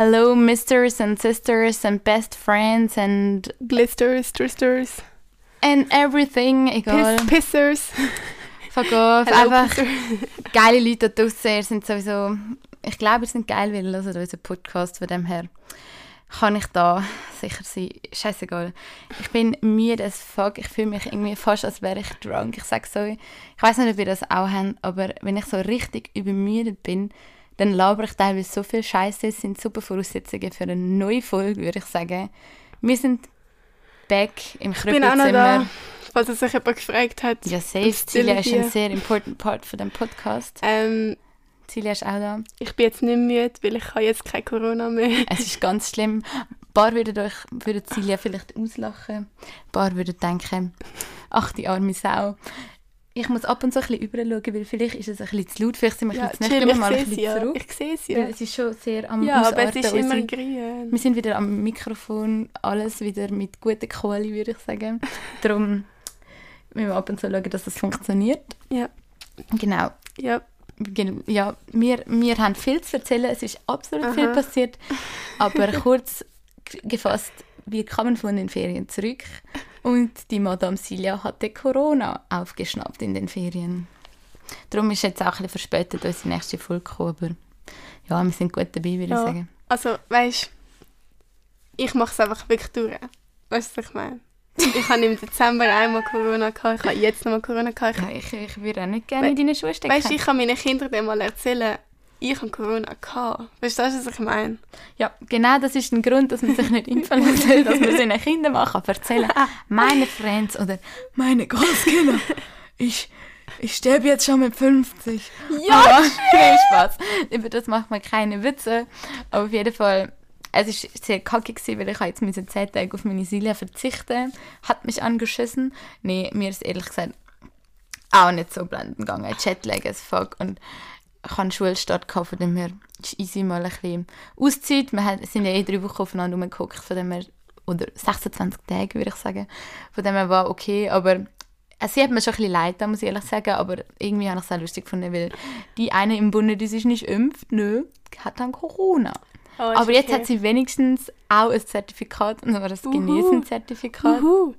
Hello, Misters and Sisters and Best Friends and Glisters, Tristers, and everything, egal. Piss Pissers. Fuck off. Hello, Einfach Pisser. geile Leute da draussen. Ihr sind sowieso, ich glaube, ihr sind geil, weil ihr hört unseren Podcast. Von dem her kann ich da sicher sein. Scheißegal. Ich bin müde as fuck. Ich fühle mich irgendwie fast, als wäre ich drunk. Ich sage so, ich weiß nicht, ob ihr das auch habt, aber wenn ich so richtig übermüdet bin, dann laber ich teilweise so viel Scheiße. Es sind super Voraussetzungen für eine neue Folge, würde ich sagen. Wir sind back im Ich bin auch noch da, Krüppelzimmer. falls es sich jemand gefragt hat. Ja, safe. Celia ist ein sehr important Part von dem Podcast. Ähm, Celia ist auch da. ich bin jetzt nicht müde, weil ich habe jetzt kein Corona mehr. Es ist ganz schlimm. Ein paar würden euch, würden Celia vielleicht auslachen. Ein paar würden denken, ach, die arme Sau. Ich muss ab und zu ein bisschen überschauen, weil vielleicht ist es ein bisschen zu laut. Vielleicht sind wir Ja, ein bisschen chill, mal ein bisschen ja. zurück. Ich sehe es Weil ja. es ist schon sehr am Ja, aber es Ausarten. ist immer grün. Wir sind wieder am Mikrofon, alles wieder mit guter Kohle, würde ich sagen. Darum müssen wir ab und zu schauen, dass das funktioniert. Ja. Genau. Ja, Ja, wir, wir haben viel zu erzählen. Es ist absolut Aha. viel passiert. Aber kurz gefasst, wir kamen von den Ferien zurück und die Madame Silja hatte Corona aufgeschnappt in den Ferien. Darum ist jetzt auch ein bisschen verspätet unsere nächste Folge gekommen. Aber ja, wir sind gut dabei, würde ich Ja. sagen. also, weißt ich mache es einfach wirklich durch. Weißt du, was ich meine? Ich habe im Dezember einmal Corona gehabt, ich habe jetzt nochmal Corona gehabt. Ich Ja, ich, ich würde auch nicht gerne in deine Schuhe stecken. Weißt du, ich kann meinen Kindern dann mal erzählen, ich habe Corona gehabt. Weißt du, was ich meine? Ja, genau das ist ein Grund, dass man sich nicht impfen soll, dass man seinen Kindern mal kann erzählen meine Friends oder meine Großkinder, ich, ich sterbe jetzt schon mit 50. Ja, nee, Spaß. Über das macht man keine Witze. Aber auf jeden Fall, es war sehr kacke, gewesen, weil ich jetzt müssen 10 Tage auf meine Silja verzichten Hat mich angeschissen. Nee, mir ist ehrlich gesagt auch nicht so blendend gegangen. Jetlag as fuck. Und ich hatte Schulstart, gehabt, von dem her ist easy mal ein bisschen Auszeit. Wir sind ja eh drei Wochen aufeinander rumgeguckt, von dem her, oder 26 Tage, würde ich sagen. Von dem her war okay, aber es hat mir schon ein bisschen leid, da muss ich ehrlich sagen, aber irgendwie habe ich es auch lustig gefunden, weil die eine im Bunde, die sich nicht impft, nö, hat dann Corona. Oh, aber jetzt okay. hat sie wenigstens auch ein Zertifikat, und zwar das. Genesen-Zertifikat. Uhu.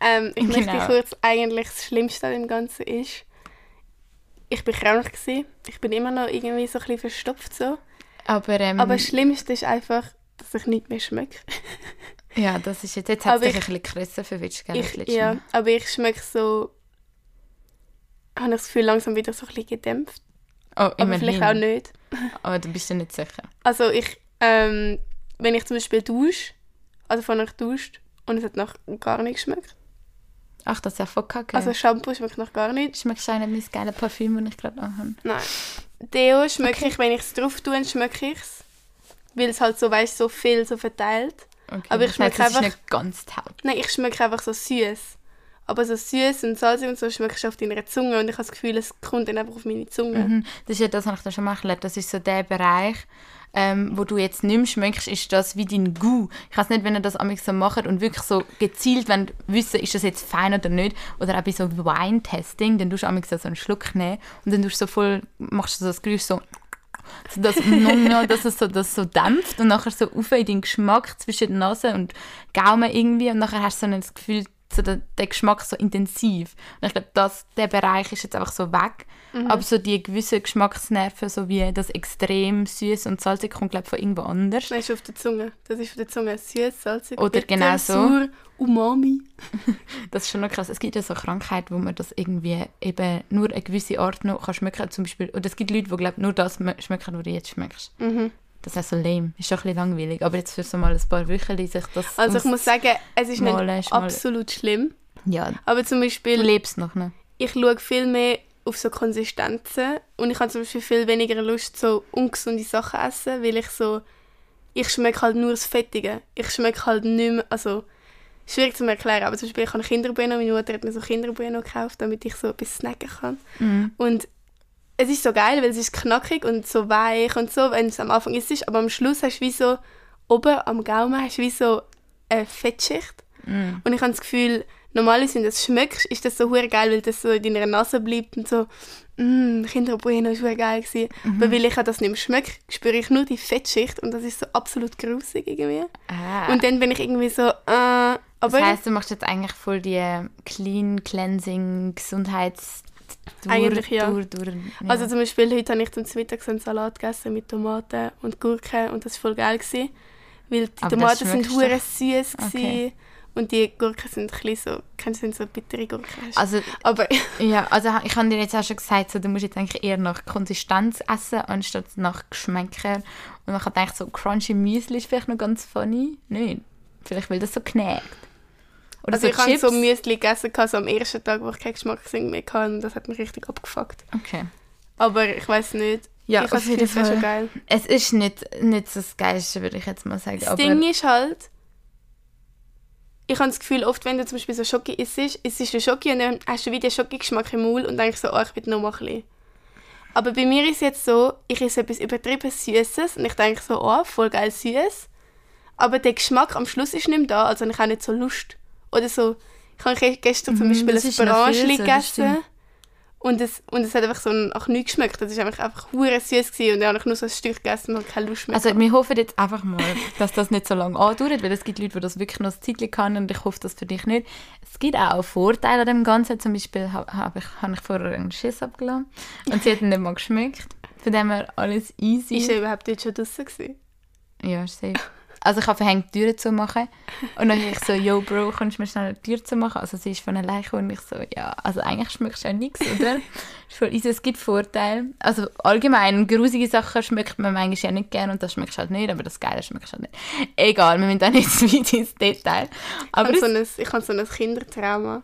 Ähm, ich möchte Genau. kurz eigentlich das Schlimmste an dem Ganzen ist, ich bin krank gewesen. Ich bin immer noch irgendwie so ein bisschen verstopft so. Aber, ähm, Aber das Schlimmste ist einfach, dass ich nicht mehr schmecke. ja, das ist jetzt, jetzt hat sich ich- ein bisschen gerissen verwitscht, gell, Ich, ja, Mal. aber ich schmecke so, habe ich das Gefühl, langsam wieder so ein bisschen gedämpft. Oh, Aber vielleicht auch nicht. Aber du bist ja nicht sicher. Also ich, ähm, wenn ich zum Beispiel dusche, also vorher ich duscht und es hat noch gar nicht geschmeckt. Ach, das ist ja voll kacke. Also Shampoo schmeckt noch gar nicht. Schmeckst du auch nicht mein geiles Parfüm, das ich gerade anhabe? Nein. Deo schmecke Okay. ich, wenn ich es drauf tue, schmecke ich es. Weil es halt so, weißt so viel so verteilt. Okay. Aber ich schmecke einfach- nicht ganz taub. Nein, ich schmecke einfach so süß. Aber so süß und salzig und so schmeckst du auf deiner Zunge und ich habe das Gefühl, es kommt dann einfach auf meine Zunge. Mhm. Das ist ja das, was ich dir schon erklärt Das ist so der Bereich, ähm, wo du jetzt nicht schmeckst, ist das wie dein Gu. Ich weiß nicht, wenn ihr das amigs so macht und wirklich so gezielt wollt wissen, ist das jetzt fein oder nicht. Oder auch bei so Wine-Testing, dann tust du amigs so einen Schluck nehmen und dann tust du so voll, machst du so das Geräusch so so das, no, dass es so, das so dämpft und nachher so auf in den Geschmack zwischen der Nase und Gaumen irgendwie und nachher hast du so ein Gefühl, so der, der Geschmack so intensiv. Und ich glaube, das, der Bereich ist jetzt einfach so weg. Aber so die gewissen Geschmacksnerven, so wie das extrem süß und salzig, kommt glaube von irgendwo anders. Nein, ist auf der Zunge. Das ist auf der Zunge süß, salzig, Oder genau so. sauer, umami. Das ist schon noch krass. Es gibt ja so Krankheiten, wo man das irgendwie eben nur eine gewisse Art noch kann schmecken Zum Beispiel, oder es gibt Leute, die glaube nur das schme- schmecken, was du jetzt schmeckst. Mhm. Das ist so lame. Ist schon ein bisschen langweilig. Aber jetzt für so mal ein paar Wochen sich das Also ich muss sagen, es ist nicht absolut schlimm. Ja, Aber zum du Beispiel, lebst noch, ne? ich schaue viel mehr auf so Konsistenzen und ich habe zum Beispiel viel weniger Lust, so ungesunde Sachen essen, weil ich so, ich schmecke halt nur das Fettige. Ich schmecke halt nicht mehr, also schwierig zu erklären, aber zum Beispiel ich habe Kinderbueno, meine Mutter hat mir so Kinderbueno gekauft, damit ich so etwas snacken kann. Mhm. Und es ist so geil, weil es ist knackig und so weich und so, wenn es am Anfang ist, aber am Schluss hast du wie so, oben am Gaumen hast du wie so eine Fettschicht. Mhm. Und ich habe das Gefühl, normalerweise, wenn du das schmeckst, ist das so hure geil, weil das so in deiner Nase bleibt und so, mmm, Kinder Bueno ist hure geil gewesen. Mhm. Aber weil ich das nicht mehr schmecke, spüre ich nur die Fettschicht und das ist so absolut grusig irgendwie. Ah. Und dann bin ich irgendwie so, äh, aber das heisst, du machst jetzt eigentlich voll die Clean Cleansing Gesundheits Eigentlich ja. Dur, dur, ja. Also zum Beispiel heute habe ich zum Mittag so einen Salat gegessen mit Tomaten und Gurken und das war voll geil. Gewesen, weil die Aber Tomaten sind hure süß Okay. Und die Gurken sind ein bisschen so, kennst du, so bittere Gurken. also Aber Ja, also ich habe dir jetzt auch schon gesagt, so, du musst jetzt eigentlich eher nach Konsistenz essen, anstatt nach Geschmäcker. Und ich habe gedacht, so crunchy Müsli ist vielleicht noch ganz funny. Nein, vielleicht weil das so knackt. Oder also so ich habe so Müsli gegessen, so am ersten Tag, wo ich keinen Geschmack mehr hatte und das hat mich richtig abgefuckt. okay. Aber ich weiß nicht. Ja, ich auf jeden wäre schon Fall. geil. Es ist nicht, nicht so das Geilste, würde ich jetzt mal sagen. Das Ding ist halt, ich habe das Gefühl, oft wenn du zum Beispiel so Schoki isst, isst du Schoki und dann hast du wieder Schoki-Geschmack im Maul und denkst so, oh, ich will noch mal ein bisschen. Aber bei mir ist es jetzt so, ich esse etwas übertrieben Süßes und ich denke so, oh, voll geil süß. Aber der Geschmack am Schluss ist nicht mehr da, also habe ich auch nicht so Lust. Oder so, ich habe ge- gestern zum Mhm, Beispiel das ein Branchli gegessen. Und es, und es hat einfach so nach nichts geschmeckt. Das ist einfach, einfach hure süß gewesen und dann habe ich nur so ein Stück gegessen und keine Lust mehr. Also wir hoffen jetzt einfach mal, dass das nicht so lange andauert, weil es gibt Leute, die das wirklich noch ein Zeitchen kann und ich hoffe das für dich nicht. Es gibt auch Vorteile an dem Ganzen, zum Beispiel habe hab ich, hab ich vorher einen Schiss abgelassen und sie hat ihn nicht mal geschmeckt. Von dem her alles easy. ist er überhaupt dort schon draußen gewesen? Ja, safe. Also ich habe verhängt, die Türen zu machen. Und dann habe ich so, yo Bro, kannst du mir schnell die Tür zu machen? Also sie ist von alleine gekommen und ich so, ja, also eigentlich schmeckst du ja nichts, oder? es gibt Vorteile. Also allgemein, grusige Sachen schmeckt man manchmal ja nicht gerne und das schmeckst du halt nicht, aber das Geile schmeckst du halt nicht. Egal, wir müssen da nicht zu weit ins Detail. Aber ich habe so ein, ich habe so ein Kindertrauma.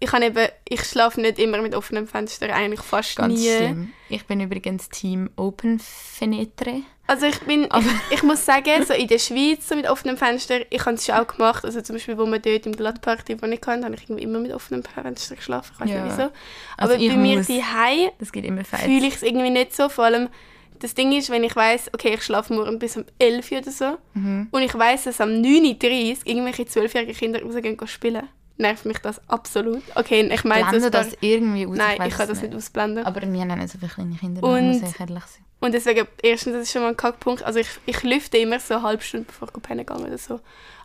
Ich, habe eben, ich schlafe nicht immer mit offenem Fenster, eigentlich fast ganz nie. schlimm. Ich bin übrigens Team Open Fenetre. Also ich bin, ich, ich muss sagen, so in der Schweiz so mit offenem Fenster, ich habe es schon auch gemacht, also zum Beispiel, wo wir dort im Glattparty, wo ich hatte, habe ich irgendwie immer mit offenem Fenster geschlafen, ich weiß Ja. nicht wieso. Also Aber ich bei mir muss- die Das geht immer feit. fühle ich es irgendwie nicht so, vor allem das Ding ist, wenn ich weiß, okay, ich schlafe morgen bis um 11 Uhr oder so Mhm. und ich weiß, dass am 9.30 Uhr irgendwelche zwölfjährige Kinder rausgehen gehen spielen, nervt mich das absolut. Okay, ich meine, Blende das, das irgendwie aus. Nein, weiss ich kann es das nicht ausblenden. Aber wir haben nicht so viele kleine Kinder, Und- muss ich ehrlich sein. Und deswegen, erstens, das ist schon mal ein Kackpunkt. Also ich, ich lüfte immer so eine halbe Stunde, bevor ich pennen gehe oder so.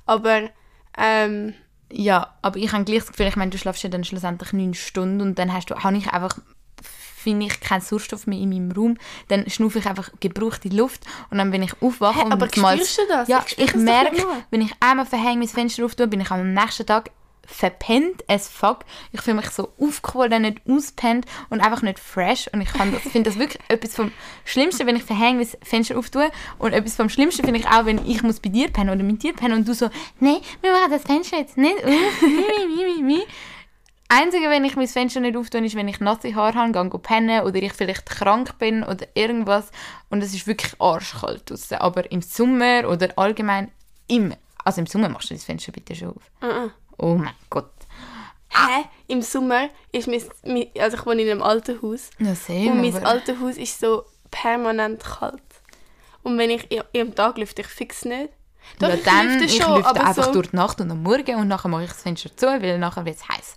Aber, ähm, Ja, aber ich habe gleich das Gefühl, ich meine, du schlafst ja dann schlussendlich neun Stunden und dann hast du, habe ich einfach, finde ich, keinen Sauerstoff mehr in meinem Raum. Dann schnaufe ich einfach gebrauchte Luft und dann bin ich aufwache Hä, und aber mal- du das? Ja, Ich ich, das merke, wenn ich einmal verhänge, mein Fenster auftue, bin ich am nächsten Tag verpennt as fuck. Ich fühle mich so aufgeholt, nicht auspennt und einfach nicht fresh. Und ich das, finde das wirklich etwas vom Schlimmsten, wenn ich verhänge, mein Fenster auftue. Und etwas vom Schlimmsten finde ich auch, wenn ich muss bei dir pennen oder mit dir pennen und du so, nee, wir machen das Fenster jetzt nicht auf. Mi. Einzige, wenn ich mein Fenster nicht auftue, ist, wenn ich nasse Haare habe, gehe pennen oder ich vielleicht krank bin oder irgendwas. Und es ist wirklich arschkalt draussen. Aber im Sommer oder allgemein immer. Also im Sommer machst du das Fenster bitte schon auf. uh Oh mein Gott. hä? Im Sommer ist mein, mein, also ich wohne in einem alten Haus. Ja, same, Und mein aber- altes Haus ist so permanent kalt. Und wenn ich am Tag lüfte, ich fix nicht. Doch, ja, ich dann, lüfte ich schon, lüfte einfach so, durch die Nacht und am Morgen und nachher mache ich das Fenster zu, weil nachher wird es heiß.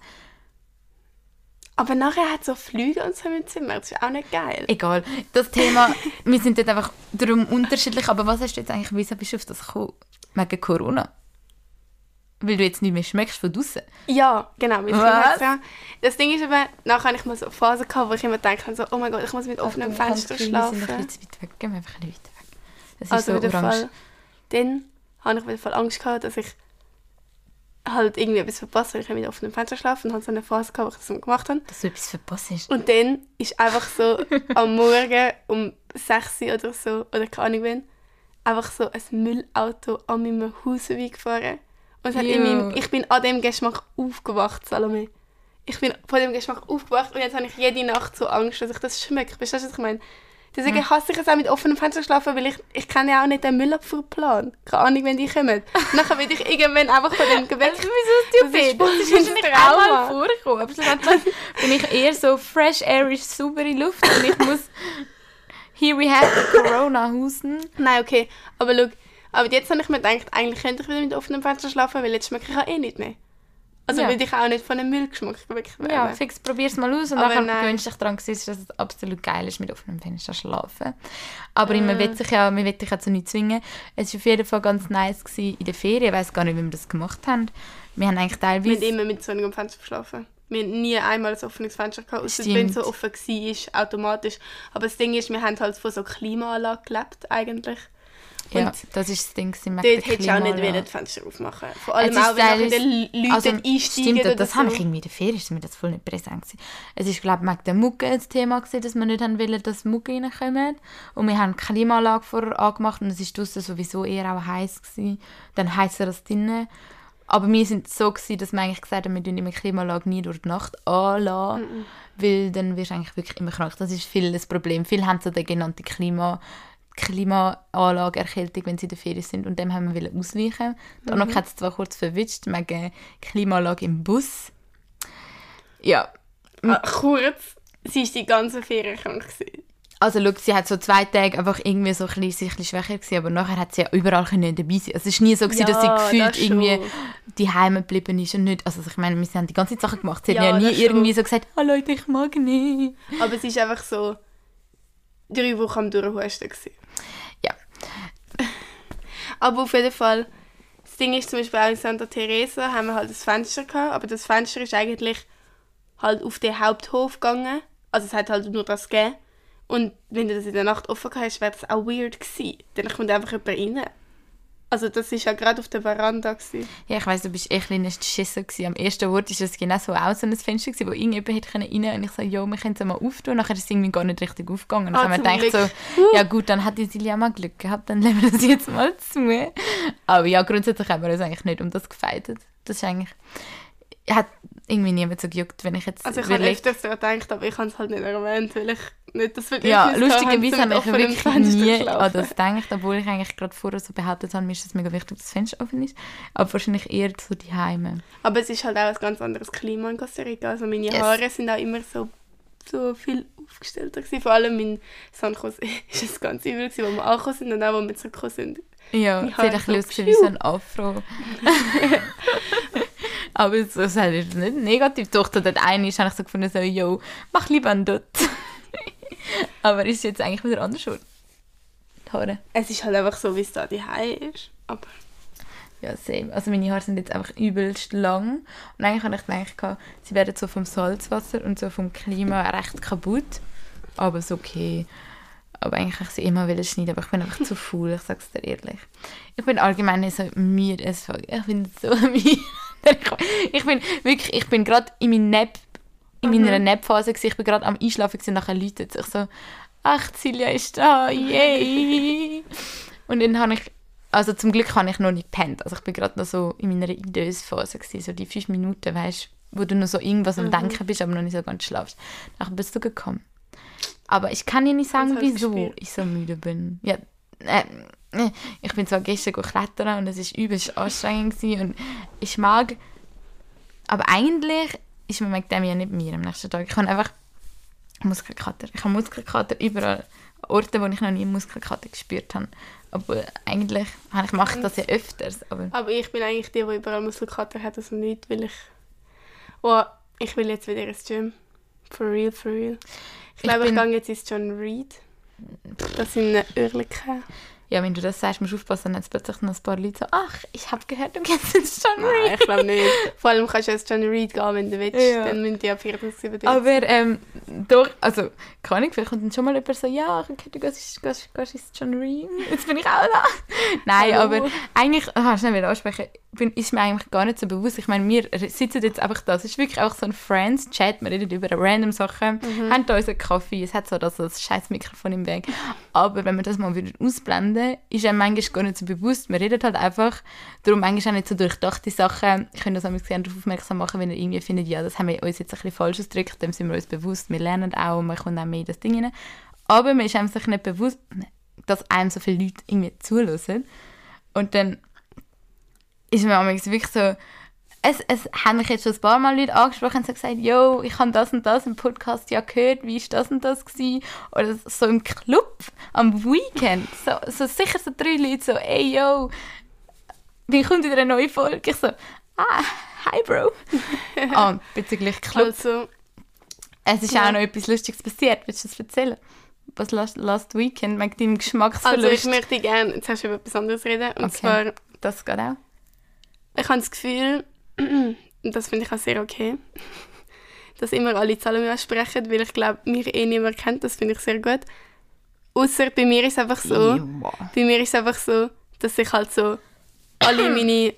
Aber nachher hat es so Flüge und so im Zimmer. Das ist auch nicht geil. Egal. Das Thema, wir sind dort einfach darum unterschiedlich, aber was hast du jetzt eigentlich, wieso bist du auf das gekommen? Wegen Corona? Weil du jetzt nicht mehr schmeckst von draußen. Ja, genau. Mit Was? Kindererziehung. Das Ding ist eben, nachher hatte ich mal so Phasen, gehabt, wo ich immer denke, so, oh mein Gott, ich muss mit offenem Fenster Wir sind schlafen. ein bisschen weit weg. Gehen wir einfach ein bisschen weiter weg. Das ist Also so auf jeden orange. Fall. Dann habe ich auf jeden Fall Angst gehabt, dass ich halt irgendwie etwas verpasse, weil ich mit offenem Fenster schlafe und habe so eine Phase gehabt, wo ich das gemacht habe. Dass du etwas verpasst hast. Und dann ist einfach so am Morgen um 6 Uhr oder so, oder keine Ahnung wann, einfach so ein Müllauto an meinem Haus vorbeigefahren. Und es hat in meinem, ich bin an dem Geschmack aufgewacht, Salome. Ich bin von dem Geschmack aufgewacht und jetzt habe ich jede Nacht so Angst, dass ich das schmecke. Verstehst du, was ich meine? Deswegen hasse ich es auch mit offenem Fenster schlafen, weil ich, ich kenne ja auch nicht den Müllabfuhrplan. Keine Ahnung, wenn die kommen. Nachher will ich irgendwann einfach von dem Gewächs... Wieso ist- Das ist ist wahrscheinlich ein auch mal Trauma. vorgekommen. Aber schlussendlich bin ich eher so fresh, airish, saubere Luft und ich muss... Here we have the Corona husten. Nein, okay. Aber schau, aber jetzt habe ich mir gedacht, eigentlich könnte ich wieder mit offenem Fenster schlafen, weil jetzt schmecke ich auch eh nicht mehr. Also Ja. würde ich auch nicht von einem Müllgeschmack wegwählen. Ja, fix, probier's mal aus und Aber dann nein. gewöhnst du dich daran, dass es absolut geil ist, mit offenem Fenster zu schlafen. Aber Äh. man will sich ja, man will dich ja zu nichts zwingen. Es war auf jeden Fall ganz nice gewesen in der Ferien. Ich weiß gar nicht, wie wir das gemacht haben. Wir haben eigentlich Wir haben teilweise... immer mit so einem Fenster geschlafen. Wir haben nie einmal ein offenes Fenster gehabt, außer wenn es so offen war, automatisch. Aber das Ding ist, wir haben halt von so Klimaanlage gelebt, eigentlich. Ja, das ist das Ding dort hättest du auch nicht wollen, die Fenster aufmachen Vor allem auch, wenn die Leute Also, einsteigen stimmt, oder das so. habe ich irgendwie in der Ferien, ist mir das voll nicht präsent gewesen. Es ist, glaube ich, wegen der Mucke das Thema gewesen, dass wir nicht haben wollen, dass Mucke reinkommen. Und wir haben die Klimaanlage vorher angemacht und es war draussen sowieso eher auch heiß gewesen. Dann heißer als drinnen. Aber wir sind so gewesen, dass wir eigentlich gesagt haben, wir tun immer die Klimaanlage nie durch die Nacht anlassen, weil dann wirst du eigentlich wirklich immer krank. Das ist viel das Problem. Viele haben so die genannte Klima Klimaanlageerkältung, wenn sie in der Ferien sind. Und dem haben wir ausweichen. Anna hat es zwar kurz verwitscht, wegen Klimaanlage im Bus. Ja, Ah, kurz, sie war die ganze Ferien krank. Gewesen. also schau, sie hat so zwei Tage einfach irgendwie so ein bisschen, sich ein bisschen schwächer gewesen, aber nachher hat sie ja überall dabei sein. Also es ist nie so gewesen, dass sie Ja, gefühlt irgendwie die Heime geblieben ist und nicht, also ich meine, wir haben die ganze Zeit Sachen gemacht. Sie hat Ja, ja, nie das schon. irgendwie so gesagt, oh Leute, ich mag nicht. Aber es ist einfach so drei Wochen am Durchhusten. Gewesen. Ja. Aber auf jeden Fall, das Ding ist zum Beispiel auch in Santa Teresa haben wir halt das Fenster gehabt, aber das Fenster ist eigentlich halt auf den Haupthof gegangen. Also es hat halt nur das gegeben. Und wenn du das in der Nacht offen gehabt hast, wäre das auch weird gewesen. Dann kommt einfach jemand rein. Also das ist ja gerade auf der Veranda gewesen. Ja, ich weiss, du bist echt ein kleiner Schisser gewesen. Am ersten Wort war es genau so auch so ein Fenster, gewesen, wo irgendjemand hätte können rein und ich so, jo, wir können es mal auftun. Nachher ist es irgendwie gar nicht richtig aufgegangen. Dann Ah, haben wir gedacht so, ja gut, dann hat die Silja mal Glück gehabt, dann lassen wir das jetzt mal zu. Aber ja, grundsätzlich haben wir uns eigentlich nicht um das gefeitet. Das ist eigentlich, hat irgendwie niemand so gejuckt, wenn ich jetzt Also ich habe öfters daran gedacht, aber ich habe es halt nicht erwähnt, weil ich nicht das Bedürfnis Ja, gehabt lustigerweise habe, ich wirklich nie an das gedacht, obwohl ich eigentlich gerade vorher so behauptet habe, mir ist es mega wichtig, dass das Fenster offen ist. Aber wahrscheinlich eher so die Heime. Aber es ist halt auch ein ganz anderes Klima in Costa Rica. Also meine Yes. Haare sind auch immer so, so viel aufgestellter gewesen. Vor allem in San Jose ist es ganz übel gewesen, wo wir angekommen sind und auch, wo wir zurückgekommen sind. Ja, sieht ein bisschen aus wie so ein Afro. Aber es es hat nicht negativ. Doch, da dort eine ist, habe ich so gefunden, so, yo, mach lieber einen dort. Aber ist jetzt eigentlich wieder anders schon. Die Haare. Es ist halt einfach so, wie es da die ist. Aber Ja, same. Also meine Haare sind jetzt einfach übelst lang. Und eigentlich habe ich gedacht, sie werden so vom Salzwasser und so vom Klima recht kaputt. Aber ist okay. Aber eigentlich ich sie immer wieder schneiden, aber ich bin einfach zu faul, ich sag's dir ehrlich. Ich bin allgemein nicht so müde. Ich bin so müde. Ich- bin wirklich, ich bin gerade in, meinem Nap, in meiner Nap-Phase. Ich bin gerade am Einschlafen und nachher läutet es. Ich so, ach, Silja ist da, yay! Und dann habe ich, also zum Glück habe ich noch nicht gepennt. Also ich bin gerade noch so in meiner Idös-Phase so die fünf Minuten, weißt wo du noch so irgendwas am Denken bist, aber noch nicht so ganz schlafst. Dann bist du gekommen. Aber ich kann dir nicht sagen, wieso gespielt. ich so müde bin. Ja, äh, ich bin zwar gestern go klettern und es war übelst anstrengend gewesen und ich mag, aber eigentlich ist mir wegen dem ja nicht mir am nächsten Tag. Ich habe einfach Muskelkater. Ich habe Muskelkater überall. Orte, wo ich noch nie Muskelkater gespürt habe. Aber eigentlich ich mache ich das ja öfters. Aber Aber ich bin eigentlich die, die überall Muskelkater hat, also nicht, weil ich... Oh, ich will jetzt wieder ins Gym. For real, for real. Ich glaube, ich, bin- gehe jetzt ins John Reed. Das sind Örliken. Ja, wenn du das sagst, musst du aufpassen, es plötzlich noch ein paar Leute so, ach, ich habe gehört, du kennst jetzt schon Nein, ich glaube nicht. Vor allem kannst du ins John Reed gehen, wenn du willst. Ja. Dann müssen die ab 24 dort Aber ähm, doch, also, keine Ahnung, vielleicht kommt dann schon mal jemand so, ja, ich hätte du gehst, gehst, gehst ins John Reed. Jetzt bin ich auch da. Nein, Hallo. aber eigentlich, ah, schnell wieder ansprechen, bin, ist mir eigentlich gar nicht so bewusst. Ich meine, wir sitzen jetzt einfach da. Es ist wirklich auch so ein Friends-Chat, wir reden über random Sachen, haben da unseren Kaffee, es hat so das, das scheiß Mikrofon im Weg. Aber wenn wir das mal wieder ausblenden, ist einem manchmal gar nicht so bewusst. Wir reden halt einfach, darum manchmal auch nicht so durchdachte Sachen. Ich könnte das auch gerne darauf aufmerksam machen, wenn ihr irgendwie findet, ja, das haben wir uns jetzt ein bisschen falsch ausgedrückt, dem sind wir uns bewusst. Wir lernen auch und man kommt auch mehr in das Ding rein. Aber man ist einem sich nicht bewusst, dass einem so viele Leute irgendwie zuhören. Und dann ist mir manchmal wirklich so, es, es haben mich jetzt schon ein paar Mal Leute angesprochen und so gesagt, yo, ich habe das und das im Podcast ja gehört, wie ist das und das gewesen? Oder so im Club am Weekend, so, so sicher so drei Leute so, ey, yo, wie kommt wieder eine neue Folge? Ich so, ah, Hi, Bro. ah, bezüglich Club. Also, Es ist Ja. auch noch etwas Lustiges passiert. Willst du das erzählen? Was last, last weekend wegen deinem also Geschmacksverlust? ich möchte gerne, jetzt hast du über etwas anderes reden. Und Okay. zwar, das geht auch. ich habe das Gefühl, und das finde ich auch sehr okay, dass immer alle Zahlen ansprechen, weil ich glaube, mich eh niemand kennt. Das finde ich sehr gut. Außer bei mir ist es einfach so, Ja. bei mir ist einfach so, dass ich halt so alle meine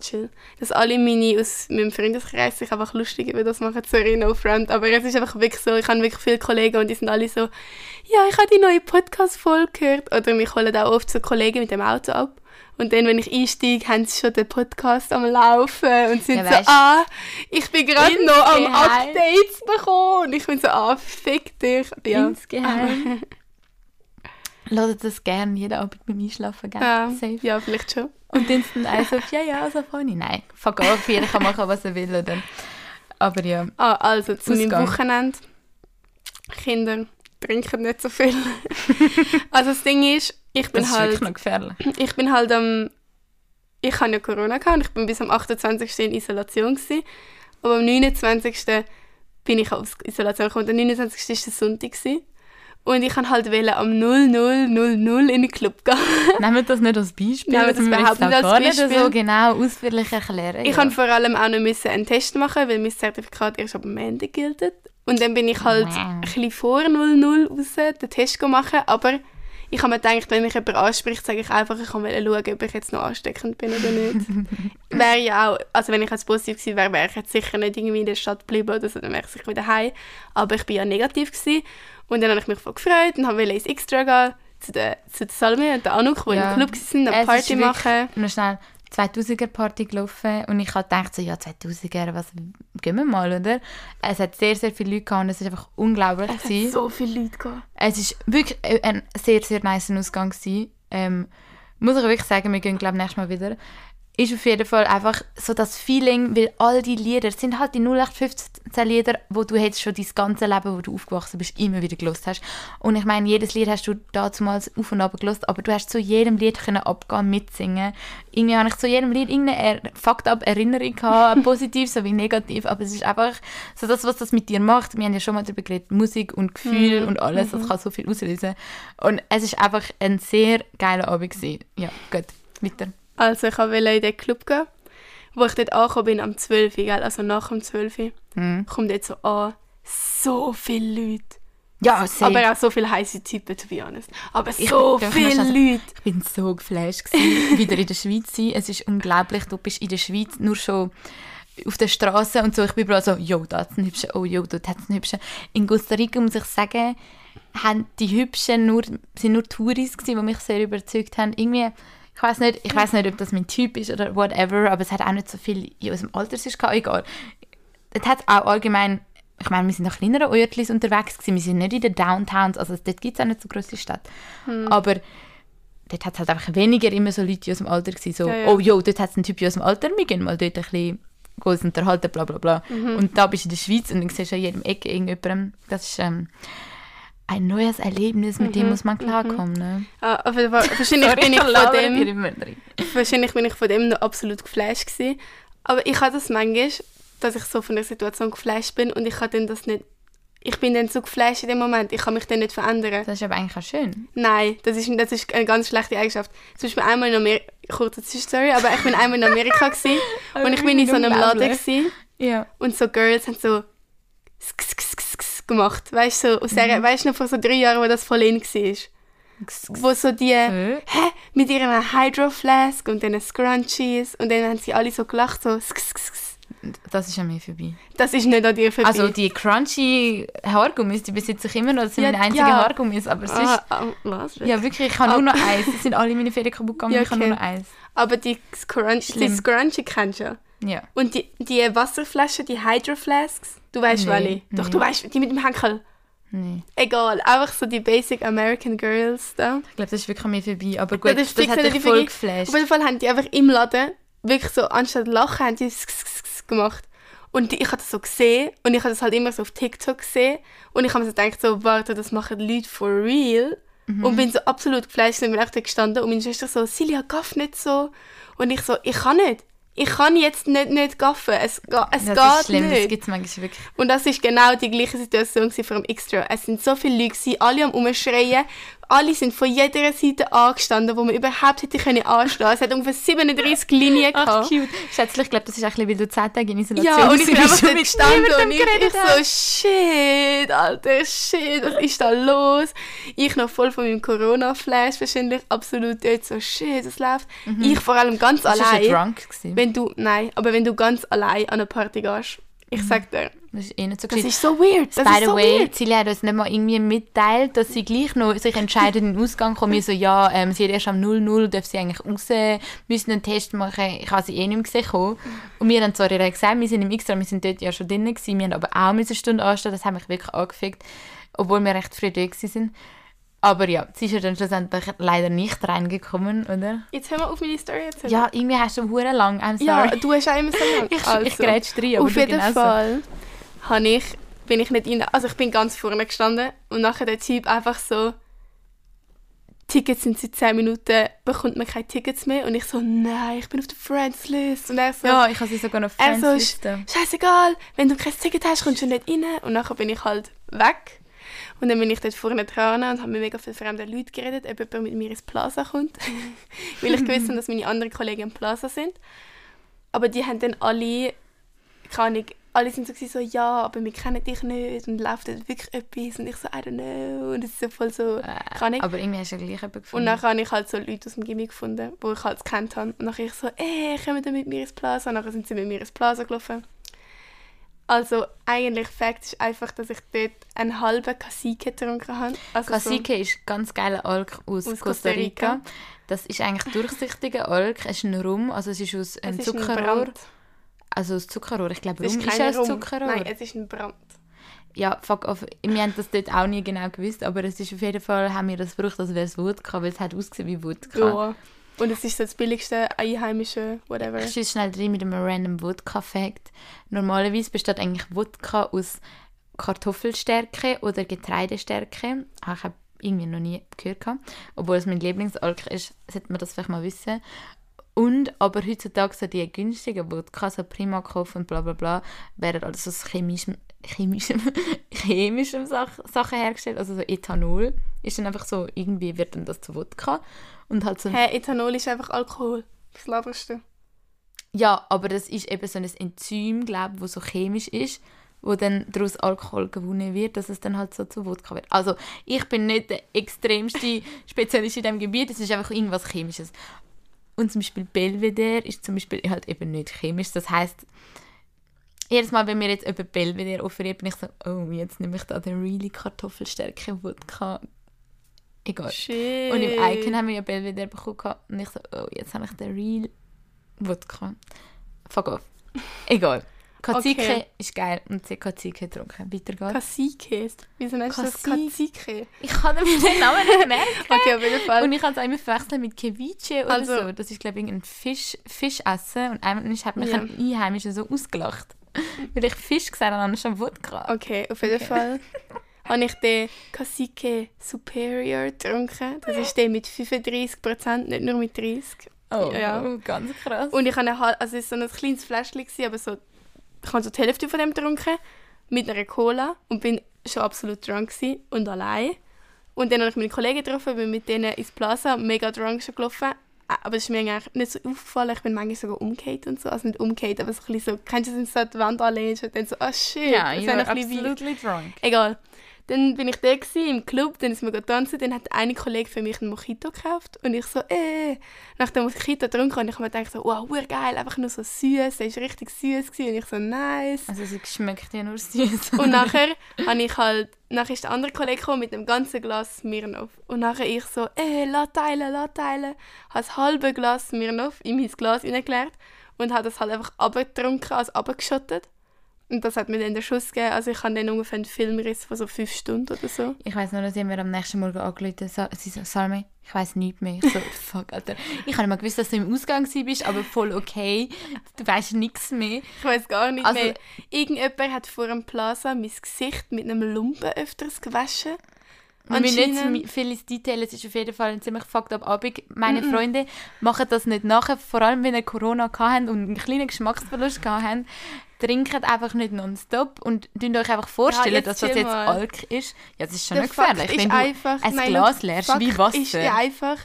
chill, dass alle meine aus meinem Freundeskreis sich einfach lustig über das machen, sorry, no front, aber es ist einfach wirklich so, ich habe wirklich viele Kollegen und die sind alle so, ja, ich habe die neue Podcast-Folge gehört, oder mich holen auch oft so Kollegen mit dem Auto ab und dann, wenn ich einsteige, haben sie schon den Podcast am Laufen und sind Ja, so, ah, ich bin gerade noch am. Updates bekommen und ich bin so, ah, fick dich. Ja. Insgeheim. Ladet das gerne jeden Abend beim Einschlafen, gell? Ja, Safe. ja, vielleicht schon. Und dann sind alle so, ja, ja, so funny. Nein, fuck off, jeder kann machen, was er will, oder? Aber ja, Ah, also zu meinem. Wochenende. Kinder trinken nicht so viel. also das Ding ist, ich bin das ist halt, noch gefährlich. ich bin halt am, ich hatte ja Corona gehabt und ich bin bis am 28. in Isolation gewesen. Aber am 29. bin ich aus Isolation gekommen. Der 29. war der Sonntag gewesen. Und ich kann halt wollen am 0000 in den Club gehen. Nehmen wir das nicht als Beispiel. Nehmen wir das überhaupt nicht als gar nicht Beispiel. so genau ausführlich erklären. Ich ja. kann vor allem auch noch müssen einen Test machen, weil mein Zertifikat erst ab Ende gilt. Und dann bin ich halt ein bisschen vor 00 raus den Test machen, aber ich habe mir gedacht, wenn mich jemand anspricht, sage ich einfach, ich kann mal schauen, ob ich jetzt noch ansteckend bin oder nicht. wäre ja auch, also wenn ich jetzt positiv gewesen wäre, wäre ich jetzt sicher nicht irgendwie in der Stadt geblieben oder so, dann wäre ich sicher wieder heim. Aber ich bin ja negativ gewesen. Und dann habe ich mich voll gefreut und wollte ins Extra gehen, zu der, zu der Salme und der Anuk, die Ja. im Club waren, eine Party machen. Noch schnell 2000er Party gelaufen und ich habe gedacht so, ja 2000er, was, gehen wir mal, oder? Es hat sehr, sehr viele Leute gehabt und es war einfach unglaublich. Es gewesen. hat so viele Leute gehabt. Es war wirklich ein sehr, sehr nice Ausgang. Gewesen. Ähm, muss ich wirklich sagen, wir gehen, glaube ich, nächstes Mal wieder. Ist auf jeden Fall einfach so das Feeling, weil all die Lieder es sind halt die 0815 Lieder, wo du jetzt schon dein ganze Leben, wo du aufgewachsen bist, immer wieder gelost hast. Und ich meine, jedes Lied hast du damals auf und ab gelost, aber du hast zu jedem Lied können abgehen, mitsingen. Irgendwie habe ich zu jedem Lied irgendeine fucked up Erinnerung gehabt, positiv sowie negativ, aber es ist einfach so das, was das mit dir macht. Wir haben ja schon mal darüber geredet, Musik und Gefühl und alles, das kann so viel auslösen. Und es ist einfach ein sehr geiler Abend gewesen. Ja, gut, weiter. Also ich wollte in den Club gehen, wo ich dort angekommen bin am 12 Uhr, gell? also nach dem 12 Uhr. Mhm. Kommt dort so an, so viele Leute. Ja, safe. Aber auch so viele heiße Typen, to be honest. Aber Ich so bin- viele ich muss Leute. Ich bin so geflasht gewesen, wieder in der Schweiz zu sein. Es ist unglaublich. Du bist in der Schweiz nur schon auf der Straße und so. Ich bin überall so, jo, da hat's einen hübschen, oh, jo, dort hat's einen hübschen. In Costa Rica muss ich sagen, haben die hübschen nur, sind nur Touris gewesen, die mich sehr überzeugt haben. Irgendwie, ich weiß nicht, ich weiß nicht, ob das mein Typ ist oder whatever, aber es hat auch nicht so viel in unserem Alter es ist egal. Es hat auch allgemein, ich meine, wir sind nach kleineren Örtchen unterwegs gewesen, wir sind nicht in den Downtowns, also dort gibt es auch nicht so grosse Städte. Aber dort hat es halt einfach weniger immer so Leute aus dem Alter gewesen, so, Ja, ja. oh jo, dort hat es einen Typ aus dem Alter, wir gehen mal dort ein bisschen uns unterhalten, bla bla bla. Mhm. Und da bist du in der Schweiz und dann siehst du an jedem Ecke irgendjemandem, das ist ähm, ein neues Erlebnis, mit Mhm. dem muss man klarkommen. Ne? Ah, aber wahrscheinlich, Sorry, bin ich von dem, immer drin. wahrscheinlich bin ich von dem noch absolut geflasht gewesen. Aber ich habe das manchmal, dass ich so von der Situation geflasht bin und ich kann dann das nicht... Ich bin dann so geflasht in dem Moment, ich kann mich dann nicht verändern. Das ist aber eigentlich auch schön. Nein, das ist, das ist eine ganz schlechte Eigenschaft. Zum Beispiel einmal in Amerika, kurze Zwischenstory, aber ich bin einmal in Amerika gewesen, und ich bin in so einem Laden gewesen, Ja. und so Girls haben so sk- gemacht. Weißt du, so, aus der, weißt du noch vor so drei Jahren, wo das voll in war? Wo so die, Äh? hä, mit ihren Hydro-Flask und diesen Scrunchies und dann haben sie alle so gelacht, so sk- sk-. Das ist an mir vorbei. Das ist nicht an dir vorbei. Also die crunchy Haargummis, die besitze ich immer noch. Das sind Ja, meine einzigen ja. Haargummis. Aber sonst, ah, ah, was? ja wirklich, ich habe nur noch eins. Es sind alle meine Ferien kaputt gegangen, Ja, ich habe nur okay. noch eins. Aber die Scrunch, die. Scrunchie kennst du ja. Ja. Und die, die Wasserflaschen, die Hydro-Flasks, du weißt Nee, welche? Doch, nee. du weißt, die mit dem Henkel. Nee. Egal, einfach so die Basic American Girls da. Ich glaube, das ist wirklich an mir vorbei. Aber gut, das das, hat nicht dich voll geflasht. Auf jeden Fall haben die einfach im Laden wirklich so, anstatt lachen, haben die gemacht. Und ich habe das so gesehen und ich habe das halt immer so auf TikTok gesehen und ich habe mir so gedacht, so, warte, das machen die Leute for real. Mhm. Und bin so absolut geflasht und bin echt gestanden und meine Schwester so, Silja, gaff nicht so. Und ich so, ich kann nicht. Ich kann jetzt nicht, nicht gaffen. Es, ga- es Das geht ist schlimm, das nicht. gibt es manchmal wirklich. Und das ist genau die gleiche Situation vor dem Extra. Es sind so viele Leute, alle am Umschreien. Alle sind von jeder Seite angestanden, wo man überhaupt hätte können anstehen. Es hat ungefähr 37 Linien Ach, gehabt. cute. Schätzlich, ich glaube, das ist ein bisschen, weil du 10 Tage in Isolation Ja, und ich bin warst einfach dort gestanden und ich, ich so, shit, Alter, shit, was ist da los? Ich noch voll von meinem Corona-Flash wahrscheinlich, absolut dort so, shit, was läuft? Ich vor allem ganz Mhm. Allein. schon drunk. Gewesen. Wenn du, nein, aber wenn du ganz allein an eine Party gehst, ich sag dir, Das ist eh nicht so das gescheit. ist so weird, das By the so way, weird. Silja hat uns nicht mal irgendwie mitteilt, dass sie gleich noch sich entscheidet, in den Ausgang kommen. Wir so, ja, ähm, sie hat erst am 00, darf sie eigentlich raus, müssen einen Test machen. Ich habe sie eh nicht mehr gesehen. kommen. Und wir haben zwar ihr gesagt, wir sind im Extra, wir sind dort ja schon drin gewesen, wir haben aber auch eine Stunde anstehen, das hat mich wirklich angefickt, obwohl wir recht früh dort gewesen sind. Aber ja, sie ist ja dann schlussendlich leider nicht reingekommen, oder? Jetzt hör mal auf meine Story erzählen. Ja, irgendwie hast du hure lang, I'm Ja, sorry. du hast auch immer so lang. ich ich grätsch rein, aber auf jeden genauso. Fall habe ich, bin ich nicht rein. Also ich bin ganz vorne gestanden und nachher der Typ einfach so, Tickets sind seit 10 Minuten, bekommt man keine Tickets mehr. Und ich so, nein, ich bin auf der Friends List. Und er so, Ja, ich habe sie sogar auf er so, scheißegal, wenn du kein Ticket hast, kommst du nicht rein. Und nachher bin ich halt weg. Und dann bin ich dort vorne dran und habe mit mega vielen fremden Leuten geredet, ob jemand mit mir ins Plaza kommt. Weil ich gewusst habe, dass meine anderen Kollegen im Plaza sind. Aber die haben dann alle, keine Ahnung, alle sind so, so ja, aber wir kennen dich nicht und läuft dort wirklich etwas. Und ich so, I don't know. Und es ist so voll so, keine Ahnung. Aber irgendwie hast du ja gleich jemanden Und gefunden. dann habe ich halt so Leute aus dem Gimmick gefunden, die ich halt gekannt habe. Und dann ich so, ey, kommen mit mir ins Plaza? Und dann sind sie mit mir ins Plaza gelaufen. Also eigentlich Fakt ist einfach, dass ich dort einen halben Cacique getrunken habe. Also Cacique ist ganz geiler Alk aus, Aus Costa Costa Rica. Rica. Das ist eigentlich durchsichtiger Alk. Es ist ein Rum, also es ist aus so, einem ein Zuckerrohr. Brand. Also aus Zuckerrohr. Ich glaube, Es Rum ist ist kein aus Rum. Zuckerrohr. Nein, es ist ein Brand. Ja, fuck off. Wir haben das dort auch nie genau gewusst, aber es ist auf jeden Fall, haben wir das gebraucht, als wäre es Wodka, weil es hat ausgesehen wie Wodka. Ja. Und es ist das billigste einheimische, whatever. Ich schieße schnell rein mit einem random Wodka-Fact. Normalerweise besteht eigentlich Wodka aus Kartoffelstärke oder Getreidestärke. Ah, Ich habe irgendwie noch nie gehört. Obwohl es mein Lieblingsalk ist, sollte man das vielleicht mal wissen. Und aber heutzutage so die günstigen Wodka, so Primakov und bla bla bla, werden alles aus chemischem, chemischem, chemischem Sach Sachen hergestellt. Also so Ethanol ist dann einfach so, irgendwie wird dann das zu Wodka. Und halt so Hä, Ethanol ist einfach Alkohol. Was laberst du? Ja, aber das ist eben so ein Enzym, glaube wo so chemisch ist, wo dann daraus Alkohol gewonnen wird, dass es dann halt so zu Wodka wird. Also ich bin nicht der extremste Spezialist in diesem Gebiet, es ist einfach irgendwas Chemisches. Und zum Beispiel Belvedere ist zum Beispiel halt eben nicht chemisch. Das heißt, jedes Mal, wenn mir jetzt jemand Belvedere offeriert, bin ich so, oh, jetzt nehme ich da den really Kartoffelstärke Wodka. Egal. Shit. Und im Icon haben wir ja Belvedere bekommen und ich so, oh, jetzt habe ich den Real Wodka. Fuck off. Egal. Kazike Okay. ist geil und sie Kazike getrunken. Weiter geht's. Ist. Wieso nennst du das. Cacique? Ich kann mir den Namen nicht merken. Okay, auf jeden Fall. Und ich habe es immer verwechselt mit Ceviche oder Also- so. Das ist, glaube ich, ein Fisch, Fischessen. Und einmal hat mich Ja. ein Einheimischer so ausgelacht. Weil ich Fisch gesagt habe, anstatt Wodka. Okay, auf jeden Okay. Fall habe ich den Cacique Superior getrunken. Das ist der mit 35%, nicht nur mit 30%. Oh, Ja. oh, ganz krass. Und ich habe eine, hal- also es war so ein kleines Fläschchen, aber so, ich habe so die Hälfte von dem getrunken, mit einer Cola und bin schon absolut drunk und allein. Und dann habe ich meine Kollegen getroffen, bin mit denen ins Plaza, mega drunk schon gelaufen. Aber es ist mir eigentlich nicht so aufgefallen, ich bin manchmal sogar umgekehrt und so, also nicht umgekehrt, aber so ein bisschen so, kennst du, wenn du so an die Wand anlehnst und dann so, ah shit, ja, das you wäre are ein bisschen weird. absolutely drunk. Egal. Dann bin ich da gewesen, im Club, dann ist mir tanzen, dann hat eine Kollege für mich einen Mojito gekauft und ich so, äh, nach dem Mojito getrunken und ich habe mir gedacht so, wow, geil, einfach nur so süß, der ist richtig süß gewesen und ich so, nice. Also sie schmeckt ja nur süß. Und nachher habe ich halt, nachher ist der andere Kollege gekommen mit einem ganzen Glas Smirnoff und nachher ich so, äh, lass teilen, lass teilen, habe das halbe Glas Smirnoff in mein Glas hineingeleert und habe das halt einfach abgetrunken, also abgeschottet. Und das hat mir dann den Schuss gegeben. Also ich habe dann ungefähr einen Filmriss von so fünf Stunden oder so. Ich weiß nur, dass sie mir am nächsten Morgen angerufen Sa Sie so, Salme, ich weiß nichts mehr. Ich so, fuck, Alter. Ich habe nicht mal gewusst, dass du im Ausgang bist, aber voll okay. Du weißt nichts mehr. Ich weiß gar nicht Also- mehr. Irgendjemand hat vor dem Plaza mein Gesicht mit einem Lumpen öfters gewaschen. Wir müssen nicht viel ins Detail, es ist auf jeden Fall ein ziemlich fucked up Abend. Meine Mhm. Freunde machen das nicht nachher, vor allem wenn sie Corona hatten und einen kleinen Geschmacksverlust hatten. Trinkt einfach nicht nonstop und tun euch einfach vorstellen, jetzt dass das jetzt mal. Alk ist. Ja, das ist schon Der noch gefährlich. Ist wenn du einfach, ein nein, Glas leerst wie Wasser. ist ja einfach,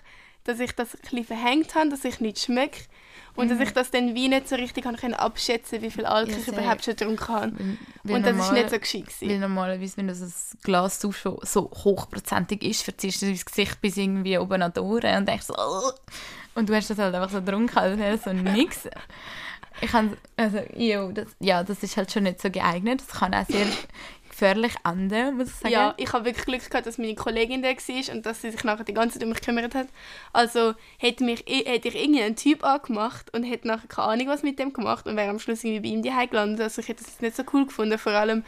dass ich das ein bisschen verhängt habe, dass ich nicht schmecke. Und Mhm. dass ich das dann wie nicht so richtig kann abschätzen wie viel Alkohol Ja, ich überhaupt schon getrunken habe. Weil- Und das ist normal- nicht so gescheit. gewesen. Weil normalerweise, wenn das ein Glas so, so hochprozentig ist, verziehst du das Gesicht bis irgendwie oben an die Ohren und denkst so, und du hast das halt einfach so getrunken, als wäre so nix. Ich kann, also, jo, das, ja, das ist halt schon nicht so geeignet. Das kann auch sehr gefährlich enden, muss ich sagen. Ja, ich habe wirklich Glück gehabt, dass meine Kollegin da war und dass sie sich nachher die ganze Zeit um mich gekümmert hat. Also hätte, mich, hätte ich irgendeinen Typ angemacht und hätte nachher keine Ahnung was mit dem gemacht und wäre am Schluss irgendwie bei ihm daheim gelandet. Also ich hätte das nicht so cool gefunden. Vor allem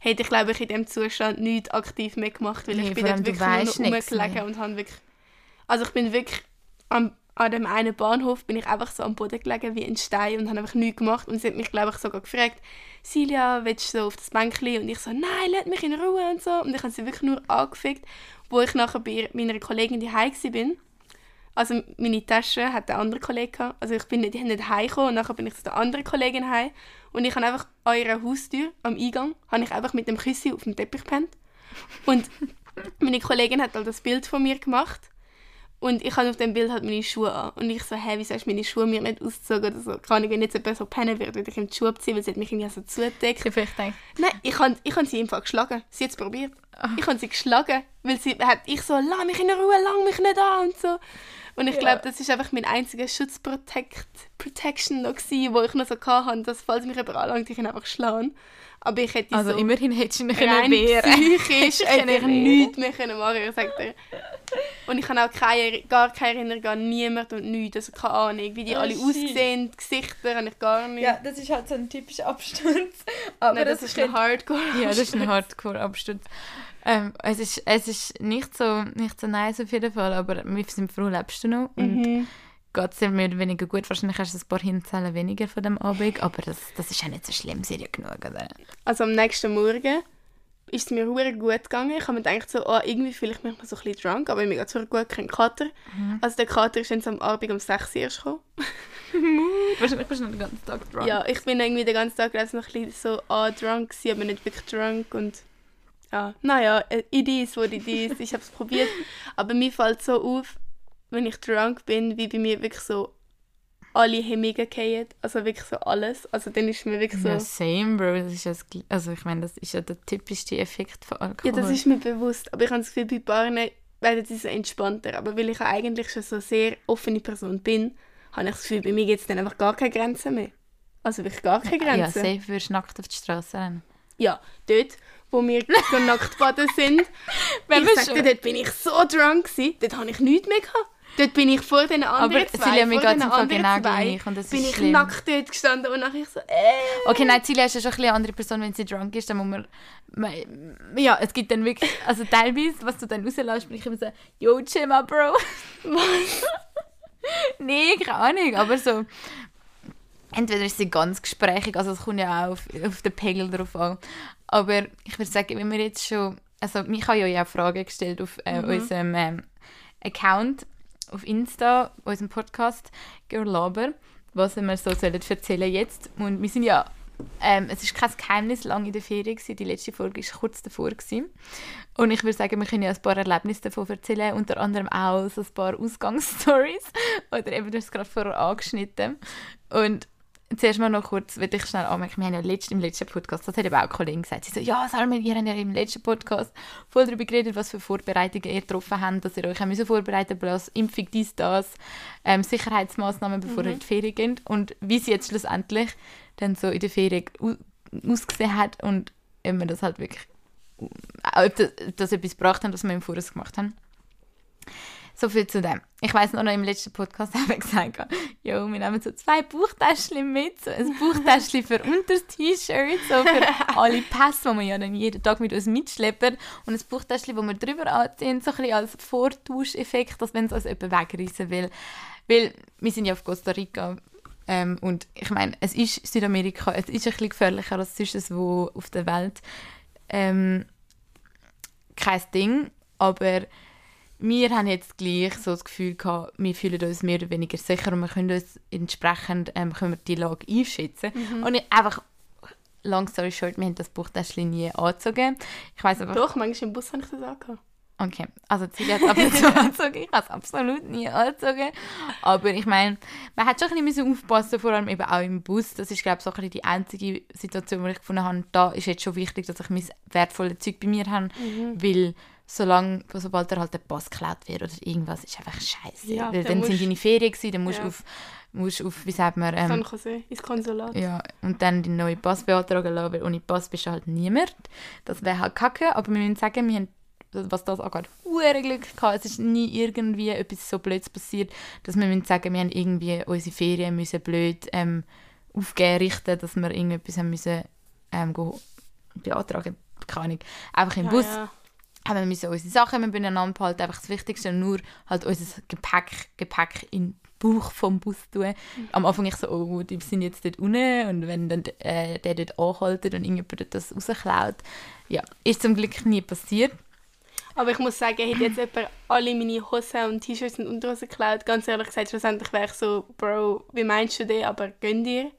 hätte ich, glaube ich, in dem Zustand nichts aktiv mehr gemacht, weil Nee, ich bin dort wirklich nur rumgelegen und habe wirklich... Also ich bin wirklich am, an dem einen Bahnhof bin ich einfach so am Boden gelegen wie ein Stein und habe einfach nichts gemacht und sie hat mich, glaube ich, sogar gefragt, Silja, willst du so auf das Bänkchen? Und ich so, nein, lass mich in Ruhe und so. Und ich habe sie wirklich nur angefickt, wo ich nachher bei meiner Kollegin daheim bin. Also meine Tasche hat der andere Kollege gehabt. Also ich bin nicht, nicht heimgekommen und nachher bin ich zu der anderen Kollegin heim. Und ich habe einfach an ihrer Haustür am Eingang, habe ich einfach mit dem Küssi auf dem Teppich gepennt. Und meine Kollegin hat halt das Bild von mir gemacht. Und ich habe auf dem Bild halt meine Schuhe an. Und ich so, hä, wieso hast du meine Schuhe mir nicht ausgezogen oder so? Kann ich, wenn jetzt jemand so pennen würde, würde ich ihm die Schuhe abziehen, weil sie hat mich irgendwie so zugedeckt. Ich vielleicht gedacht, Nein, ich habe ich hab sie einfach geschlagen. Sie hat es probiert. Ich habe sie geschlagen, weil sie hat ich so, lass mich in Ruhe, lang mich nicht an und so. Und ich Ja. glaube, das ist einfach mein einziger Schutzprotect Protection noch gewesen, wo ich noch so hatte, dass falls mich jemand anlangt, ich ihn einfach schlagen. Aber ich hätte also so immerhin hättest du ihn rein können wehren psychisch Können hätte ich nichts mehr können machen ich sag dir. Und ich habe auch keine, gar keine Erinnerung an niemanden und nichts, also keine Ahnung, wie die Oh, alle shit. aussehen, die Gesichter habe ich gar nicht. Ja, das ist halt so ein typischer Absturz. Aber Nein, das, ist ein Hardcore. Ja, das ist ein Hardcore-Absturz. Ähm, es, ist, es ist nicht so, nicht so nice auf jeden Fall, aber wir sind froh, lebst du noch. Und Mhm. Geht es dir mehr oder weniger gut. Wahrscheinlich hast du ein paar Hinzellen weniger von dem Abend, aber das, das ist ja nicht so schlimm, ja genug, oder? Also am nächsten Morgen ist es mir hure gut gegangen. Ich habe mir gedacht, so, oh, irgendwie fühle ich mich noch so ein bisschen drunk, aber mir geht es gut, kein Kater. Mhm. Also der Kater ist dann so am Abend um 6 Uhr erst gekommen. Wahrscheinlich bist du noch den ganzen Tag drunk. Ja, ich bin irgendwie den ganzen Tag noch ein bisschen so ah, drunk gewesen, aber nicht wirklich drunk und ja, naja, äh, it is what it is. Ich habe es probiert, aber mir fällt so auf, wenn ich drunk bin, wie bei mir wirklich so alle Hemmungen fallen, also wirklich so alles. Also dann ist mir wirklich so... Ja, same, Bro. Das ist ja das, also ich meine, das ist ja der typischste Effekt von Alkohol. Ja, das ist mir bewusst. Aber ich habe das Gefühl, bei Paaren werden sie so entspannter. Aber weil ich ja eigentlich schon so eine sehr offene Person bin, habe ich das Gefühl, bei mir gibt es dann einfach gar keine Grenzen mehr. Also wirklich gar keine Ja, Grenzen. safe würdest du nackt auf die Straße rennen. Ja, dort, wo wir so nackt baden sind, Wenn ich wir sag dir, schon- dort bin ich so drunk gewesen, dort habe ich nichts mehr gehabt. Dort bin ich vor den anderen Aber zwei, Silja, mir Fall anderen genau zwei, gleich und das bin ich schlimm. nackt dort gestanden und nachher so, äh. Okay, nein, Silja ist ja schon ein eine andere Person, wenn sie drunk ist, dann muss man, man ja, es gibt dann wirklich, also teilweise, was du dann rauslässt, bin ich immer so, yo, chill mal, Bro. Was? nee, keine Ahnung, aber so, entweder ist sie ganz gesprächig, also es kommt ja auch auf, auf den Pegel drauf an, aber ich würde sagen, wenn wir jetzt schon, also mich habe ja auch Fragen gestellt auf äh, unserem ähm, Account, auf Insta, unserem Podcast, Girl Laber, was wir so sollen erzählen jetzt. Und wir sind ja, ähm, es ist kein Geheimnis, lange in der Ferien gewesen. Die letzte Folge war kurz davor. Gewesen. Und ich würde sagen, wir können ja ein paar Erlebnisse davon erzählen, unter anderem auch so ein paar Ausgangsstories. Oder eben, du hast es gerade vorher angeschnitten. Und zuerst mal noch kurz, will ich schnell anmerken, wir haben ja letzt, im letzten Podcast, das hat eben auch eine Kollegin gesagt, sie so, ja Salman, ihr habt ja im letzten Podcast voll darüber geredet, was für Vorbereitungen ihr getroffen habt, dass ihr euch müssen vorbereiten müsst, Impfung, dies, das, ähm, Sicherheitsmaßnahmen, bevor ihr in die Ferien geht. Und wie sie jetzt schlussendlich dann so in der Ferien au- ausgesehen hat und ob wir das halt wirklich, ob das, ob das etwas gebracht hat, was wir im Voraus gemacht haben. So viel zu dem. Ich weiß noch, im letzten Podcast habe ich gesagt, jo, wir nehmen so zwei Bauchtäschchen mit, so ein Bauchtäschchen für unter T-Shirt, so für alle Pässe, die wir ja dann jeden Tag mit uns mitschleppen und ein Bauchtäschchen, das wir drüber anziehen, so ein bisschen als Vortauscheffekt, dass wenn es uns jemand wegreißen will. Weil wir sind ja auf Costa Rica ähm, und ich meine, es ist Südamerika, es ist ein bisschen gefährlicher als sonst wo auf der Welt. Ähm, kein Ding. aber wir haben jetzt gleich so das Gefühl gehabt, wir fühlen uns mehr oder weniger sicher und wir können uns entsprechend ähm, können wir die Lage einschätzen. Mhm. Und ich einfach, long story short, wir haben das Buchtäschchen nie angezogen. Ich weiß aber, Doch, manchmal im Bus habe ich das angehabt. okay, also Silja hat es ab und zu angezogen, ich habe es absolut nie angezogen. Aber ich meine, man hat schon ein bisschen aufpassen, vor allem eben auch im Bus. Das ist, glaube ich, so ein bisschen die einzige Situation, wo ich gefunden habe, da ist jetzt schon wichtig, dass ich mein wertvolles Zeug bei mir habe, Mhm. weil solange, sobald dir halt der Pass geklaut wird oder irgendwas, ist einfach scheiße. Ja, weil dann dann sind deine Ferien gewesen, dann musst du Ja. auf, musst auf, wie sagt man, San ähm, Jose, ins Konsulat. ja, und dann den neuen Pass beantragen lassen, weil ohne Pass bist du halt niemand. Das wäre halt kacke, aber wir müssen sagen, wir haben, was das angeht, hure Glück gehabt. Es ist nie irgendwie etwas so Blödes passiert, dass wir müssen sagen, wir haben irgendwie unsere Ferien müssen blöd ähm, aufgeben, richten, dass wir irgendetwas haben müssen ähm, beantragen. Keine Ahnung. Einfach im Ja, Bus ja. Haben wir müssen unsere Sachen beieinander behalten, einfach das Wichtigste, nur halt unser Gepäck, Gepäck in den Bauch vom Bus tun. Am Anfang ich so, oh, die sind jetzt dort unten und wenn dann äh, der dort anhaltet und irgendjemand das rausklaut, ja, ist zum Glück nie passiert. Aber ich muss sagen, hätte jetzt jemand alle meine Hosen und T-Shirts und Unterhosen geklaut, ganz ehrlich gesagt, schlussendlich wäre ich so, Bro, wie meinst du das, aber gönn dir.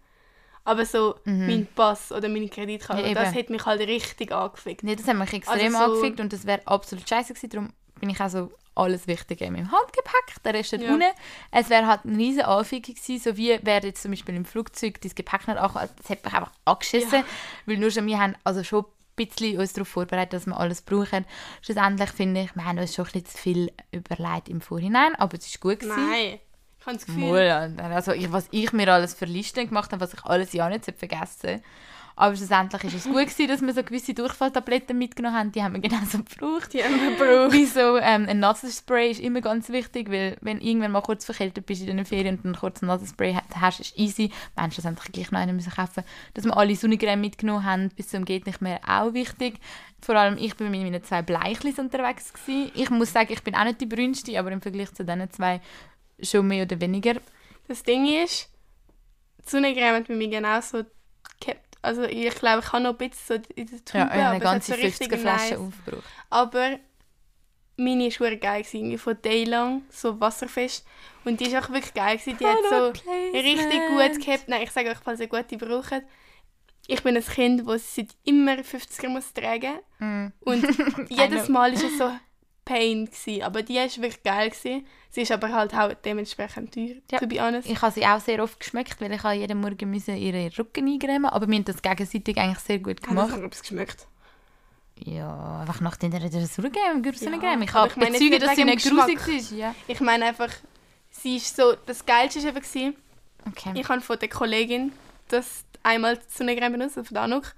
Aber so mein Pass oder meine Kreditkarte, Mhm. Ja, das hat mich halt richtig angefickt. Nee, das hat mich extrem Also so- angefickt und das wäre absolut scheiße gewesen, darum bin ich auch so alles Wichtige in meinem Handgepäck, der Rest Ja. unten. Es wäre halt eine riesige Anfügung gewesen, so wie wäre jetzt zum Beispiel im Flugzeug dein Gepäck nicht angehalten, das hat mich einfach angeschissen, Ja. weil nur schon wir haben also schon ein bisschen uns darauf vorbereitet, dass wir alles brauchen. Schlussendlich finde ich, wir haben uns schon ein bisschen zu viel überlegt im Vorhinein, aber es ist gut gewesen. Nein. Ich habe das Gefühl, Mal, also ich, was ich mir alles für Listen gemacht habe, was ich alles ja nicht vergessen. Aber schlussendlich ist es gut gewesen, dass wir so gewisse Durchfalltabletten mitgenommen haben. Die haben wir genauso gebraucht. die haben wir gebraucht. Wie so ähm, ein Nasenspray ist immer ganz wichtig, weil wenn irgendwann mal kurz verkältet bist in den Ferien und dann kurz ein Nasenspray ha- hast, ist easy. Wir haben schlussendlich gleich noch einen müssen kaufen. Dass wir alle Sonnencreme mitgenommen haben, bis zum geht nicht mehr, auch wichtig. Vor allem ich bin mit meinen zwei Bleichlis unterwegs gewesen. Ich muss sagen, ich bin auch nicht die brünste, aber im Vergleich zu diesen zwei schon mehr oder weniger. Das Ding ist, die Sonnencreme hat bei mir genauso gehabt. Also ich glaube, ich habe noch ein bisschen so in der Tube, Ja, eine aber ganze so richtig 50er Flasche nice. aufgebraucht. Aber meine war geil, irgendwie von Day lang, so wasserfest. Und die war auch wirklich geil. Gewesen. Die hat so richtig gut gehabt. Nein, ich sage euch, falls ihr gute braucht. Ich bin ein Kind, das seit immer 50er muss tragen Mm. Und jedes Mal war es so Pain. Gewesen. Aber die war wirklich geil. Gewesen. Sie ist aber halt auch dementsprechend teuer, Ja. to be honest. Ich habe sie auch sehr oft geschmeckt, weil ich habe jeden Morgen müssen ihre Rücken eingremen aber wir haben das gegenseitig eigentlich sehr gut Hat das gemacht. noch etwas geschmeckt? Ja, einfach nach den Sonnencreme, Sonnencreme. ich aber habe ich meine bezeugt, jetzt dass sie nicht grusig ist. Ja. Ich meine einfach, sie ist so, das Geilste war eben, gewesen, Okay. ich habe von der Kollegin das einmal Sonnencreme benutzt, von Danuk.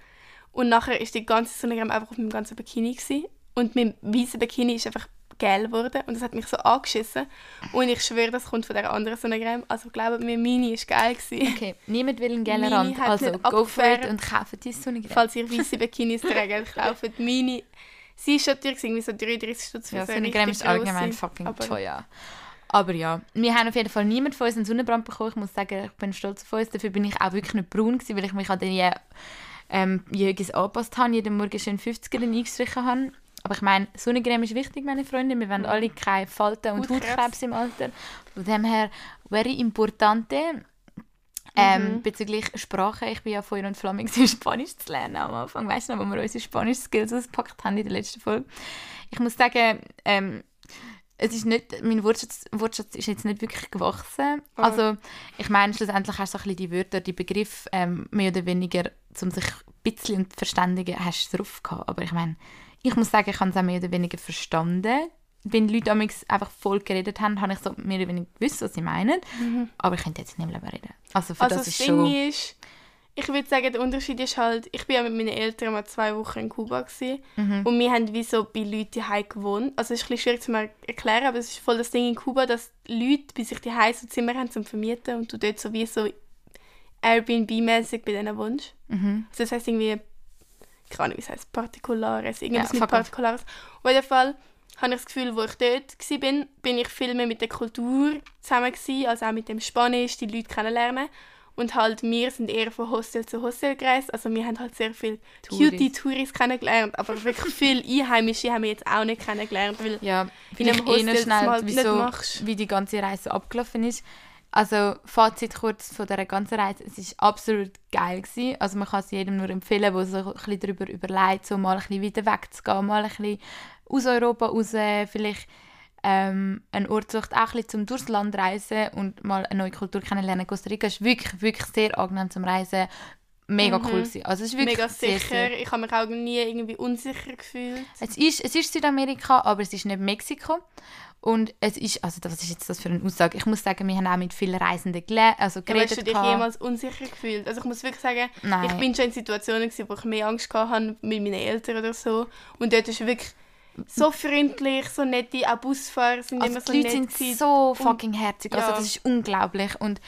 Und nachher ist die ganze Sonnencreme einfach auf meinem ganzen Bikini gewesen. Und mein weißer Bikini ist einfach gelb geworden. Und das hat mich so angeschissen. Und ich schwöre, das kommt von der anderen Sonnencreme. Also ich glaube, mir meine ist geil gewesen. Okay, niemand will einen gelben Rand, also go for it und kaufen die Sonnencreme. Falls ihr weiße Bikinis tragen, kauft meine. Sie ist schon teuer, irgendwie so 33 Stutz für Ja, so Sonnencreme ist allgemein fucking Aber- teuer. Aber ja, wir haben auf jeden Fall niemand von uns einen Sonnenbrand bekommen. Ich muss sagen, ich bin stolz auf uns. Dafür bin ich auch wirklich nicht braun gewesen, weil ich mich an die ähm, Jögis angepasst habe, jeden Morgen schön 50er eingestrichen habe. Aber ich meine, Sonnencreme ist wichtig, meine Freunde. Wir wollen alle keine Falten und Hautkrebs. Hautkrebs im Alter. Von dem her, very importante. Ähm, Bezüglich Sprache, ich bin ja Feuer und gewesen, Spanisch zu lernen am Anfang. Weißt du noch, wo wir unsere Spanisch-Skills ausgepackt haben in der letzten Folge? Ich muss sagen, ähm, es ist nicht, mein Wortschatz, Wortschatz ist jetzt nicht wirklich gewachsen. Ah. Also, ich meine, schlussendlich hast du so ein bisschen die Wörter, die Begriffe ähm, mehr oder weniger, um sich ein bisschen zu verständigen, hast du drauf gehabt. Aber ich meine, ich muss sagen, ich habe es auch mehr oder weniger verstanden. Wenn Leute einfach voll geredet haben, habe ich so mehr oder weniger gewusst, was sie meinen. Aber ich könnte jetzt nicht mehr reden. Also, für Also das ist Ding schon... ist, ich würde sagen, der Unterschied ist halt, ich bin ja mit meinen Eltern mal zwei Wochen in Kuba gewesen, Mhm. und wir haben wie so bei Leuten daheim gewohnt. Also es ist ein bisschen schwierig zu erklären, aber es ist voll das Ding in Kuba, dass Leute bei sich daheim so Zimmer haben zum Vermieten und du dort so wie so Airbnb-mäßig bei denen wohnst. Mhm. Also das heisst irgendwie, keine Ahnung, wie es heisst, Partikulares, irgendwas Ja, mit. Partikulares. Auf jeden Fall habe ich das Gefühl, wo ich dort war, bin, bin ich viel mehr mit der Kultur zusammen gewesen, also auch mit dem Spanisch, die Leute kennenlernen. Und halt, wir sind eher von Hostel zu Hostel gereist. Also wir haben halt sehr viel Touris. Cutie-Touris kennengelernt. Aber wirklich viel Einheimische haben wir jetzt auch nicht kennengelernt. Weil Ja, in einem eh Hostel das schnell, mal nicht wieso, machst. wie die ganze Reise abgelaufen ist. Also Fazit kurz von dieser ganzen Reise, es ist absolut geil gewesen. Also man kann es jedem nur empfehlen, der so ein bisschen darüber überlegt, so mal ein bisschen weiter wegzugehen, mal ein bisschen aus Europa raus, vielleicht ähm, einen Ort sucht, auch ein bisschen zum durchs Land reisen und mal eine neue Kultur kennenlernen. Costa Rica ist wirklich, wirklich sehr angenehm zum Reisen. Mega cool gewesen. Also es ist wirklich Mhm. Mega sicher. sehr, Ich habe mich auch nie irgendwie unsicher gefühlt. es ist, es ist Südamerika, aber es ist nicht Mexiko. Und es ist, also was ist jetzt das für eine Aussage? Ich muss sagen, wir haben auch mit vielen Reisenden gele also Ja, hast geredet. du dich jemals unsicher gefühlt? Also ich muss wirklich sagen, Nein. ich bin schon in Situationen gewesen, wo ich mehr Angst gehabt habe mit meinen Eltern oder so. Und dort ist wirklich so freundlich, so nette, auch Busfahrer sind Also immer so die Leute nett sind so fucking herzig. Also das ist unglaublich. Und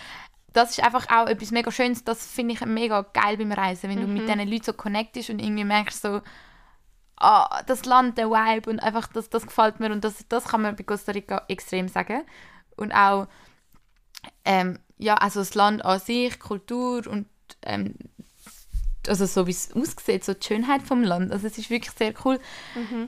das ist einfach auch etwas mega Schönes. Das finde ich mega geil beim Reisen, wenn du Mhm. mit diesen Leuten so connectest und irgendwie merkst so, ah, das Land, der Vibe und einfach, das, das gefällt mir und das, das kann man bei Costa Rica extrem sagen. Und auch, ähm, ja, also das Land an sich, Kultur und ähm, also so wie es aussieht, so die Schönheit vom Land. Also es ist wirklich sehr cool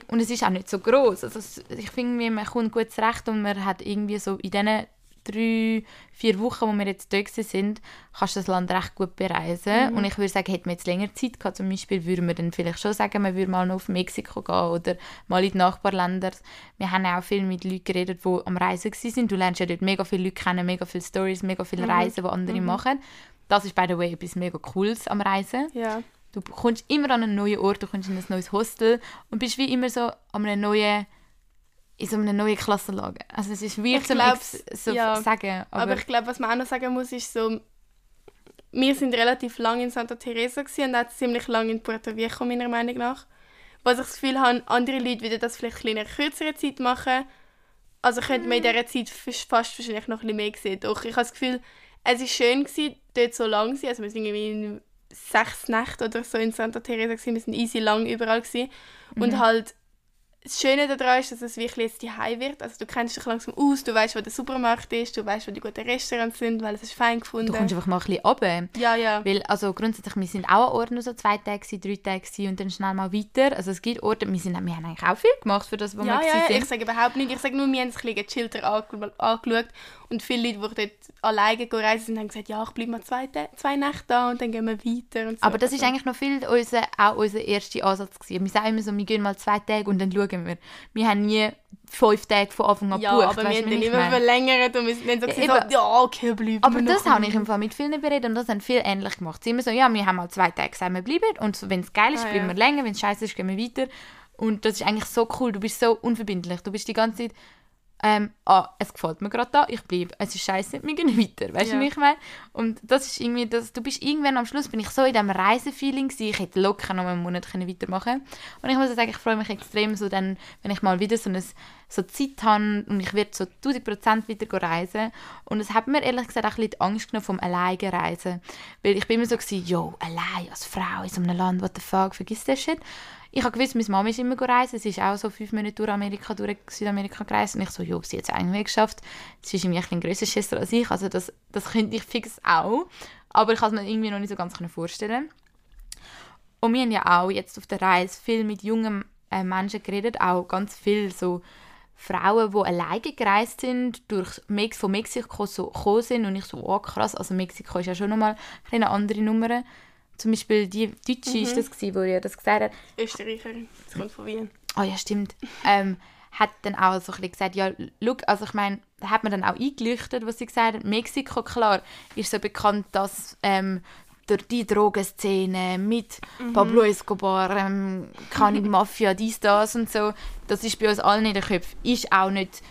und es ist auch nicht so groß. Also es, ich finde, man kommt gut zurecht und man hat irgendwie so in diesen drei, vier Wochen, wo wir jetzt dort sind, kannst du das Land recht gut bereisen. Und ich würde sagen, hätten wir jetzt länger Zeit gehabt, zum Beispiel, würden wir dann vielleicht schon sagen, wir würden mal noch auf Mexiko gehen oder mal in die Nachbarländer. Wir haben auch viel mit Leuten geredet, die am Reisen sind. Du lernst ja dort mega viele Leute kennen, mega viele Stories, mega viele Reisen, die andere machen. Das ist, by the way, etwas mega Cooles am Reisen. Ja. Du kommst immer an einen neuen Ort, du kommst in ein neues Hostel und bist wie immer so an einer neuen, in so einer neuen Klassenlage. Also es ist weird Ich zum glaub's, ex- so ja. sagen, aber, Aber, ich glaube, was man auch noch sagen muss, ist so, wir sind relativ lange in Santa Teresa und auch ziemlich lange in Puerto Viejo, meiner Meinung nach. Was ich das Gefühl habe, andere Leute würden das vielleicht in einer kürzeren Zeit machen. Also könnte man in dieser Zeit fast wahrscheinlich noch ein bisschen mehr sehen. Doch ich habe das Gefühl, es war schön, gewesen, dort so lang zu sein. Also wir sind irgendwie in sechs Nächte oder so in Santa Teresa gewesen. Wir sind easy lang überall gewesen. Und halt das Schöne daran ist, dass es wirklich jetzt die wird. Also du kennst dich langsam aus, du weißt, wo der Supermarkt ist, du weißt, wo die guten Restaurants sind, weil es ist fein gefunden. du kommst einfach mal ein bisschen runter. ja, ja. Weil, also grundsätzlich, wir sind auch an Orten nur so zwei Tage, drei Tage und dann schnell mal weiter. Also es gibt Orte, wir, sind, wir haben eigentlich auch viel gemacht für das, wo Ja, wir ja, gewesen ja, sind. ich sage überhaupt nicht. Ich sage nur, wir haben es ein bisschen gechillter ange- angeschaut. Und viele Leute, die dort alleine reisen sind, haben gesagt, ja, ich bleibe mal zwei, zwei Nächte da und dann gehen wir weiter. Und so. Aber das ist Also, eigentlich noch viel unser, auch unser erster Ansatz gewesen. Wir sagen immer so, wir gehen mal zwei Tage und dann schauen wir. Wir haben nie fünf Tage von Anfang an Ja, gebucht. aber wir haben ich immer verlängert und wir sind dann so, Ja, so eben. ja, okay, bleiben Aber wir das habe ich im Fall mit vielen beredet und das haben viele ähnlich gemacht. Sie immer so, ja, wir haben mal zwei Tage gesagt, wir bleiben und wenn es geil ist, Ah, bleiben ja. wir länger, wenn es scheiße ist, gehen wir weiter. Und das ist eigentlich so cool, du bist so unverbindlich, du bist die ganze Zeit, ähm, ah, es gefällt mir gerade da, ich bleibe, es ist scheiße, wir gehen weiter, weißt du, Ja. wie ich meine? Und das ist irgendwie, das, du bist irgendwann am Schluss, bin ich so in diesem Reisefeeling gewesen, ich hätte locker noch einen Monat können weitermachen Und ich muss sagen, ich freue mich extrem so dann, wenn ich mal wieder so eine so Zeit habe und ich werde so 1000 Prozent wieder reisen. Und es hat mir ehrlich gesagt auch ein bisschen die Angst genommen vom alleine reisen. Weil ich bin immer so yo, allein als Frau in so einem Land, what the fuck, vergiss das Shit. Ich habe gewusst, meine Mama ist immer reisen. Sie ist auch so fünf Minuten durch Amerika, durch Südamerika gereist. Und ich so, jo, sie hat es irgendwie geschafft. Sie ist irgendwie ein grösser Schwester als ich. Also das, das könnte ich fix auch. Aber ich kann es mir irgendwie noch nicht so ganz vorstellen. Und wir haben ja auch jetzt auf der Reise viel mit jungen äh, Menschen geredet, auch ganz viel so Frauen, die alleine gereist sind, durch Mex von Mexiko so gekommen sind und ich so, oh krass, also Mexiko ist ja schon nochmal eine andere Nummer. Zum Beispiel die Deutsche ist das gewesen, wo ihr das gesagt hat. Österreicherin, das kommt von Wien. Oh ja, stimmt. ähm, hat dann auch so ein bisschen gesagt, ja, look, also ich meine, da hat man dann auch eingeleuchtet, was sie gesagt hat. Mexiko, klar, ist so bekannt, dass ähm, durch die Drogenszene mit Pablo Escobar, ähm, keine Mafia, dies, das und so, das ist bei uns allen in den Köpfen, ist auch nicht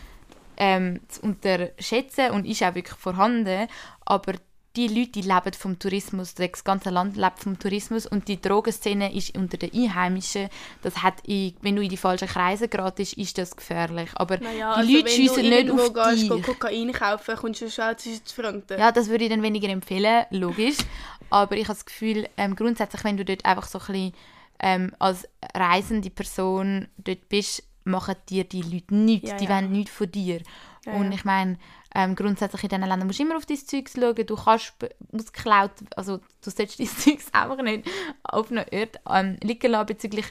ähm, zu unterschätzen und ist auch wirklich vorhanden, aber die Leute, die leben vom Tourismus, das ganze Land lebt vom Tourismus. Und die Drogenszene ist unter den Einheimischen, das hat, in, wenn du in die falschen Kreise geratest, ist das gefährlich, aber Naja, die also Leute wenn schiessen du nicht auf gehst, dich. go Kokain kaufen, kommst du schon zwischen die Fronten. Ja, das würde ich dann weniger empfehlen, logisch. Aber ich habe das Gefühl, ähm, grundsätzlich, wenn du dort einfach so ein bisschen ähm, als reisende Person dort bist, machen dir die Leute nichts. Ja, die ja. wollen nichts von dir. Ja, und ich meine, ähm, grundsätzlich in diesen Ländern musst du immer auf dein Zeug schauen. Du kannst ausgeklaut, also du solltest dein Zeug einfach nicht auf einem Ort ähm, liegen lassen bezüglich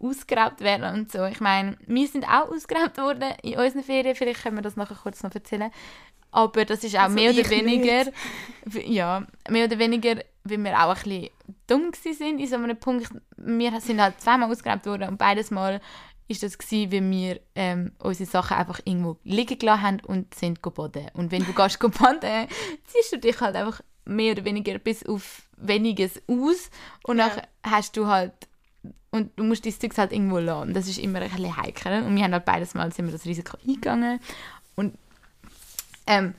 ausgeraubt werden und so. Ich meine, wir sind auch ausgeraubt worden in unseren Ferien. Vielleicht können wir das nachher kurz noch erzählen. Aber das ist auch also mehr oder weniger, nicht. ja, mehr oder weniger, weil wir auch ein bisschen dumm sind in so einem Punkt. Wir sind halt zweimal ausgeraubt worden und beides Mal ist das gewesen, weil wir ähm, unsere Sachen einfach irgendwo liegen gelassen haben und sind baden. Und wenn du gehst baden, ziehst du dich halt einfach mehr oder weniger bis auf weniges aus und ja. dann hast du halt und du musst dein Zeug halt irgendwo lassen. Das ist immer ein bisschen heikel. Und wir haben halt beides Mal sind wir das Risiko eingegangen. Und ähm,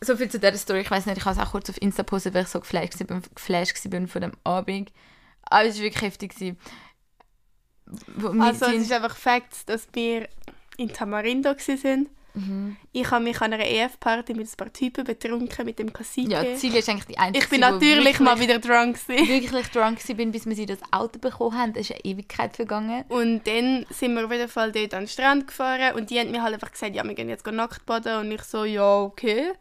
so viel zu dieser Story. Ich weiß nicht, ich habe es auch kurz auf Insta posten, weil ich so geflasht war, geflasht war von dem Abend. Aber es war wirklich heftig. Also es ist einfach Fakt, dass wir in Tamarindo waren Mhm. Ich habe mich an einer EF-Party mit ein paar Typen betrunken, mit dem Casino. Ja, Silja ist eigentlich die Einzige, Ich bin natürlich wirklich, mal wieder drunk gewesen. Wirklich drunk bin, bis wir sie das Auto bekommen haben. Das ist eine Ewigkeit vergangen. Und dann sind wir auf jeden Fall dort an den Strand gefahren und die haben mir halt einfach gesagt, ja, wir gehen jetzt nackt baden. Und ich so, ja, okay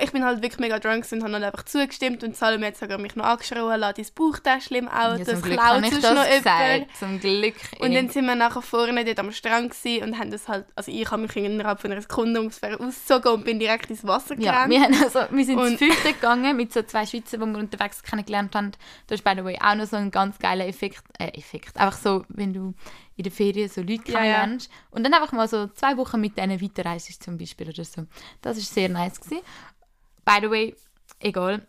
ich bin halt wirklich mega drunk und habe dann einfach zugestimmt und Salome hat sogar mich noch angeschrien, lass dein Bauchtäschchen im Auto, ja, das klaut sonst noch jemand. Zum Glück. Und dann sind wir nachher vorne dort am Strand und haben das halt, also ich habe mich innerhalb von einer Sekunde ungefähr ausgezogen und bin direkt ins Wasser gerannt. Ja, wir, also, wir sind und, zu gegangen mit so zwei Schweizer, die wir unterwegs kennengelernt haben. Das ist by the way auch noch so ein ganz geiler Effekt, äh, Effekt. einfach so, wenn du in der Ferien so Leute kennenlernst ja, ja. und dann einfach mal so zwei Wochen mit denen weiterreist zum Beispiel oder so. Das war sehr nice gewesen. By the way, egal.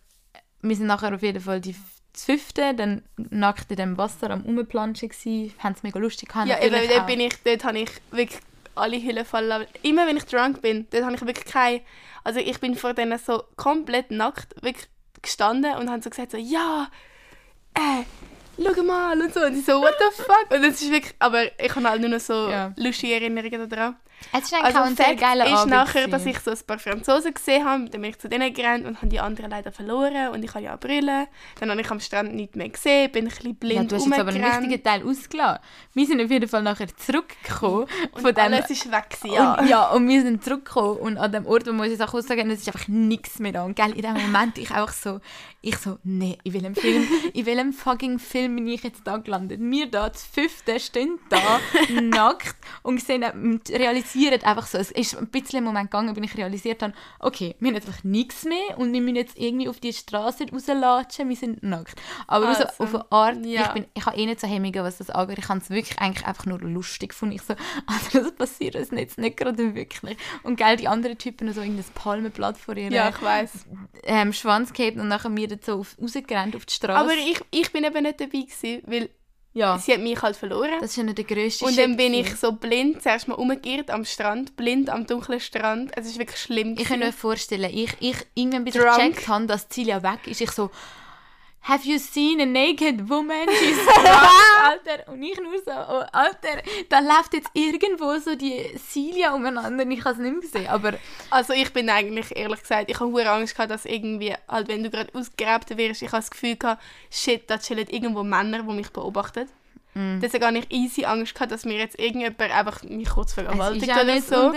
Wir sind nachher auf jeden Fall die fünfte, dann nackt in dem Wasser am Umplanschen gsi, haben es mega lustig gehabt. Ja, eben, dort bin ich, dort habe ich wirklich alle Hüllen fallen Immer wenn ich drunk bin, dort habe ich wirklich keine, also ich bin vor denen so komplett nackt wirklich gestanden und habe so gesagt so, ja, äh, schau mal und so. Und ich so, what the fuck? Und das ist wirklich, aber ich habe halt nur noch so ja. lustige Erinnerungen daran. Es ist eigentlich also, ein sehr geiler ist Abend nachher, gewesen. dass ich so ein paar Franzosen gesehen habe, dann bin ich zu denen gerannt und habe die anderen leider verloren und ich habe ja Brille. Dann habe ich am Strand nichts mehr gesehen, bin ein bisschen blind ja, du hast jetzt aber einen wichtigen Teil ausgelassen. Wir sind auf jeden Fall nachher zurückgekommen. Und von dem, alles ist weg gewesen, ja. Und, ja, und wir sind zurückgekommen und an dem Ort, wo wir unsere Sachen aussagen, es ist einfach nichts mehr da. Und gell, in dem Moment ich auch so, ich so, nee, in welchem Film, in welchem fucking Film bin ich jetzt da gelandet? Wir da, das fünfte, stehen da, nackt und sehen, realisieren realisiert einfach so, es ist ein bisschen im Moment gegangen, bin ich realisiert habe, okay, wir haben einfach nichts mehr und wir müssen jetzt irgendwie auf die Straße rauslatschen, wir sind nackt. Aber also, auf eine Art, ja. ich, bin, ich habe eh nicht so Hemmungen, was das angeht. Ich habe es wirklich eigentlich einfach nur lustig gefunden. Ich so, also das passiert uns jetzt nicht gerade wirklich. Und gell, die anderen Typen so irgendein Palmenblatt vor ihrem ja. Ähm, Schwanz gehabt und nachher mir so auf, rausgerannt auf die Straße. Aber ich, ich bin eben nicht dabei gewesen, weil ja. Sie hat mich halt verloren. Das ist ja nicht der grösste Und dann bin ich so blind, zuerst mal umgekehrt am Strand, blind am dunklen Strand. Es ist wirklich schlimm. Ich kann mir vorstellen, ich, ich irgendwann bis ich gecheckt habe, dass Celia weg ist, ich so Have you seen a naked woman? She's drunk, Alter. Und ich nur so, oh, Alter, da läuft jetzt irgendwo so die Celia umeinander ich habe es nicht mehr gesehen. Aber also ich bin eigentlich, ehrlich gesagt, ich habe Angst gehabt, dass irgendwie, halt, wenn du gerade ausgegraben wirst, ich habe das Gefühl gehabt, shit, da chillen irgendwo Männer, die mich beobachten. Mm. Deswegen habe ich easy Angst gehabt, dass mir jetzt irgendjemand einfach mich kurz vergewaltigt oder so.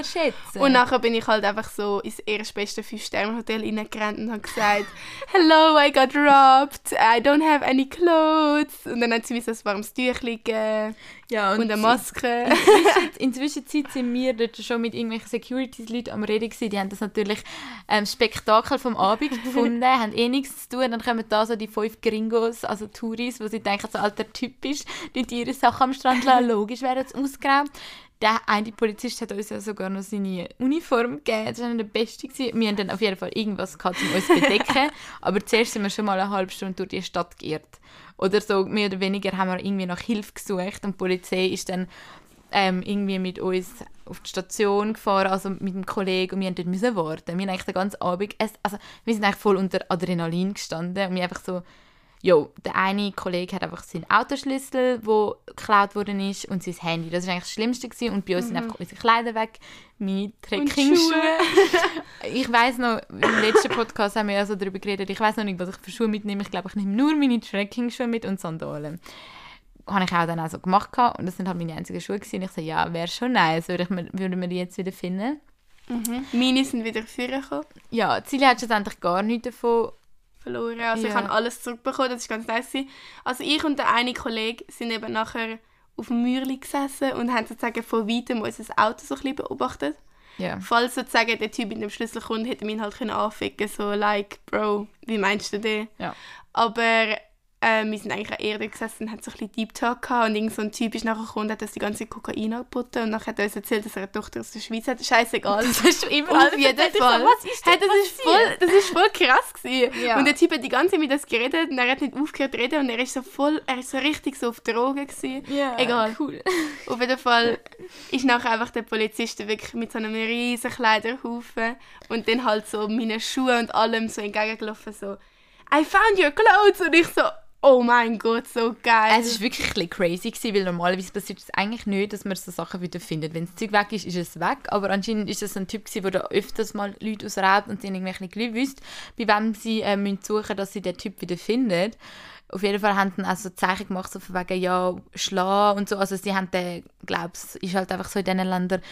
Und nachher bin ich halt einfach so ins erstbeste 5-Sterne-Hotel reingerannt und habe gesagt, «Hello, I got robbed. I don't have any clothes.» Und dann hat sie mir so ein warmes Tüchlein gegeben. Ja, und, und eine Maske. In der Zwischenzeit sind wir dort schon mit irgendwelchen Securities-Leuten am Reden gewesen. Die haben das natürlich ähm, Spektakel vom Abend gefunden, haben eh nichts zu tun. Dann kommen da so die fünf Gringos, also Touris, wo sie denken, so alter typisch, die ihre Sachen am Strand lassen. Logisch wäre es ausgeräumt. Der eine Polizist hat uns ja sogar noch seine Uniform gegeben. Das war der Beste. Gewesen. Wir haben dann auf jeden Fall irgendwas gehabt, um uns zu bedecken. Aber zuerst sind wir schon mal eine halbe Stunde durch die Stadt geirrt. Oder so mehr oder weniger haben wir irgendwie nach Hilfe gesucht und die Polizei ist dann ähm, irgendwie mit uns auf die Station gefahren, also mit einem Kollegen und wir dort warten. Wir haben eigentlich den ganzen Abend, also wir sind eigentlich voll unter Adrenalin gestanden und wir einfach so Jo, der eine Kollege hat einfach seinen Autoschlüssel, der geklaut worden ist, und sein Handy. Das war eigentlich das Schlimmste. Gewesen. Und bei uns mhm. sind einfach unsere Kleider weg, meine Trekkingschuhe. ich weiß noch, im letzten Podcast haben wir ja so darüber geredet, ich weiß noch nicht, was ich für Schuhe mitnehme. Ich glaube, ich nehme nur meine Trekkingschuhe mit und Sandalen. Habe ich auch dann auch so gemacht. Und das sind halt meine einzigen Schuhe. Gewesen. Und ich so, ja, wäre schon nice, würde, ich, würde man die jetzt wieder finden. Mhm. Meine sind wieder vorgekommen, Ja, Silja hat schlussendlich gar nichts davon. Verloren. Also ich Ja. habe alles zurückbekommen, das ist ganz nice. gewesen. Also ich und der eine Kollege sind eben nachher auf dem Mürli gesessen und haben sozusagen von weitem unser Auto so ein bisschen beobachtet. Ja. Falls sozusagen der Typ mit dem Schlüssel kommt, hätte man ihn halt können anficken so like, Bro, wie meinst du den? Ja. Aber äh, wir sind eigentlich an Erde gesessen und hatten so ein bisschen Deep Talk gehabt und irgend so ein Typ ist nachher gekommen und hat uns die ganze Kokain angeboten und nachher hat er uns erzählt, dass er eine Tochter aus der Schweiz hat. Scheißegal. Das du immer Auf jeden Fall. was ist Hey, das, ist voll, das ist voll krass gewesen. Ja. Und der Typ hat die ganze Zeit mit uns geredet und er hat nicht aufgehört zu reden und er ist so voll, er ist so richtig so auf Drogen gewesen. Ja, Egal. cool. Auf jeden Fall ist nachher einfach der Polizist wirklich mit so einem riesen Kleiderhaufen und dann halt so meine Schuhe und allem so entgegengelaufen so I found your clothes und ich so oh mein Gott so geil. Es war wirklich ein crazy, gewesen, weil normalerweise passiert es eigentlich nicht, dass man so Sachen wieder findet. Wenn das Zeug weg ist, ist es weg. Aber anscheinend ist es ein Typ, gewesen, der da öfters mal Leute ausraubt und sie irgendwie ein bisschen wüsste, bei wem sie äh, müssen suchen dass sie den Typ wieder finden. Auf jeden Fall haben sie dann auch so Zeichen gemacht, so von wegen, ja, schlagen und so. Also sie haben den, glaube ich, ist halt einfach so in diesen Ländern,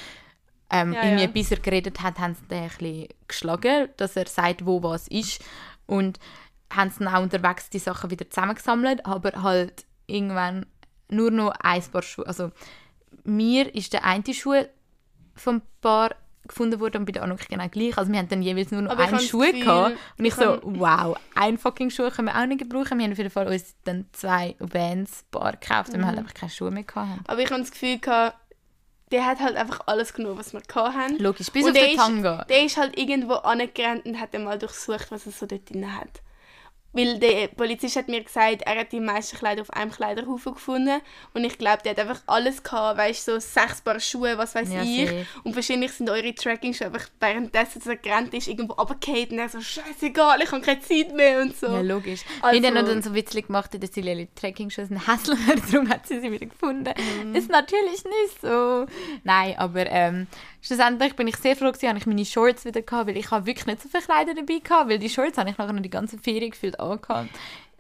ähm, Ja, irgendwie ja. bis er geredet hat, haben sie den ein bisschen geschlagen, dass er sagt, wo was ist. Und haben sie dann auch unterwegs die Sachen wieder zusammengesammelt, aber halt irgendwann nur noch ein Paar Schuhe. Also mir ist der eine Schuh vom Paar gefunden worden und bei der Anuk genau gleich. Also wir haben dann jeweils nur noch Aber einen Schuh gehabt und ich ich so, wow, ein fucking Schuh können wir auch nicht gebrauchen. Wir haben auf jeden Fall uns dann zwei Vans Paar gekauft, weil wir Mhm. halt einfach keine Schuhe mehr hatten. Aber ich habe das Gefühl gehabt, der hat halt einfach alles genommen, was wir hatten. Logisch, bis Und auf der den ist- Tanga. Der ist halt irgendwo angerannt und hat dann mal durchsucht, was er so dort drin hat. Weil der Polizist hat mir gesagt, er hat die meisten Kleider auf einem Kleiderhaufen gefunden. Und ich glaube, der hat einfach alles gehabt, weißt du, so sechs Paar Schuhe, was weiß Ja, ich. safe. Und wahrscheinlich sind eure Tracking-Schuhe einfach währenddessen, dass er gerannt ist, irgendwo runtergefallen und er so, scheißegal, ich habe keine Zeit mehr und so. Ja, logisch. Also- Wir haben dann so witzig gemacht, dass sie ihre Trekkingschuhe sind hässlicher, darum hat sie sie wieder gefunden. Mhm. Ist natürlich nicht so. Nein, aber ähm, schlussendlich bin ich sehr froh habe ich meine Shorts wieder gehabt, weil ich habe wirklich nicht so viele Kleider dabei gehabt, weil die Shorts habe ich nachher noch die ganze Ferien gefühlt angehabt.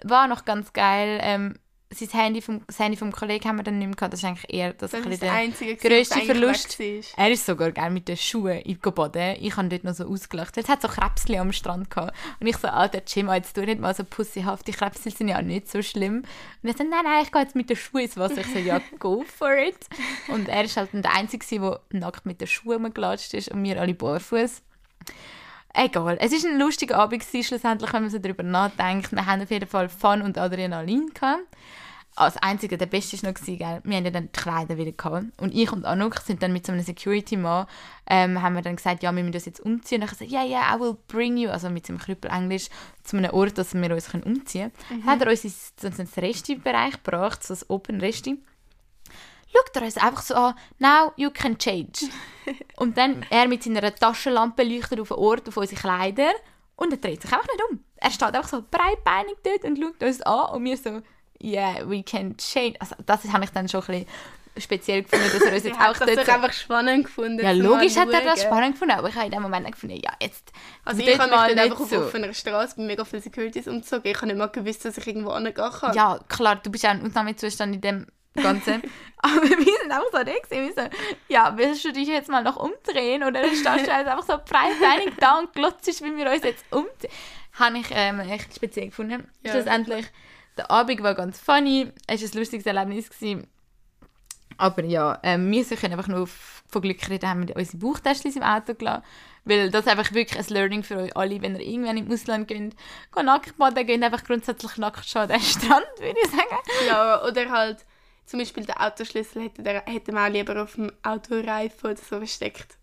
War noch ganz geil. Ähm, sein Handy vom, das Handy vom Kollegen haben wir dann nicht mehr gehabt. Das ist eigentlich eher das, Das ist der Einzige, grösste Verlust. Er ist sogar gerne mit den Schuhen in die baden. Ich habe dort noch so ausgelacht. Jetzt hat so Krebschen am Strand gehabt. Und ich so, alter Jim, jetzt tu nicht mal so pussyhaft. Die Krebschen sind ja nicht so schlimm. Und er so, nein, nein, ich gehe jetzt mit den Schuhen ins Wasser. Ich so, ja, go for it. Und er ist halt der Einzige, der nackt mit den Schuhen rumgelatscht ist und wir alle barfuß. Egal. Es war ein lustiger Abend, gewesen, schlussendlich, wenn man so darüber nachdenkt. Wir haben auf jeden Fall Fun und Adrenalin gehabt. Als Einzige, der Beste war noch, gewesen, gell? wir haben ja dann die Kleider wieder gehabt. Und ich und Anouk sind dann mit so einem Security-Mann, ähm, haben wir dann gesagt, ja, wir müssen uns jetzt umziehen. Und ich gesagt, ja, ja, I will bring you, also mit seinem Krüppel-Englisch, zu einem Ort, dass wir uns können umziehen können. Hat er uns ins, ins Resti-Bereich gebracht, so das Open-Resti. Schaut er uns einfach so an, now you can change. und dann er mit seiner Taschenlampe leuchtet auf den Ort, auf unsere Kleider und er dreht sich einfach nicht um. Er steht einfach so breitbeinig dort und schaut uns an und wir so, yeah, we can change. Also das habe ich dann schon ein bisschen speziell gefunden, dass er uns jetzt Er auch dort so, einfach spannend gefunden. Ja, logisch hat er das spannend gefunden, aber ich habe in dem Moment gefunden, ja, jetzt Also ich habe mich dann einfach auf so. offener Straße bei mega vielen Securities umgezogen. Ich habe nicht mal gewusst, dass ich irgendwo hingehen kann. Ja, klar, du bist ja ein Ausnahmezustand in dem Ganzen. Aber wir sind einfach so da gewesen, wir so, ja, willst du dich jetzt mal noch umdrehen? Oder stehst du jetzt einfach so breitbeinig da und glotzt, wie wir uns jetzt umziehen? Habe ich ähm, echt speziell gefunden. Ja. Schlussendlich, der Abend war ganz funny, es war ein lustiges Erlebnis. Gewesen. Aber ja, ähm, wir können einfach nur von Glück reden, haben wir unsere Bauchtäschchen im Auto gelassen. Weil das ist einfach wirklich ein Learning für euch alle, wenn ihr irgendwann im Ausland geht. Geht nackt baden, geht einfach grundsätzlich nackt schon an den Strand, würde ich sagen. Ja, oder halt zum Beispiel den Autoschlüssel hätte, der, hätte man auch lieber auf dem Autoreifen oder so versteckt.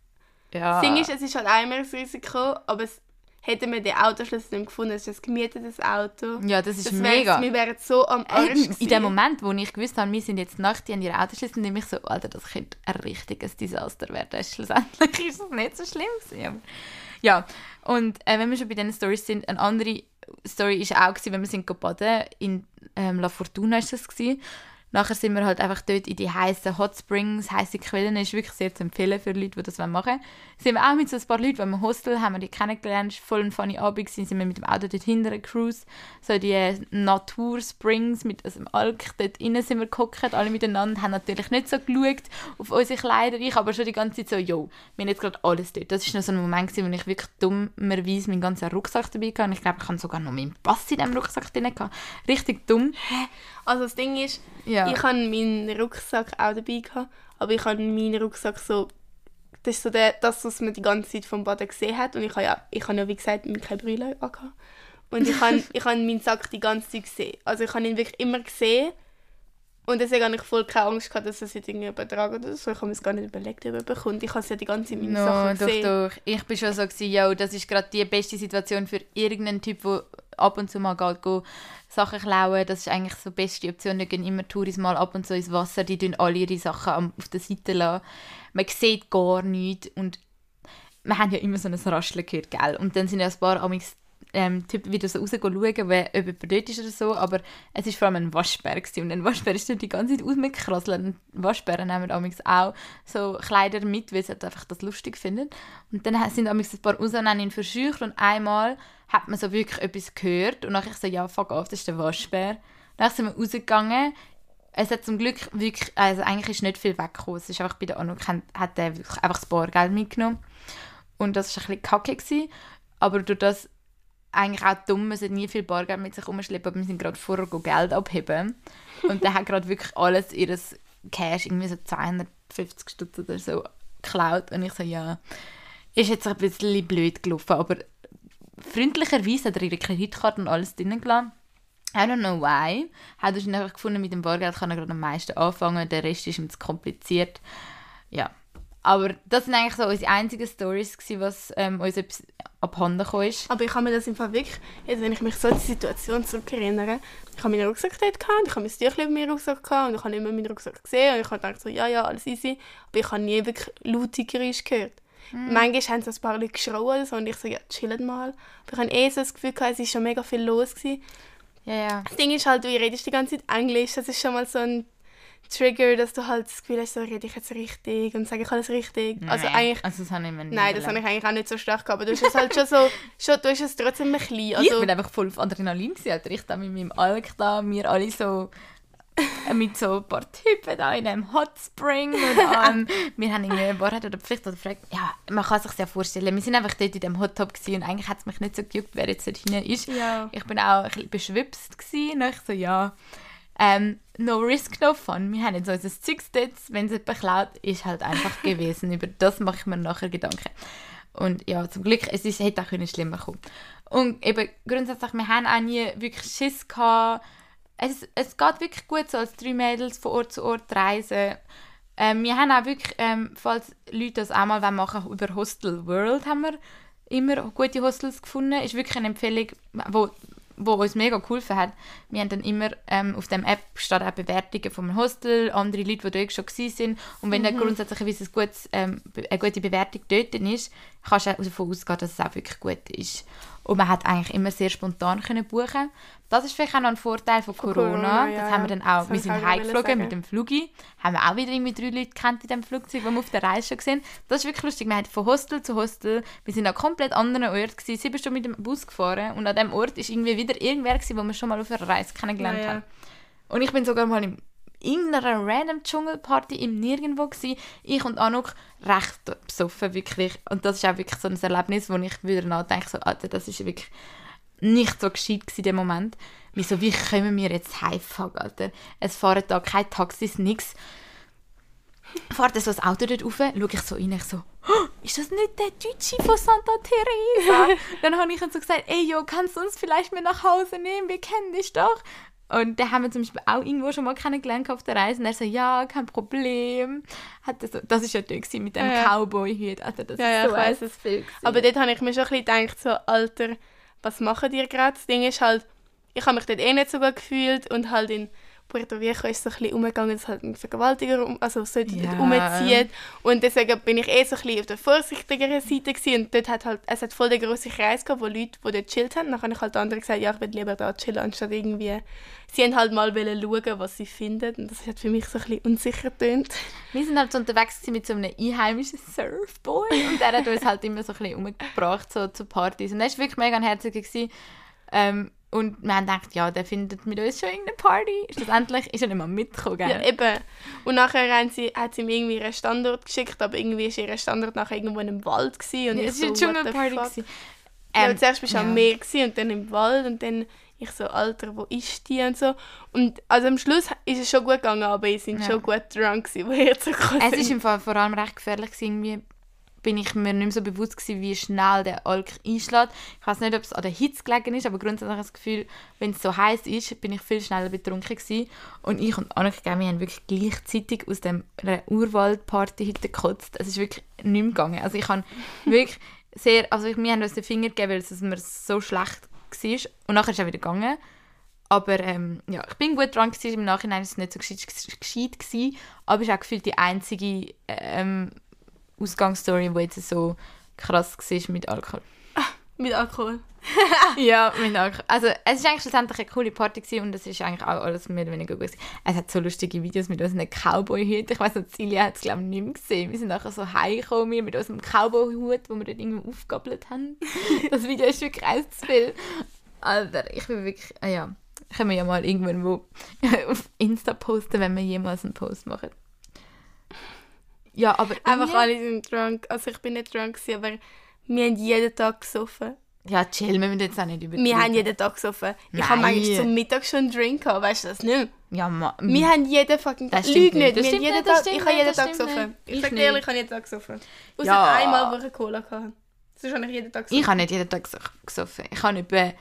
Ja. Das Ding ist, es ist halt einmal ein Risiko, aber es, hätte man den Autoschlüssel nicht gefunden, es ist ein gemietetes Auto. ja, das ist Das mega. wir wären so am Arsch Ey, in dem Moment, wo ich gewusst habe, wir sind jetzt nackt, die haben ihre Autoschlüssel, nehme ich so, Alter, das könnte ein richtiges Desaster werden. Schlussendlich ist es nicht so schlimm gewesen. Ja, und äh, wenn wir schon bei diesen Stories sind, eine andere Story war auch, gewesen, wenn wir sind baden in ähm, La Fortuna ist das gewesen. Nachher sind wir halt einfach dort in die heißen Hot Springs, heiße Quellen, ist wirklich sehr zu empfehlen für Leute, die das machen wollen. Sind wir auch mit so ein paar Leuten, die im Hostel haben wir die kennengelernt, voll ein funny Abend gewesen, sind wir mit dem Auto dort hinter Cruise, so die Natur Springs mit dem Alk, dort innen sind wir geguckt, alle miteinander, haben natürlich nicht so geschaut auf unsere Kleider, ich aber schon die ganze Zeit so, jo, wir haben jetzt gerade alles dort. Das war noch so ein Moment, gewesen, wo ich wirklich dummerweise meinen ganzen Rucksack dabei hatte. Ich glaube, ich habe sogar noch meinen Pass in diesem Rucksack drin. Richtig dumm. Also das Ding ist, Ja. ich habe meinen Rucksack auch dabei gehabt, aber ich habe meinen Rucksack so, das ist so der, das, was man die ganze Zeit vom Boden gesehen hat und ich habe ja, ich habe ja wie gesagt keine Brille angehabt. und ich habe, ich habe meinen Sack die ganze Zeit gesehen. Also ich habe ihn wirklich immer gesehen und deswegen habe ich voll keine Angst gehabt, dass er sich irgendwie übertragen oder so. Ich habe mir es gar nicht überlegt, ob er bekommt. Ich habe es ja die ganze Zeit meine No, Sachen doch, gesehen. doch. Ich bin schon so gewesen, yo, das ist gerade die beste Situation für irgendeinen Typ, der ab und zu mal geht, go Sachen klauen. Das ist eigentlich so die beste Option. Die gehen immer Touris mal ab und zu ins Wasser. Die tun alle ihre Sachen auf der Seite lassen. Man sieht gar nichts und wir haben ja immer so ein Rascheln gehört, gell? Und dann sind ja ein paar amigs ähm, Typen wieder so rausgehen schauen, wer, ob jemand dort ist oder so, aber es war vor allem ein Waschbär gewesen. und ein Waschbär ist dort die ganze Zeit ausgekrasselt und Waschbären nehmen auch so Kleider mit, weil sie halt einfach das lustig finden. Und dann sind amigs ein paar raus und haben ihn verscheucht und einmal hat man so wirklich etwas gehört und nachher so, ja, fuck off, das ist der Waschbär. Dann sind wir rausgegangen, es hat zum Glück wirklich, also eigentlich ist nicht viel weggekommen. Es ist einfach bei der Anuk hat, hat er einfach das Bargeld mitgenommen. Und das war ein bisschen kacke. Gewesen. Aber durch das eigentlich auch dumm, man sollte nie viel Bargeld mit sich rumschleppen, aber wir sind gerade vorher Geld abheben. Und der hat gerade wirklich alles, ihres Cash, irgendwie so 250 Stutz oder so, geklaut. Und ich so, ja, ist jetzt ein bisschen blöd gelaufen, aber freundlicherweise hat er ihre Kreditkarte und alles drinnen gelassen. I don't know why. Hat er einfach gefunden, mit dem Bargeld kann er gerade am meisten anfangen, der Rest ist ihm zu kompliziert. Ja. Aber das sind eigentlich so unsere einzigen Stories, gewesen, was ähm, uns etwas abhanden gekommen ist. Aber ich habe mir das im Fall wirklich, jetzt wenn ich mich so an die Situation zurückerinnere, ich habe meinen Rucksack dort gehabt, und ich habe mein Tüchlein in meinem Rucksack gehabt und ich habe immer meinen Rucksack gesehen und ich habe gedacht so, ja, ja, alles easy. Aber ich habe nie wirklich laute Geräusche gehört. Manchmal haben so ein paar Leute geschrien oder so und ich so, ja, chillt mal. Aber ich habe eh so das Gefühl gehabt, es war schon mega viel los. Gewesen. Ja, ja. Das Ding ist halt, du redest die ganze Zeit Englisch, das ist schon mal so ein Trigger, dass du halt das Gefühl hast, so rede ich jetzt richtig und sage ich alles richtig. Also Nee, eigentlich... also das habe ich mir nicht Nein, das habe ich eigentlich auch nicht so stark gehabt, aber du hast es halt schon so, schon, du hast es trotzdem ein bisschen, also... ich bin einfach voll auf Adrenalin gewesen, Alter. Ich da mit meinem Alk da, wir alle so äh, mit so ein paar Typen da in einem Hot Spring und ähm, wir haben irgendwie eine Wahrheit oder Pflicht oder gefragt, ja, man kann sich ja vorstellen, wir sind einfach dort in dem Hot gewesen und eigentlich hat es mich nicht so gejuckt, wer jetzt dort hinein ist. Ja. Ich bin auch ein bisschen beschwipst gewesen und ich so, ja, ähm, no risk, no fun. Wir haben jetzt unser Zeugs wenn es jemand klaut, ist halt einfach gewesen. Über das mache ich mir nachher Gedanken. Und ja, zum Glück, es ist, hätte auch können schlimmer kommen Und eben grundsätzlich, wir haben auch nie wirklich Schiss gehabt. Es, es geht wirklich gut, so als drei Mädels von Ort zu Ort reisen. Ähm, wir haben auch wirklich, ähm, falls Leute das auch mal machen wollen, über Hostel World haben wir immer gute Hostels gefunden. Ist wirklich eine Empfehlung, wo, wo uns mega geholfen hat. Wir haben dann immer ähm, auf dem App steht auch Bewertungen vom Hostel, andere Leute, die dort schon gewesen sind. Und wenn dann grundsätzlich ein gutes, ähm, eine gute Bewertung dort ist, kannst du davon ausgehen, dass es auch wirklich gut ist. Und man hat eigentlich immer sehr spontan können buchen. Das ist vielleicht auch noch ein Vorteil von, Corona. Corona, ja, das haben wir dann auch. Wir sind heimgeflogen mit dem Flugi. Haben wir auch wieder irgendwie drei Leute kennt in dem Flugzeug, die wir auf der Reise schon gesehen Das ist wirklich lustig. Wir haben von Hostel zu Hostel, wir sind an komplett anderen Ort gewesen, sieben Stunden mit dem Bus gefahren und an dem Ort ist irgendwie wieder irgendwer gewesen, wo wir schon mal auf einer Reise kennengelernt Ja, ja. haben. Und ich bin sogar mal in irgendeiner random Dschungelparty im Nirgendwo gsi. Ich und Anuk recht besoffen, wirklich. Und das ist auch wirklich so ein Erlebnis, wo ich wieder nachdenke, so, Alter, das ist wirklich nicht so gescheit gewesen, in dem Moment. Wieso, wie kommen wir jetzt heimfahren, Alter? Es fahren da keine Taxis, nix. Fahrt so das Auto dort rauf, schaue ich so rein, ich so, «Oh, ist das nicht der Deutsche von Santa Teresa? dann habe ich ihm so gesagt, ey, jo, kannst du uns vielleicht mit nach Hause nehmen? Wir kennen dich doch. Und den haben wir zum Beispiel auch irgendwo schon mal kennengelernt auf der Reise. Und er so, ja, kein Problem. Hat so, das war ja gewesen mit dem Ja. Cowboy-Hut. Also das Ja, ja, ist so ich weiss es. Film gewesen. Aber dort habe ich mir schon ein bisschen gedacht, so, Alter, was machen die gerade? Das Ding ist halt, ich habe mich dort eh nicht so gut gefühlt und halt in Puerto Rico ist so ein bisschen umgegangen, dass halt ein Vergewaltiger um, also so dort Ja. umzieht. Und deswegen bin ich eh so ein bisschen auf der vorsichtigeren Seite gewesen. Und dort hat halt, es hat voll den grossen Kreis gehabt, wo Leute, die dort chillt haben. Dann habe ich halt anderen gesagt, ja, ich will lieber da chillen, anstatt irgendwie... Sie haben halt mal wollen schauen, was sie finden. Und das hat für mich so ein bisschen unsicher getönt. Wir sind halt so unterwegs mit so einem einheimischen Surfboy und der hat uns halt immer so ein bisschen umgebracht so zu Partys und er war wirklich mega ein Herziger. gewesen. Ähm, und wir haben gedacht, ja, der findet mit uns schon irgendeine Party. Schlussendlich ist er nicht mal mitgekommen. Ja, eben. Und nachher haben sie, hat sie mir irgendwie ihren Standort geschickt, aber irgendwie war ihr Standort nachher irgendwo in einem Wald. Gewesen, und Ja, ich es so, war eine what the Dschungelparty. Ja, Ähm, aber zuerst bist du ja. am Meer gewesen und dann im Wald und dann ich so, Alter, wo ist die und so. Und also am Schluss ist es schon gut gegangen, aber ihr sind Ja. schon gut drunk gewesen, wo ihr zurückgekommen Es im Fall vor allem recht gefährlich. Gewesen. Irgendwie bin ich mir nicht mehr so bewusst gewesen, wie schnell der Alk einschlägt. Ich weiß nicht, ob es an der Hitze gelegen ist, aber grundsätzlich habe ich das Gefühl, wenn es so heiß ist, bin ich viel schneller betrunken gewesen. Und ich und Annika, wir haben wirklich gleichzeitig aus dem Urwaldparty heute gekotzt. Es ist wirklich nicht mehr gegangen. Also ich habe wirklich sehr, also wir haben uns den Finger gegeben, weil es mir so schlecht war. Und nachher ist es wieder gegangen. Aber ähm, ja, ich bin gut dran gewesen. Im Nachhinein ist es nicht so gescheit, gescheit gewesen, aber es ist auch gefühlt die einzige ähm, Ausgangsstory, die jetzt so krass war mit Alkohol. Mit Alkohol. ja, mit Alkohol. Also es ist eigentlich schlussendlich eine coole Party gewesen und es ist eigentlich auch alles mehr oder weniger gut gewesen. Es hat so lustige Videos mit unseren Cowboy-Hüten. Ich weiss noch, Celia hat es glaube ich nicht mehr gesehen. Wir sind nachher so heimgekommen mit unserem Cowboy-Hut, wo wir dort irgendwo aufgabelt haben. Das Video ist wirklich eins zu viel. Alter, ich bin wirklich, ah ja, können wir ja mal irgendwo auf Insta posten, wenn wir jemals einen Post machen. Ja, aber Einfach irgendwie- alle sind drunk. Also ich bin nicht drunk gewesen, aber wir haben jeden Tag gesoffen. Ja, chill, wir müssen jetzt auch nicht übertreiben. Wir haben jeden Tag gesoffen. Ich habe Nein. manchmal zum Mittag schon einen Drink gehabt, weißt du das nicht? Ja, ma, Wir haben jeden fucking Tag. stimmt Lüg nicht. nicht. Das Wir haben jeden nicht, Tag, ich habe nicht, jeden Tag gesoffen. nicht. Ich Ich sag dir nicht. ehrlich, ich habe jeden Tag gesoffen. Außer Ja. einmal, wo ich Cola hatte. Sonst habe ich jeden Tag gesoffen. Ich habe nicht jeden Tag ges- gesoffen. Ich habe etwa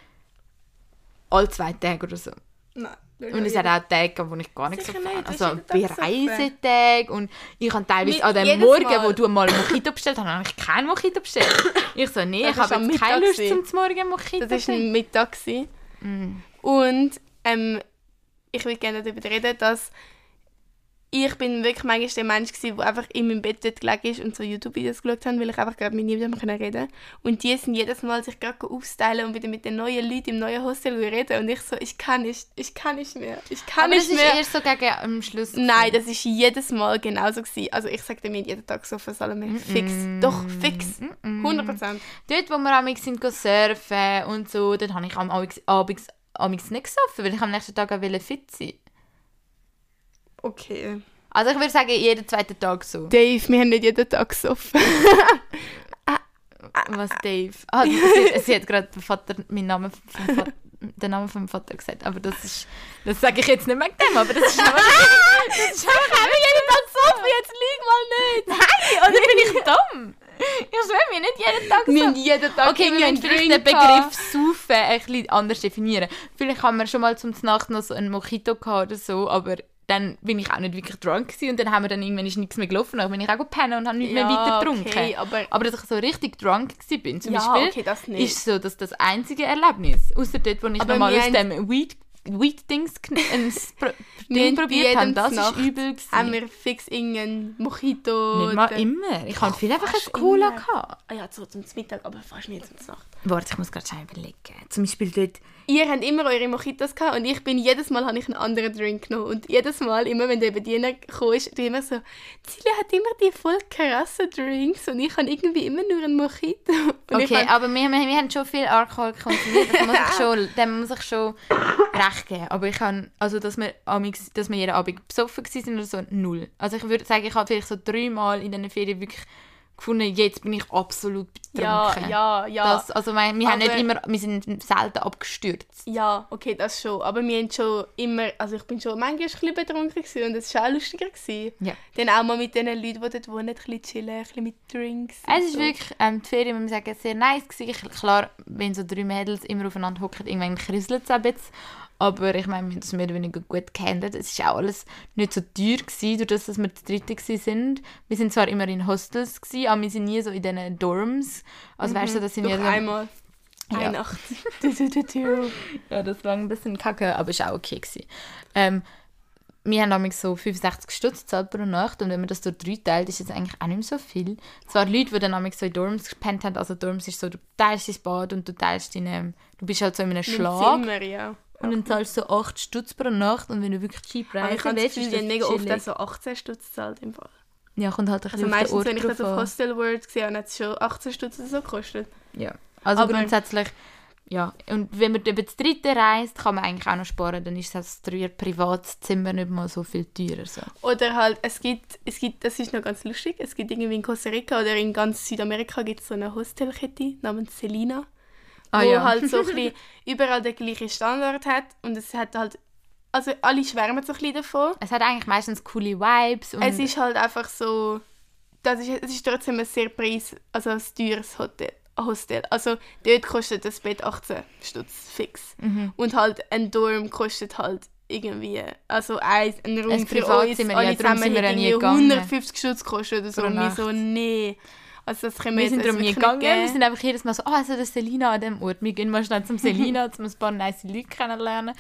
alle zwei Tage oder so. Nein. Und es hat auch Tage, wo ich gar nicht Sicher gesoffen habe. nicht, Also Tag Bereisetage und ich habe teilweise Mit- an dem Morgen, Mal. wo du mal Mojito bestellt hast, habe ich keinen Mojito bestellt. Ich so, nee, Das ich habe jetzt keine Lust zum Morgen Mojito Das war ein Mittag. Mm. Und ähm, ich würde gerne darüber reden, dass ich bin wirklich manchmal der Mensch gewesen, der einfach in meinem Bett dort gelegen ist und so YouTube-Videos geschaut hat, weil ich einfach gerade mit niemandem reden Und die sind jedes Mal sich gerade aufstylen und wieder mit den neuen Leuten im neuen Hostel reden. Und ich so, ich kann nicht, ich kann nicht mehr, ich kann Aber das nicht ist mehr. erst so gegen am Schluss. Nein, das ist jedes Mal genauso gewesen. Also ich sagte mir jeden Tag so für Salome, fix, doch fix, 100 Prozent. Dort, wo wir amig sind go surfen und so, dort habe ich am abends, abends, abends nicht gesoffen, weil ich am nächsten Tag auch wollte fit sein. Okay. Also ich würde sagen, jeden zweiten Tag so. Dave, wir haben nicht jeden Tag gesoffen. Was Dave? Ah, sie, sie hat gerade Vater, meinen Namen vom Vater, den Namen vom Vater gesagt, aber das ist, das sage ich jetzt nicht wegen dem, aber das ist einfach, das ist jeden Tag so, jetzt lieg mal nicht. Nein, oder bin ich dumm? Ich schwöre mir nicht jeden Tag Wir so. haben jeden Tag Okay, wir müssen vielleicht den. Begriff «saufen» ein bisschen anders definieren. Vielleicht haben wir schon mal zum Nacht noch so einen Mojito gehabt oder so, aber dann bin ich auch nicht wirklich drunk gewesen und dann haben wir dann irgendwann ist nichts mehr gelaufen, dann bin ich auch gepennt und habe nicht mehr Ja, weiter getrunken. okay, aber- aber dass ich so richtig drunk gewesen bin, zum Ja, Beispiel, okay, das nicht. ist so dass das einzige Erlebnis. Außer dort, wo ich Aber aus haben- dem Weed, Weed-Dings ein Ding haben probiert habe, jedem das Nacht ist übel gewesen. Haben wir fix irgendeinen Mojito. nicht mal immer. Ich habe viel einfach eine Cola gehabt. Ah ja, so zum Mittag, aber fast nie zum Nacht. Warte, ich muss gerade schnell überlegen. Zum Beispiel dort Ihr habt immer eure Mojitos gehabt und ich bin jedes Mal habe ich einen anderen Drink genommen. Und jedes Mal, immer wenn der Bediener kam, ist, du immer so, Zilia hat immer die voll krassen Drinks und ich habe irgendwie immer nur einen Mojito. Und Okay, habe- aber wir, wir, wir haben schon viel Alkohol konsumiert, das muss ich schon, dem muss ich schon recht geben. Aber ich habe, also dass wir, dass wir jeden Abend besoffen waren oder so, null. Also ich würde sagen, ich habe vielleicht so dreimal in diesen Ferien wirklich gefunden, jetzt bin ich absolut ja, betrunken. ja, ja. Das, also wir, wir haben nicht immer, wir sind selten abgestürzt. Ja, okay, das schon. Aber wir haben schon immer, also ich bin schon manchmal ein bisschen betrunken gewesen und es war auch lustiger. Gewesen. Ja. Dann auch mal mit den Leuten, die dort wohnen, ein bisschen chillen, ein bisschen mit Drinks. Es ist so. wirklich, ähm, die Ferien, muss ich sagen, sehr nice gewesen. Klar, wenn so drei Mädels immer aufeinander hocken, irgendwann kriselt es ein bisschen. Aber ich meine, wir haben das mehr oder weniger gut gehandelt. Es war auch alles nicht so teuer, gewesen, durch das, dass wir die Dritte waren. Wir sind zwar immer in Hostels, gewesen, aber wir sind nie so in diesen Dorms. Also weißt du, das sind Doch ja so... einmal. Ja. Eine Nacht. Ja, das war ein bisschen kacke, aber es war auch okay. Gewesen. Ähm, wir haben nämlich so 65 Stutz gezahlt pro Nacht und wenn man das durch drei teilt, ist das eigentlich auch nicht mehr so viel. Zwar Leute, die dann nämlich so in Dorms gepennt haben, also Dorms ist so, du teilst dein Bad und du teilst deine, du bist halt so in einem Schlag. Zimmer, ja. Und dann zahlst du so 8 Stutz pro Nacht und wenn du wirklich cheap reisen das willst, ist das haben mega oft auch so 18 Stutz gezahlt im Fall. Ja, kommt halt ein Also bisschen auf den meistens, Ort wenn ich das auf. Hostel World gesehen habe, hat es schon 18 Stutz oder so gekostet. Ja. Also Aber- grundsätzlich, ja. Und wenn man über das dritte reist, kann man eigentlich auch noch sparen. Dann ist das drei Privatzimmer nicht mal so viel teurer. So. Oder halt, es gibt, es gibt, das ist noch ganz lustig, es gibt irgendwie in Costa Rica oder in ganz Südamerika gibt es so eine Hostelkette namens Selina, Ah, wo ja. halt so ein bisschen überall den gleichen Standard hat und es hat halt, also alle schwärmen so ein bisschen davon. Es hat eigentlich meistens coole Vibes. Und Es ist halt einfach so, das ist, es ist trotzdem ein sehr preis, also ein teures Hotel. Hostel. Also dort kostet das Bett 18 Stutz fix. Mhm. Und halt ein Dorm kostet halt irgendwie, also ein, ein Raum Ein für uns, ja, alle darum zusammen ja nie irgendwie gegangen. 150 Stutz gekostet oder so. Und so, nee. Also das können wir, wir sind darum also nie wirklich gegangen. Wir sind einfach jedes Mal so, ah, also das Selina an dem Ort. Wir gehen mal schnell zum Selina, um ein paar nice Leute kennenlernen.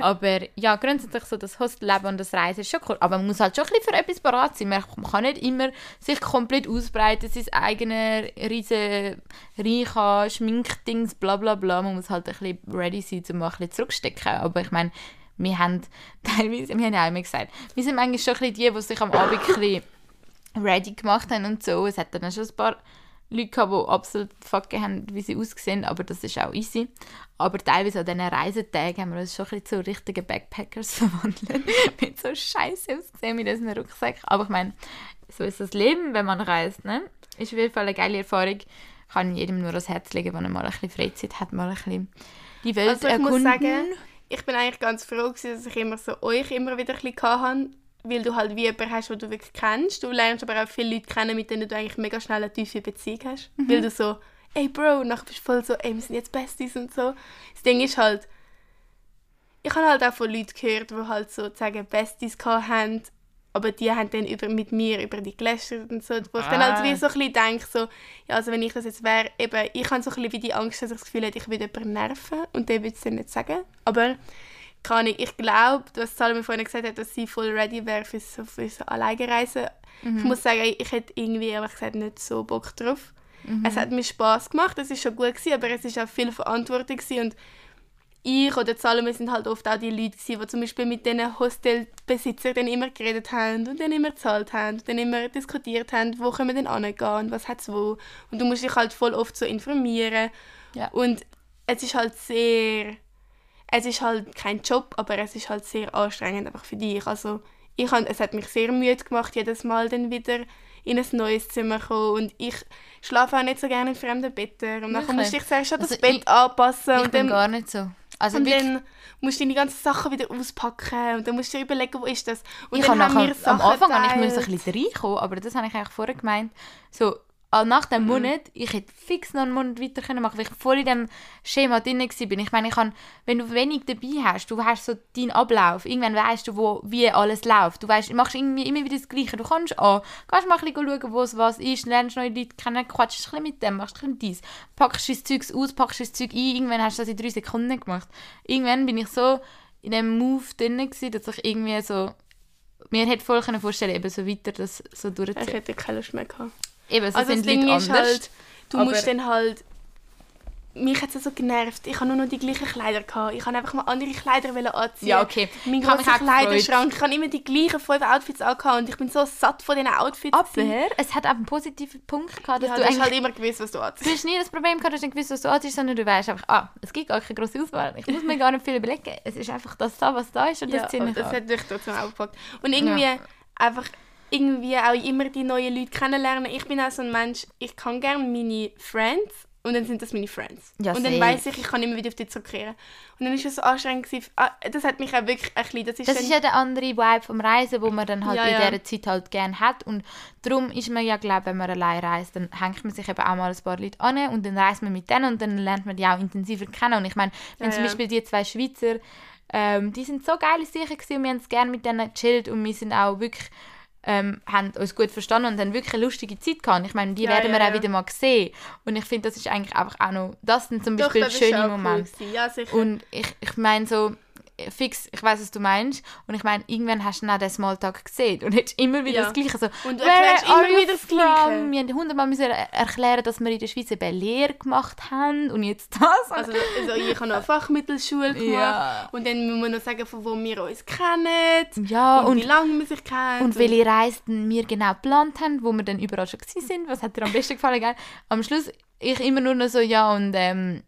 Aber ja, grundsätzlich so das Hostelleben und das Reisen ist schon cool. Aber man muss halt schon ein bisschen für etwas bereit sein. Man man kann nicht immer sich komplett ausbreiten, sein eigenes riesen reicher Schminkdings, bla bla bla. Man muss halt ein bisschen ready sein, um mal ein bisschen zurückstecken. Aber ich meine, wir haben teilweise, wir haben ja auch immer gesagt, wir sind eigentlich schon ein bisschen die, die sich am Abend ein bisschen ready gemacht haben und so. Es hat dann schon ein paar Leute gehabt, die absolut fucking haben, wie sie aussehen, aber das ist auch easy. Aber teilweise an diesen Reisetagen haben wir uns schon ein bisschen zu richtigen Backpackers verwandelt. mit so scheiße ausgesehen mit unseren Rucksäcken. Aber ich meine, so ist das Leben, wenn man reist. Ne? Ist auf jeden Fall eine geile Erfahrung. Kann jedem nur ans Herz legen, wenn er mal ein bisschen Freizeit hat, mal ein bisschen die Welt Also ich erkunden. muss sagen, ich bin eigentlich ganz froh, gewesen, dass ich immer so euch immer wieder ein bisschen hatte, weil du halt wie jemanden hast, den du wirklich kennst. Du lernst aber auch viele Leute kennen, mit denen du eigentlich mega schnell eine tiefe Beziehung hast. Mhm. Weil du so, ey Bro, und nachher bist du voll so, ey, wir sind jetzt Besties und so. Das Ding ist halt, ich habe halt auch von Leuten gehört, die halt sozusagen Besties gehabt haben, aber die haben dann über, mit mir über die gelästert und so, wo ich dann Ah. halt wie so ein bisschen denke, so, ja, also wenn ich das jetzt wäre, eben, ich habe so ein bisschen wie die Angst, dass ich das Gefühl hätte, ich würde jemanden nerven und der würde es dann nicht sagen, aber kann ich, ich glaube, was Salome vorhin gesagt hat, dass sie voll ready wäre für so, für so Alleinreisen. Ich muss sagen, ich hätte irgendwie, ehrlich gesagt, nicht so Bock drauf. Es hat mir Spaß gemacht, es ist schon gut gewesen, aber es ist auch viel Verantwortung gewesen und ich oder Salome sind halt oft auch die Leute gewesen, die zum Beispiel mit diesen Hostelbesitzern dann immer geredet haben und dann immer gezahlt haben und dann immer diskutiert haben, wo können wir denn hingehen und was hat es wo. Und du musst dich halt voll oft so informieren. Ja. Und es ist halt sehr... Es ist halt kein Job, aber es ist halt sehr anstrengend einfach für dich. Also ich han, es hat mich sehr müde gemacht, jedes Mal dann wieder in ein neues Zimmer kommen und ich schlafe auch nicht so gerne in fremden Betten. Und dann musst du dich zuerst an das Also Bett ich- anpassen Ich und dann gar nicht so. Also und dann musst du deine ganzen Sachen wieder auspacken und dann musst du dir überlegen, wo ist das. Und ich dann habe haben wir nachher, am Sachen Anfang habe ich müssen ein bisschen reinkommen, aber das habe ich eigentlich vorher gemeint. So, ah, nach dem Mhm. Monat, ich hätte fix noch einen Monat weiter können machen, weil ich voll in dem Schema drin war. Ich meine, ich kann, wenn du wenig dabei hast, du hast so deinen Ablauf, irgendwann weißt du, wo, wie alles läuft. Du weißt, machst irgendwie immer wieder das Gleiche. Du kannst an, gehst mal ein bisschen schauen, wo es was ist, lernst neue Leute kennen, quatschst ein bisschen mit dem, machst ein bisschen dies, packst dein Zeug aus, packst dein Zeug ein, irgendwann hast du das in drei Sekunden gemacht. Irgendwann bin ich so in dem Move drin gewesen, dass ich irgendwie so mir hätte voll können vorstellen, eben so weiter das so Ich durchzuziehen. hätte keine Lust mehr gehabt. Eben, so also das sind Ding Leute ist anders. halt, du musst dann halt... Mich hat es so genervt. Ich habe nur noch die gleichen Kleider gehabt. Ich wollte einfach mal andere Kleider anziehen. Ja, okay. Mein gefreut. Kleiderschrank. Ich habe immer die gleichen fünf Outfits angehabt und ich bin so satt von diesen Outfits. Aber gewesen. es hat auch einen positiven Punkt gehabt, dass ja, du du hast halt immer gewusst, was du anziehst. Du hast nie das Problem gehabt, dass du nicht gewusst, was du anziehst, sondern du weißt einfach, ah, es gibt gar keine grosse Auswahl. Ich muss mir gar nicht viel überlegen. Es ist einfach das da, was da ist und Ja, das ziehe ich das an. hat mich trotzdem auch gepackt. Und irgendwie Ja. einfach irgendwie auch immer die neuen Leute kennenlernen. Ich bin auch so ein Mensch, ich kann gerne meine Friends und dann sind das meine Friends. Ja, und dann weiß ich, ich kann immer wieder auf die zurückkehren. Und dann ist es so anstrengend gewesen. Ah, Das hat mich auch wirklich ein bisschen, das ist Das dann, ist ja der andere Vibe vom Reisen, wo man dann halt Ja, in ja. dieser Zeit halt gerne hat. Und darum ist man ja, glaube wenn man allein reist, dann hängt man sich eben auch mal ein paar Leute an und dann reist man mit denen und dann lernt man die auch intensiver kennen. Und ich meine, wenn zum. Beispiel die zwei Schweizer, ähm, die sind so geile sicher gewesen und wir haben es gerne mit denen gechillt und wir sind auch wirklich ähm, haben uns gut verstanden und haben wirklich eine lustige Zeit gehabt. Ich meine, die Ja, werden ja, wir auch ja. wieder mal sehen. Und ich finde, das ist eigentlich einfach auch noch, das sind zum Doch, Beispiel schöne auch cool Momente. sicher. Und ich, ich meine so, fix, ich weiß, was du meinst. Und ich meine, irgendwann hast du dann den Smalltalk gesehen und jetzt immer wieder Ja. das Gleiche. So, Und du «Where erklärst immer wieder das from?» Gleiche. Wir haben hundertmal müssen er erklären, dass wir in der Schweiz eben Lehre gemacht haben und jetzt das. Also, also ich habe noch eine Fachmittelschule gemacht. Ja. Und dann müssen wir noch sagen, von wo wir uns kennen. ja, und, und, wie lange wir sich kennen. und welche Reisen wir genau geplant haben, wo wir dann überall schon sind. Was hat dir am besten gefallen? Gell? Am Schluss ich immer nur noch so, ja, und ähm,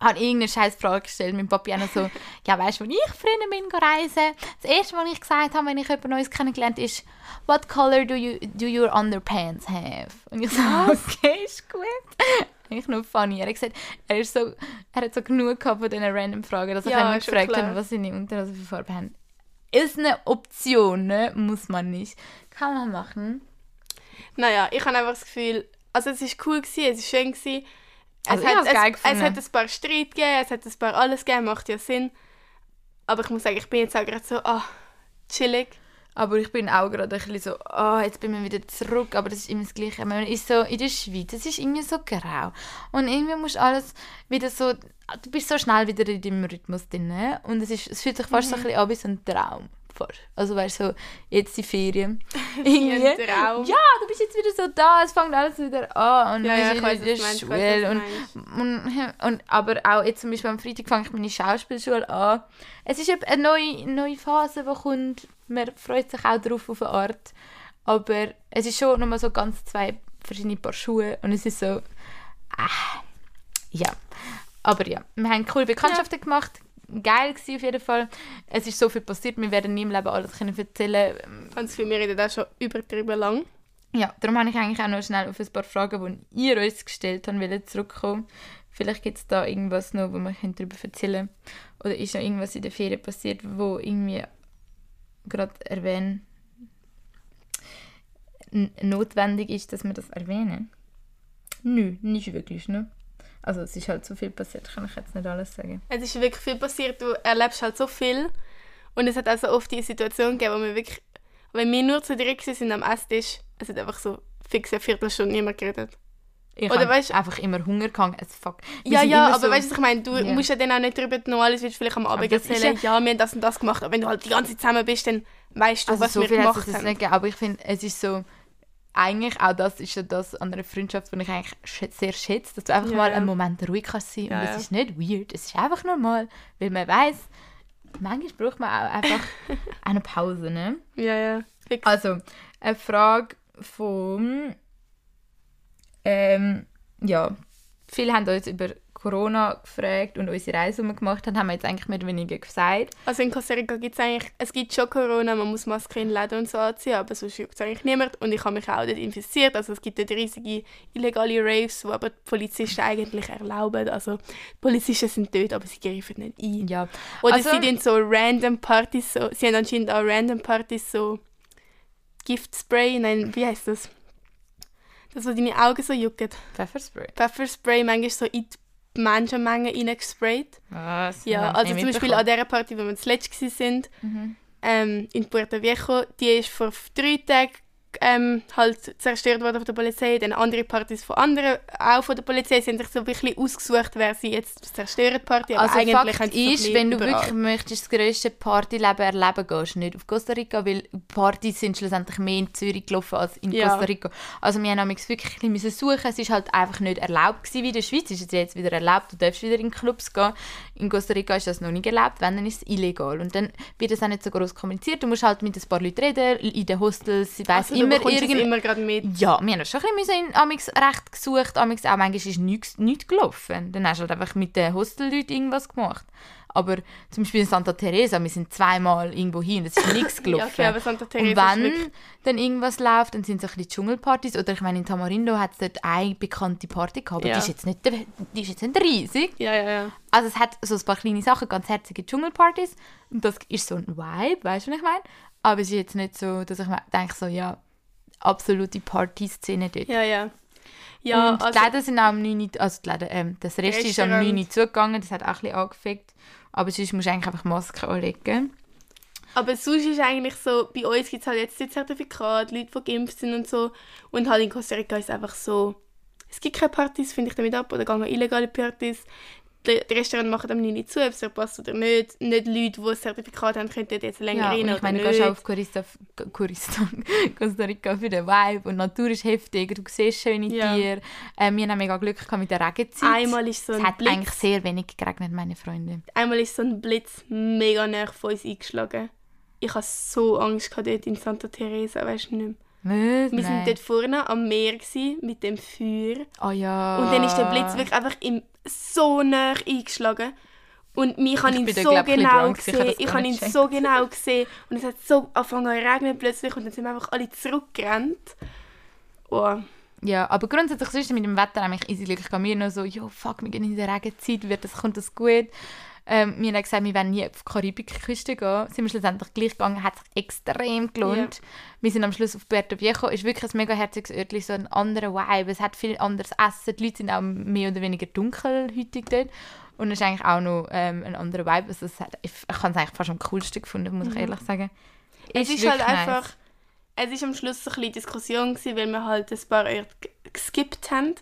habe irgendeine scheiß Frage gestellt. Mein Papi auch so, ja, weißt du, wo ich früher bin reisen? Das erste, was ich gesagt habe, wenn ich jemand Neues kennengelernt habe, ist, what color do, you, do your underpants have? Und ich so, okay, ist gut. Ich nur funny. Er hat gesagt, er, ist so, er hat so genug gehabt von diesen random Fragen, dass ich Ja, ihn schon gefragt habe, was seine Unterhose für Farbe haben. Ist eine Option, ne? Muss man nicht. Kann man machen. Naja, ich habe einfach das Gefühl, also es war cool, gewesen, es war schön. Gewesen. Es, Also ich hat, es, es hat ein paar Streit gegeben, es hat ein paar alles gegeben, macht ja Sinn. Aber ich muss sagen, ich bin jetzt auch gerade so, ah, chillig. Aber ich bin auch gerade ein bisschen so, ah, jetzt bin ich wieder zurück, aber das ist immer das Gleiche. Man ist so in der Schweiz, es ist irgendwie so grau. Und irgendwie musst du alles wieder so, du bist so schnell wieder in deinem Rhythmus drin. Und es, ist, es fühlt sich fast so ein bisschen an wie so ein Traum. Fast. Also weißt du, so, jetzt die Ferien. Ein Irgendwie. Ja, du bist jetzt wieder so da, es fängt alles wieder an. Und Ja, ja, ich du wieder meinst, ich Schule. du Und, und, und, aber auch jetzt zum Beispiel am Freitag fange ich meine Schauspielschule an. Es ist eine neue, neue Phase, die kommt. Man freut sich auch darauf auf eine Art. Aber es ist schon nochmal so ganz zwei verschiedene Paar Schuhe. Und es ist so... Ah, ja. Aber ja, wir haben coole Bekanntschaften gemacht. Geil war auf jeden Fall. Es ist so viel passiert, wir werden nie im Leben alles können erzählen Ich habe das Gefühl, wir reden da schon übertrieben lang. ja, darum habe ich eigentlich auch noch schnell auf ein paar Fragen, die ihr uns gestellt habt, wollen zurückkommen. Vielleicht gibt es da irgendwas noch, wo wir können darüber erzählen Oder ist noch irgendwas in der Ferien passiert, wo irgendwie gerade erwähnen notwendig ist, dass wir das erwähnen? Nö, nicht wirklich, ne? Also es ist halt so viel passiert, kann ich jetzt nicht alles sagen. Es ist wirklich viel passiert, du erlebst halt so viel. Und es hat auch so oft die Situation gegeben, wo wir wirklich, wenn wir nur zu dritt sind am Esstisch, es hat einfach so fix eine Viertelstunde niemand geredet. Ich Oder weißt- einfach immer Hunger gehabt, as fuck. Wir Ja, ja, aber so- weißt du, ich meine? Du Ja. musst ja dann auch nicht darüber normales willst du vielleicht am Abend erzählen, ja, wir haben das und das gemacht. Aber wenn du halt die ganze Zeit zusammen bist, dann weißt du, Also was so wir gemacht es haben. nicht aber ich finde, es ist so, eigentlich auch das ist ja das an einer Freundschaft, die ich eigentlich sehr schätze, dass du einfach Ja, mal einen Moment ruhig kannst sein Ja, und es ist nicht weird, es ist einfach normal, weil man weiß, manchmal braucht man auch einfach eine Pause, ne? Ja, ja. Fix. Also, eine Frage vom, ähm, ja, viele haben uns über Corona gefragt und unsere Reise, gemacht haben, haben wir jetzt eigentlich mehr oder weniger gesagt. Also in Costa Rica gibt es eigentlich, es gibt schon Corona, man muss Masken in Läden und so anziehen, aber sonst juckt es eigentlich niemand. Und ich habe mich auch dort infiziert, also es gibt dort riesige illegale Raves, die aber die Polizisten eigentlich erlauben. Also die Polizisten sind dort, aber sie greifen nicht ein. Ja, Oder Also- sie tun so random Partys, so, sie haben anscheinend auch random Partys so Giftspray, nein, wie heißt das? Das, wo deine Augen so jucken. Pfefferspray. Pfefferspray manchmal so in die Menschenmenge reingesprayt. Was? Ja, also nicht zum Beispiel an dieser Party, wo wir zuletzt gewesen sind, Mhm. ähm, in Puerto Viejo, die ist vor drei Tagen ähm, halt zerstört worden von der Polizei. Dann andere Partys von anderen, auch von der Polizei, sie haben sich so wirklich ausgesucht, wer sie jetzt zerstören, die Party. Aber Also eigentlich Fakt ein ist, wenn du überall. wirklich möchtest, das grösste Partyleben erleben, gehst du nicht auf Costa Rica, weil Partys sind schlussendlich mehr in Zürich gelaufen als in Ja. Costa Rica. Also wir haben wirklich ein bisschen suchen. Es ist halt einfach nicht erlaubt gewesen, wie in der Schweiz. Ist es jetzt wieder erlaubt, du darfst wieder in Clubs gehen. In Costa Rica ist das noch nicht erlaubt, wenn, dann ist es illegal. Und dann wird das auch nicht so groß kommuniziert. Du musst halt mit ein paar Leuten reden, in den Hostels, sie weiss also, immer irgend immer gerade mit. ja, wir haben schon ein bisschen in Amix recht gesucht. Amix auch manchmal ist nichts, nichts gelaufen. Dann hast du halt einfach mit den Hostelleuten irgendwas gemacht. Aber zum Beispiel in Santa Teresa, wir sind zweimal irgendwo hin, es ist nichts Ja, gelaufen. okay, aber Santa und Teresa ist wenn dann irgendwas läuft, dann sind es so ein bisschen Dschungelpartys. Oder ich meine, in Tamarindo hat es dort eine bekannte Party gehabt, aber Ja. die, ist jetzt nicht, die ist jetzt nicht riesig. Ja, ja, ja. Also es hat so ein paar kleine Sachen, ganz herzige Dschungelpartys. Und das ist so ein Vibe, weißt du, was ich meine? Aber es ist jetzt nicht so, dass ich mir denke, so, ja, absolute Partyszene dort. Ja, ja. Ja, und also, die Läden sind auch am 9 Uhr, also die Läden, ähm, das Rest ist am Restaurant. 9 Uhr zugegangen, das hat auch ein bisschen angefickt. Aber sonst musst du eigentlich einfach Maske anlegen. aber sonst ist eigentlich so, bei uns gibt es halt jetzt die Zertifikate, Leute, die geimpft sind und so. Und halt in Costa Rica ist es einfach so, es gibt keine Partys, finde ich damit ab, oder gehen illegale Partys. Die, Restaurants machen am 9 Uhr zu, ob es passt oder nicht. Nicht Leute, die ein Zertifikat haben, können dort jetzt länger Ja, rein und ich oder meine, du nicht. gehst auch auf Costa, Costa, Costa Rica für den Vibe und die Natur ist heftig, du siehst schöne Ja. Tiere. Ähm, wir haben mega Glück gehabt mit der Regenzeit. Einmal ist so es ein hat Blitz. eigentlich sehr wenig geregnet, meine Freunde. Einmal ist so ein Blitz mega nah von uns eingeschlagen. Ich hatte so Angst gehabt dort in Santa Teresa, weißt du nicht mehr. Was? Wir sind dort vorne am Meer gewesen, mit dem Feuer. Oh ja. Und dann ist der Blitz wirklich einfach im so nah eingeschlagen. Und mich habe ihn so glaub, genau gesehen. Ich habe ihn nicht so genau gesehen. Und es hat so angefangen zu regnen plötzlich. Und dann sind wir einfach alle zurückgerannt. Oh. Ja, aber grundsätzlich sonst mit dem Wetter eigentlich easy. Ich gehe mir noch so, jo, fuck, wir gehen in der Regenzeit, wird das, kommt das gut? Ähm, wir haben gesagt, wir wollen nie auf die Karibikküste gehen. Sind wir schlussendlich gleich gegangen, hat sich extrem gelohnt. Wir sind am Schluss auf Puerto Viejo. Ist wirklich ein mega herziges Örtchen, so ein anderer Vibe. Es hat viel anderes Essen. Die Leute sind auch mehr oder weniger dunkelhäutig dort. Und es ist eigentlich auch noch ähm, ein anderer Vibe. Also hat, ich ich habe es eigentlich fast am coolsten gefunden, muss ich ehrlich sagen. Es ist halt wirklich einfach. nice. Es ist am Schluss so ein bisschen Diskussion gewesen, weil wir halt ein paar Orte geskippt haben.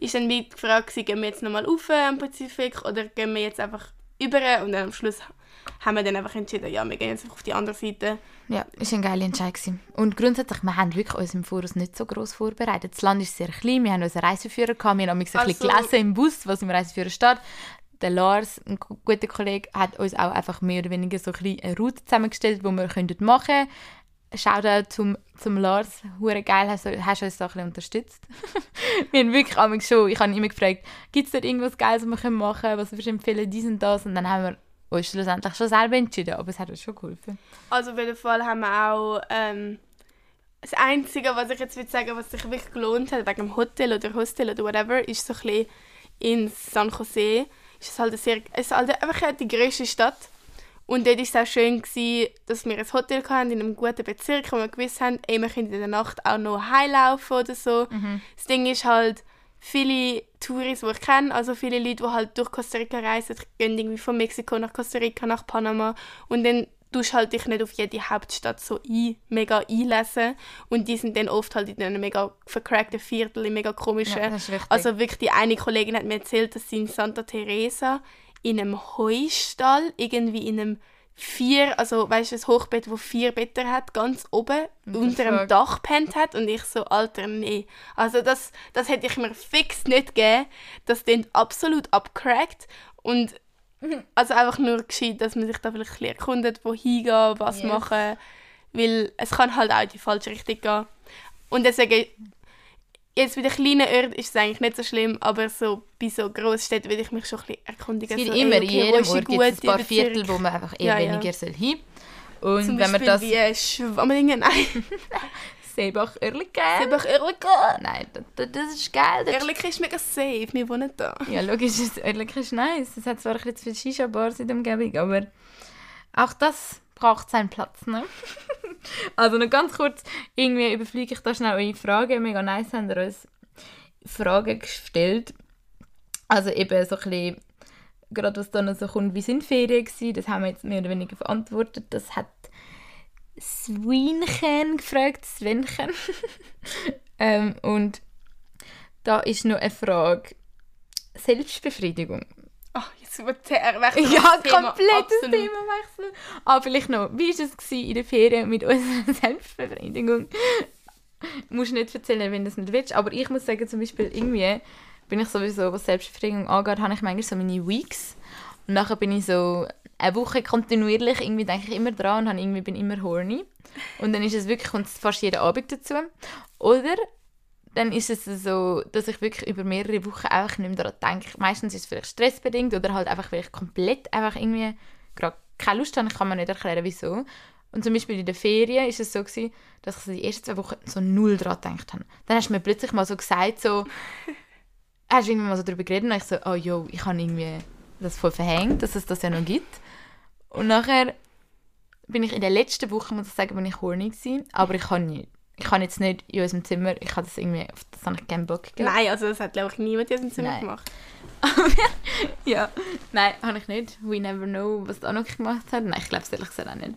Ist dann wie die Frage gehen wir jetzt nochmal rauf am Pazifik oder gehen wir jetzt einfach über und dann am Schluss haben wir dann einfach entschieden, ja, wir gehen jetzt einfach auf die andere Seite. Ja, ist ein geiler Entscheid gewesen. Und grundsätzlich, wir haben wirklich uns im Voraus nicht so groß vorbereitet. Das Land ist sehr klein, wir haben unseren Reiseführer gehabt, wir haben ein bisschen Also- gelesen im Bus, was im Reiseführer steht. Der Lars, ein gu- guter Kollege, hat uns auch einfach mehr oder weniger so ein eine Route zusammengestellt, die wir machen könnten. Shoutout zum, zum Lars, hure geil, hast, du- uns da ein bisschen unterstützt. wir haben wirklich einmal schon, ich habe immer gefragt, gibt es dort irgendwas Geiles, was wir machen können, was du empfehlen, dies und das. Und dann haben wir uns schlussendlich schon selber entschieden, aber es hat uns schon geholfen. Also auf jeden Fall haben wir auch ähm, das Einzige, was ich jetzt würde sagen, was sich wirklich gelohnt hat, wegen dem Hotel oder Hostel oder whatever, ist so ein bisschen in San Jose. Ist es halt sehr, es ist halt einfach die grösste Stadt. Und dort war es auch schön, gewesen, dass wir ein Hotel hatten in einem guten Bezirk, wo wir gewusst haben, ey, wir können in der Nacht auch noch heimlaufen oder so. Das Ding ist halt, viele Touris, die ich kenne, also viele Leute, die halt durch Costa Rica reisen, gehen irgendwie von Mexiko nach Costa Rica, nach Panama. Und dann tust halt dich nicht auf jede Hauptstadt so ein, mega einlesen. Und die sind dann oft halt in einem mega vercrackten Viertel, in mega komischen... Ja, also wirklich, die eine Kollegin hat mir erzählt, dass sie in Santa Teresa in einem Heustall, irgendwie in einem vier, also weißt du, ein Hochbett, wo vier Betten hat, ganz oben unter einem fuck? Dach pennt hat und ich so, Alter, nee. Also das, das hätte ich mir fix nicht gegeben. Das klingt absolut abcrackt und also einfach nur gescheit, dass man sich da vielleicht ein bisschen erkundet, wo hingehen, was Yes. machen, weil es kann halt auch in die falsche Richtung gehen. Und deswegen, jetzt bei den kleinen Orten ist es eigentlich nicht so schlimm, aber so bei so Großstädten will ich mich schon ein bisschen erkundigen. Es gibt so, immer, in okay, wo jedem Ort gibt es ein paar? Viertel, wo man einfach eher Ja, ja. weniger soll hin. Und Zum wenn man das... wie äh, Schwammlingen, nein, Seebach Örliken. einfach Erliken. Nein, das, das ist geil. Das ist mega safe, wir wohnen da. ja, logisch, Örliken ist nice. Es hat zwar ein bisschen zu viele Shisha-Bars in der Umgebung, aber auch das braucht seinen Platz, ne? also noch ganz kurz, irgendwie überfliege ich da schnell eure Fragen. Mega nice haben ihr uns Fragen gestellt. Also eben so ein bisschen, gerade was da noch so kommt, wie sind Ferien gewesen, das haben wir jetzt mehr oder weniger verantwortet. Das hat Swenchen gefragt, Svenchen. ähm, und da ist noch eine Frage. Selbstbefriedigung. Ach, jetzt überwechseln wir Ja, das Thema. komplettes Absolut. Themawechsel. Aber vielleicht noch, wie war es in der Ferien mit unserer Selbstbefriedigung? Musst nicht erzählen, wenn du es nicht willst. Aber ich muss sagen, zum Beispiel irgendwie bin ich sowieso, was Selbstbefriedigung angeht, habe ich manchmal so meine Weeks. Und nachher bin ich so eine Woche kontinuierlich, irgendwie denke ich immer dran und habe irgendwie bin immer horny. Und dann ist es wirklich, kommt fast jeden Abend dazu. Oder dann ist es so, dass ich wirklich über mehrere Wochen einfach nicht mehr daran denke. Meistens ist es vielleicht stressbedingt oder halt einfach, weil ich komplett einfach irgendwie gerade keine Lust habe. Ich kann mir nicht erklären, wieso. Und zum Beispiel in der Ferien ist es so gewesen, dass ich die ersten zwei Wochen so null daran gedacht habe. Dann hast du mir plötzlich mal so gesagt, so, hast du irgendwie mal so darüber geredet und ich so, oh jo, ich habe irgendwie das voll verhängt, dass es das ja noch gibt. Und nachher bin ich in der letzten Woche, muss ich sagen, bin ich horny gewesen, aber ich kann nicht. Ich kann jetzt nicht in unserem Zimmer, ich habe das irgendwie, auf das habe ich keinen Bock gehabt. Nein, also das hat glaube ich niemand in diesem Zimmer Nein. gemacht. Ja, nein, habe ich nicht. We never know, was da noch gemacht hat. Nein, ich glaube es ehrlich gesagt auch nicht.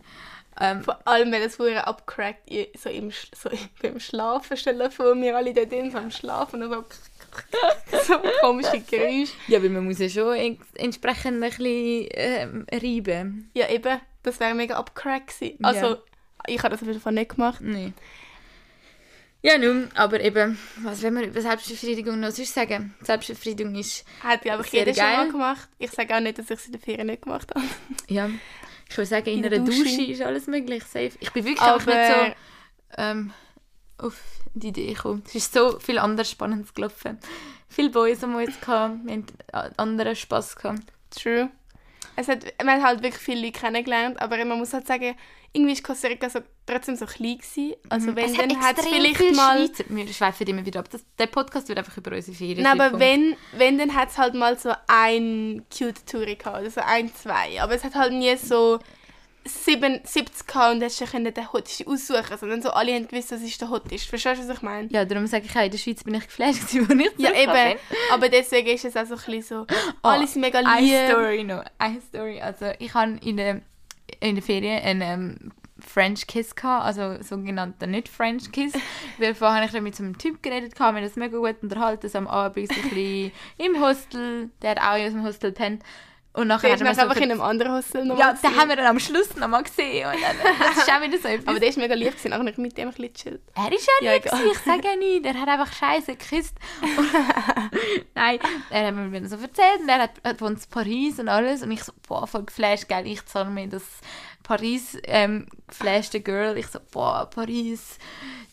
Ähm, Vor allem, wenn es vorher abcrackt, so im, so im- beim Schlafen, stellen vor mir alle da drin, so am Schlafen und so so komische Geräusche. Ja, weil man muss ja schon en- entsprechend ein bisschen ähm, reiben. Ja, eben, das wäre mega abcrack gewesen. Also, Ja. ich habe das auf jeden Fall nicht gemacht. Nee. Ja, nun, aber eben, was will man über Selbstbefriedigung noch sonst sagen? Selbstbefriedigung ist, Hat, ich, Sehr jeder schon geil. mal gemacht. Ich sage auch nicht, dass ich es in der Ferien nicht gemacht habe. ja, ich würde sagen, in, In einer Dusche. Dusche. ist alles möglich, safe. Ich bin wirklich einfach nicht so ähm, auf die Idee gekommen. Es ist so viel anderes Spannendes gelaufen. Viele Boys haben wir jetzt gehabt, wir haben anderen Spass gehabt. True. Es hat, man hat halt wirklich viele Leute kennengelernt, aber man muss halt sagen, irgendwie war Costa Rica so, trotzdem so klein gewesen. Also wenn, Mhm. es dann hat es vielleicht viele mal... Schweizer. Wir schweifen immer wieder ab. Das, der Podcast wird einfach über unsere Ferien. Nein, aber wenn, wenn dann hat es halt mal so ein cute Touri gehabt, oder so ein, zwei. Aber es hat halt nie so sieben, 70 gehabt und hast können den Hottest aussuchen, sondern so alle haben gewusst, das ist der Hottest. Verstehst du, was ich meine? Ja, darum sage ich auch, in der Schweiz bin ich geflasht, wo ich Ja, eben. Aber deswegen ist es auch so ein bisschen so, Oh, alle sind mega Eine lieb. Story noch. Eine Story. Also ich hatte in der, in der Ferien einen ähm, French Kiss, gehabt, also sogenannten nicht French Kiss. Weil vorher habe ich mit so einem Typ geredet, wir haben uns mega gut unterhalten, so am Abend so ein bisschen im Hostel, der hat auch in unserem Hostel pennt. Und nachher hat er mir nachher so einfach in einem anderen Hostel noch Ja, den haben wir dann am Schluss noch mal gesehen. Und dann, das ist auch wieder so etwas. Aber der ist mega lieb gewesen, auch nicht mit dem ein bisschen chillt. Er ist ja, Ja, lieb, gewesen, ich sage ja nicht. Er hat einfach Scheiße geküsst. Nein, er hat mir so erzählt und er hat, wohnt in Paris und alles. Und ich so, boah, voll geflasht, gell, ich zahle mir das Paris ähm, geflashte Girl. Ich so, boah, Paris,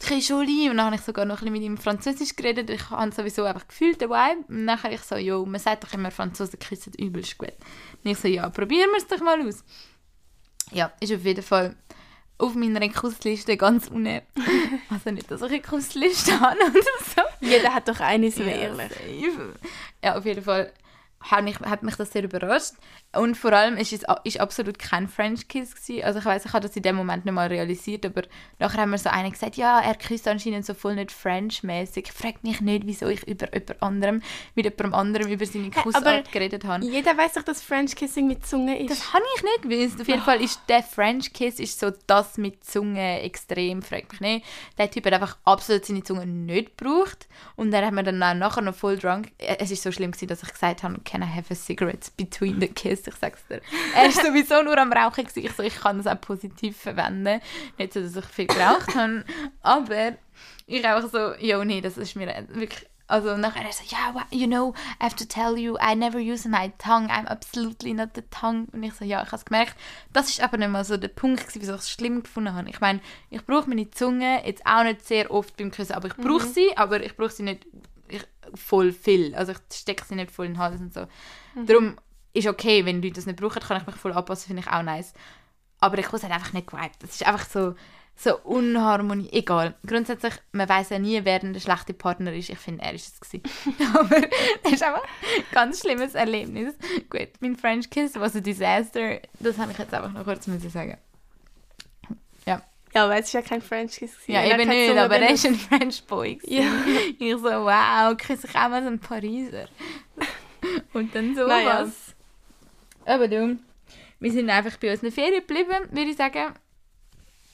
très joli. Und dann habe ich sogar noch ein bisschen mit ihm Französisch geredet. Ich habe sowieso einfach gefühlt, den Vibe. Und nachher ich so, jo, man sagt doch immer, Franzosen küssen übelst gut. Und ich so, ja, probieren wir es doch mal aus. Ja, ist auf jeden Fall auf meiner Kussliste ganz unten. Also nicht, dass ich eine Kussliste habe oder so. Jeder hat doch eine, sind wir Ja, ehrlich. safe. Ja, auf jeden Fall hat mich, hat mich das sehr überrascht. Und vor allem ist es ist absolut kein French Kiss gewesen. Also ich weiß, ich habe das in dem Moment nicht mal realisiert, aber nachher haben wir so einer gesagt, ja, er küsst anscheinend so voll nicht French-mäßig. Ich frage mich nicht, wieso ich über jemand anderem, mit jemandem anderem über seine Kussart geredet habe. Jeder weiß doch, dass French Kissing mit Zunge ist. Das habe ich nicht gewusst. Auf jeden Fall ist der French Kiss ist so das mit Zunge extrem, fragt mich nicht. Der Typ hat einfach absolut seine Zunge nicht gebraucht. Und dann hat mir dann auch nachher noch voll drunk. Äh, Es ist so schlimm gewesen, dass ich gesagt habe, can I have a cigarette between the kiss? Ich sag's dir. Er ist sowieso nur am Rauchen. Ich so, ich kann das auch positiv verwenden. Nicht so, dass ich viel geraucht habe. Aber ich einfach so, jo, nee, das ist mir wirklich... Also nachher er so, ja, well, you know, I have to tell you, I never use my tongue, I'm absolutely not the tongue. Und ich so, ja, ich habe es gemerkt. Das ist aber nicht mal so der Punkt, gewesen, wieso ich es schlimm gefunden habe. Ich meine, ich brauche meine Zunge jetzt auch nicht sehr oft beim Küssen, aber ich brauche sie, aber ich brauche sie nicht ich, voll viel. Also ich stecke sie nicht voll in den Hals und so. Darum ist okay, wenn Leute das nicht brauchen, kann ich mich voll anpassen, finde ich auch nice. Aber Kuss hat einfach nicht geweibt. Das ist einfach so, so Unharmonie. Egal. Grundsätzlich, man weiß ja nie, wer der schlechte Partner ist. Ich finde, er ist es gewesen. Aber das ist einfach ein ganz schlimmes Erlebnis. Gut, mein French Kiss was a disaster. Das habe ich jetzt einfach noch kurz müssen sagen. Ja, Ja, weil es ist ja kein French Kiss. ja hat eben nicht, aber er ist ein French Boy. Ja. Ich so, wow, küsse ich auch mal so einen Pariser. Und dann sowas. Naja. Aber du, wir sind einfach bei unseren Ferien geblieben, würde ich sagen.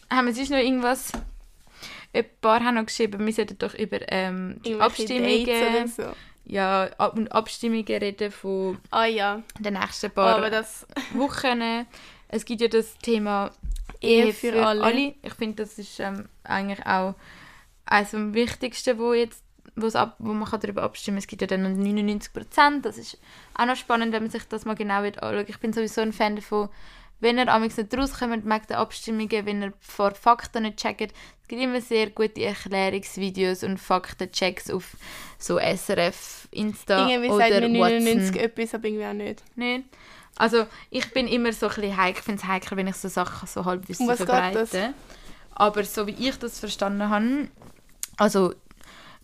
Haben wir sonst noch irgendwas? Ein paar haben noch geschrieben, wir sollten doch über ähm, die Abstimmungen, so. ja, Ab und Abstimmungen reden von Ah ja, den nächsten oh, paar aber das... Wochen. Es gibt ja das Thema Ehe für alle. Ich finde, das ist ähm, eigentlich auch eines am wichtigsten, wo jetzt wo's ab, wo man kann darüber abstimmen kann. Es gibt ja dann noch 99 Prozent. Das ist auch noch spannend, wenn man sich das mal genau wird anschaut. Ich bin sowieso ein Fan davon, wenn ihr amigs nicht rauskommt, mag den Abstimmungen, wenn ihr vor Fakten nicht checkt. Es gibt immer sehr gute Erklärungsvideos und Faktenchecks auf so SRF, Insta Irgendwie oder sagt mir 99 Watson. etwas, aber irgendwie auch nicht. Nicht. Also ich bin immer so ein bisschen heik, ich finde es heikel, wenn ich so Sachen so geht das? verbreite. Aber so wie ich das verstanden habe, also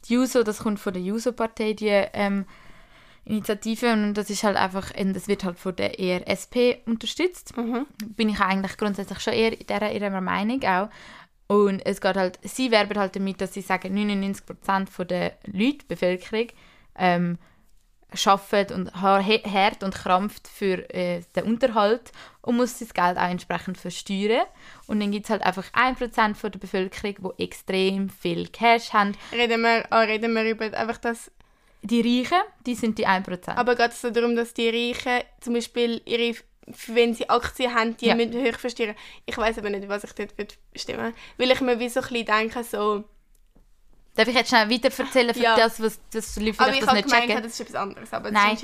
die JUSO, das kommt von der JUSO-Partei, die ähm, Initiative und das ist halt einfach, ähm, das wird halt von der ERSP unterstützt. Mhm. Bin ich eigentlich grundsätzlich schon eher in dieser ihrer Meinung auch. Und es geht halt, sie werben halt damit, dass sie sagen, 99% von der Leute, Bevölkerung, ähm, arbeitet und hart und krampft für äh, den Unterhalt und muss das Geld auch entsprechend versteuern. Und dann gibt es halt einfach 1% von der Bevölkerung, die extrem viel Cash haben. Reden wir, ah, reden wir über einfach das... die Reichen, die sind die 1%. Aber geht es so darum, dass die Reichen zum Beispiel ihre, wenn sie Aktien haben, die Ja. müssen höher versteuern. Ich weiß aber nicht, was ich dort würde stimmen Weil ich mir wie so ein bisschen denke, so... Darf ich jetzt schnell weiter erzählen für Ja. das, was das Leute vielleicht ich das habe nicht gemeint, checken? das ist etwas anderes. Aber Nein.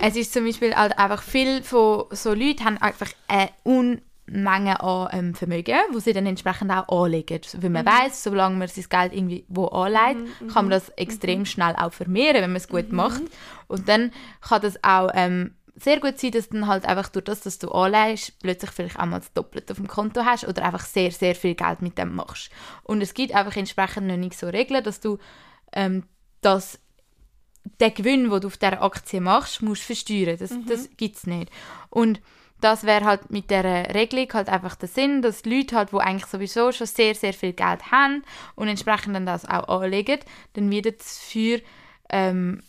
Es ist zum Beispiel halt einfach viel von so Leuten haben einfach eine Unmenge an ähm, Vermögen, wo sie dann entsprechend auch anlegen. Weil man weiß, solange man sein Geld irgendwie wo anlegt, kann man das extrem schnell auch vermehren, wenn man es gut macht. Und dann kann das auch ähm, sehr gut sein, dass dann halt einfach durch das, dass du anlegst, plötzlich vielleicht auch mal das Doppelte auf dem Konto hast oder einfach sehr, sehr viel Geld mit dem machst. Und es gibt einfach entsprechend noch nicht so Regeln, dass du ähm, das den Gewinn, den du auf dieser Aktie machst, musst versteuern. Das, das gibt es nicht. Und das wäre halt mit dieser Regelung halt einfach der Sinn, dass Leute halt, die eigentlich sowieso schon sehr, sehr viel Geld haben und entsprechend dann das auch anlegen, dann wieder dafür ähm,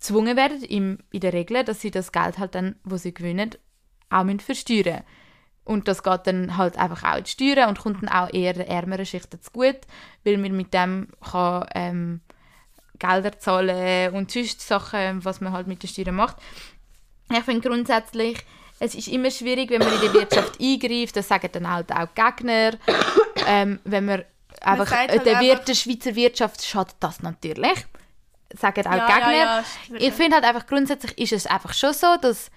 gezwungen werden, in der Regel, dass sie das Geld halt dann, wo sie gewinnen, auch müssen versteuern. Und das geht dann halt einfach auch in die Steuern und kommt dann auch eher den ärmeren Schichten zu gut, weil man mit dem kann ähm, Gelder zahlen und sonst Sachen, was man halt mit den Steuern macht. Ich finde grundsätzlich, es ist immer schwierig, wenn man in die Wirtschaft eingreift, das sagen dann halt auch Gegner, ähm, wenn man einfach, sagt äh, halt der, einfach- der Schweizer Wirtschaft schadet das natürlich, sagen auch Ja, ja, Gegner. ja, sicher. ich finde halt einfach grundsätzlich ist es einfach schon so, dass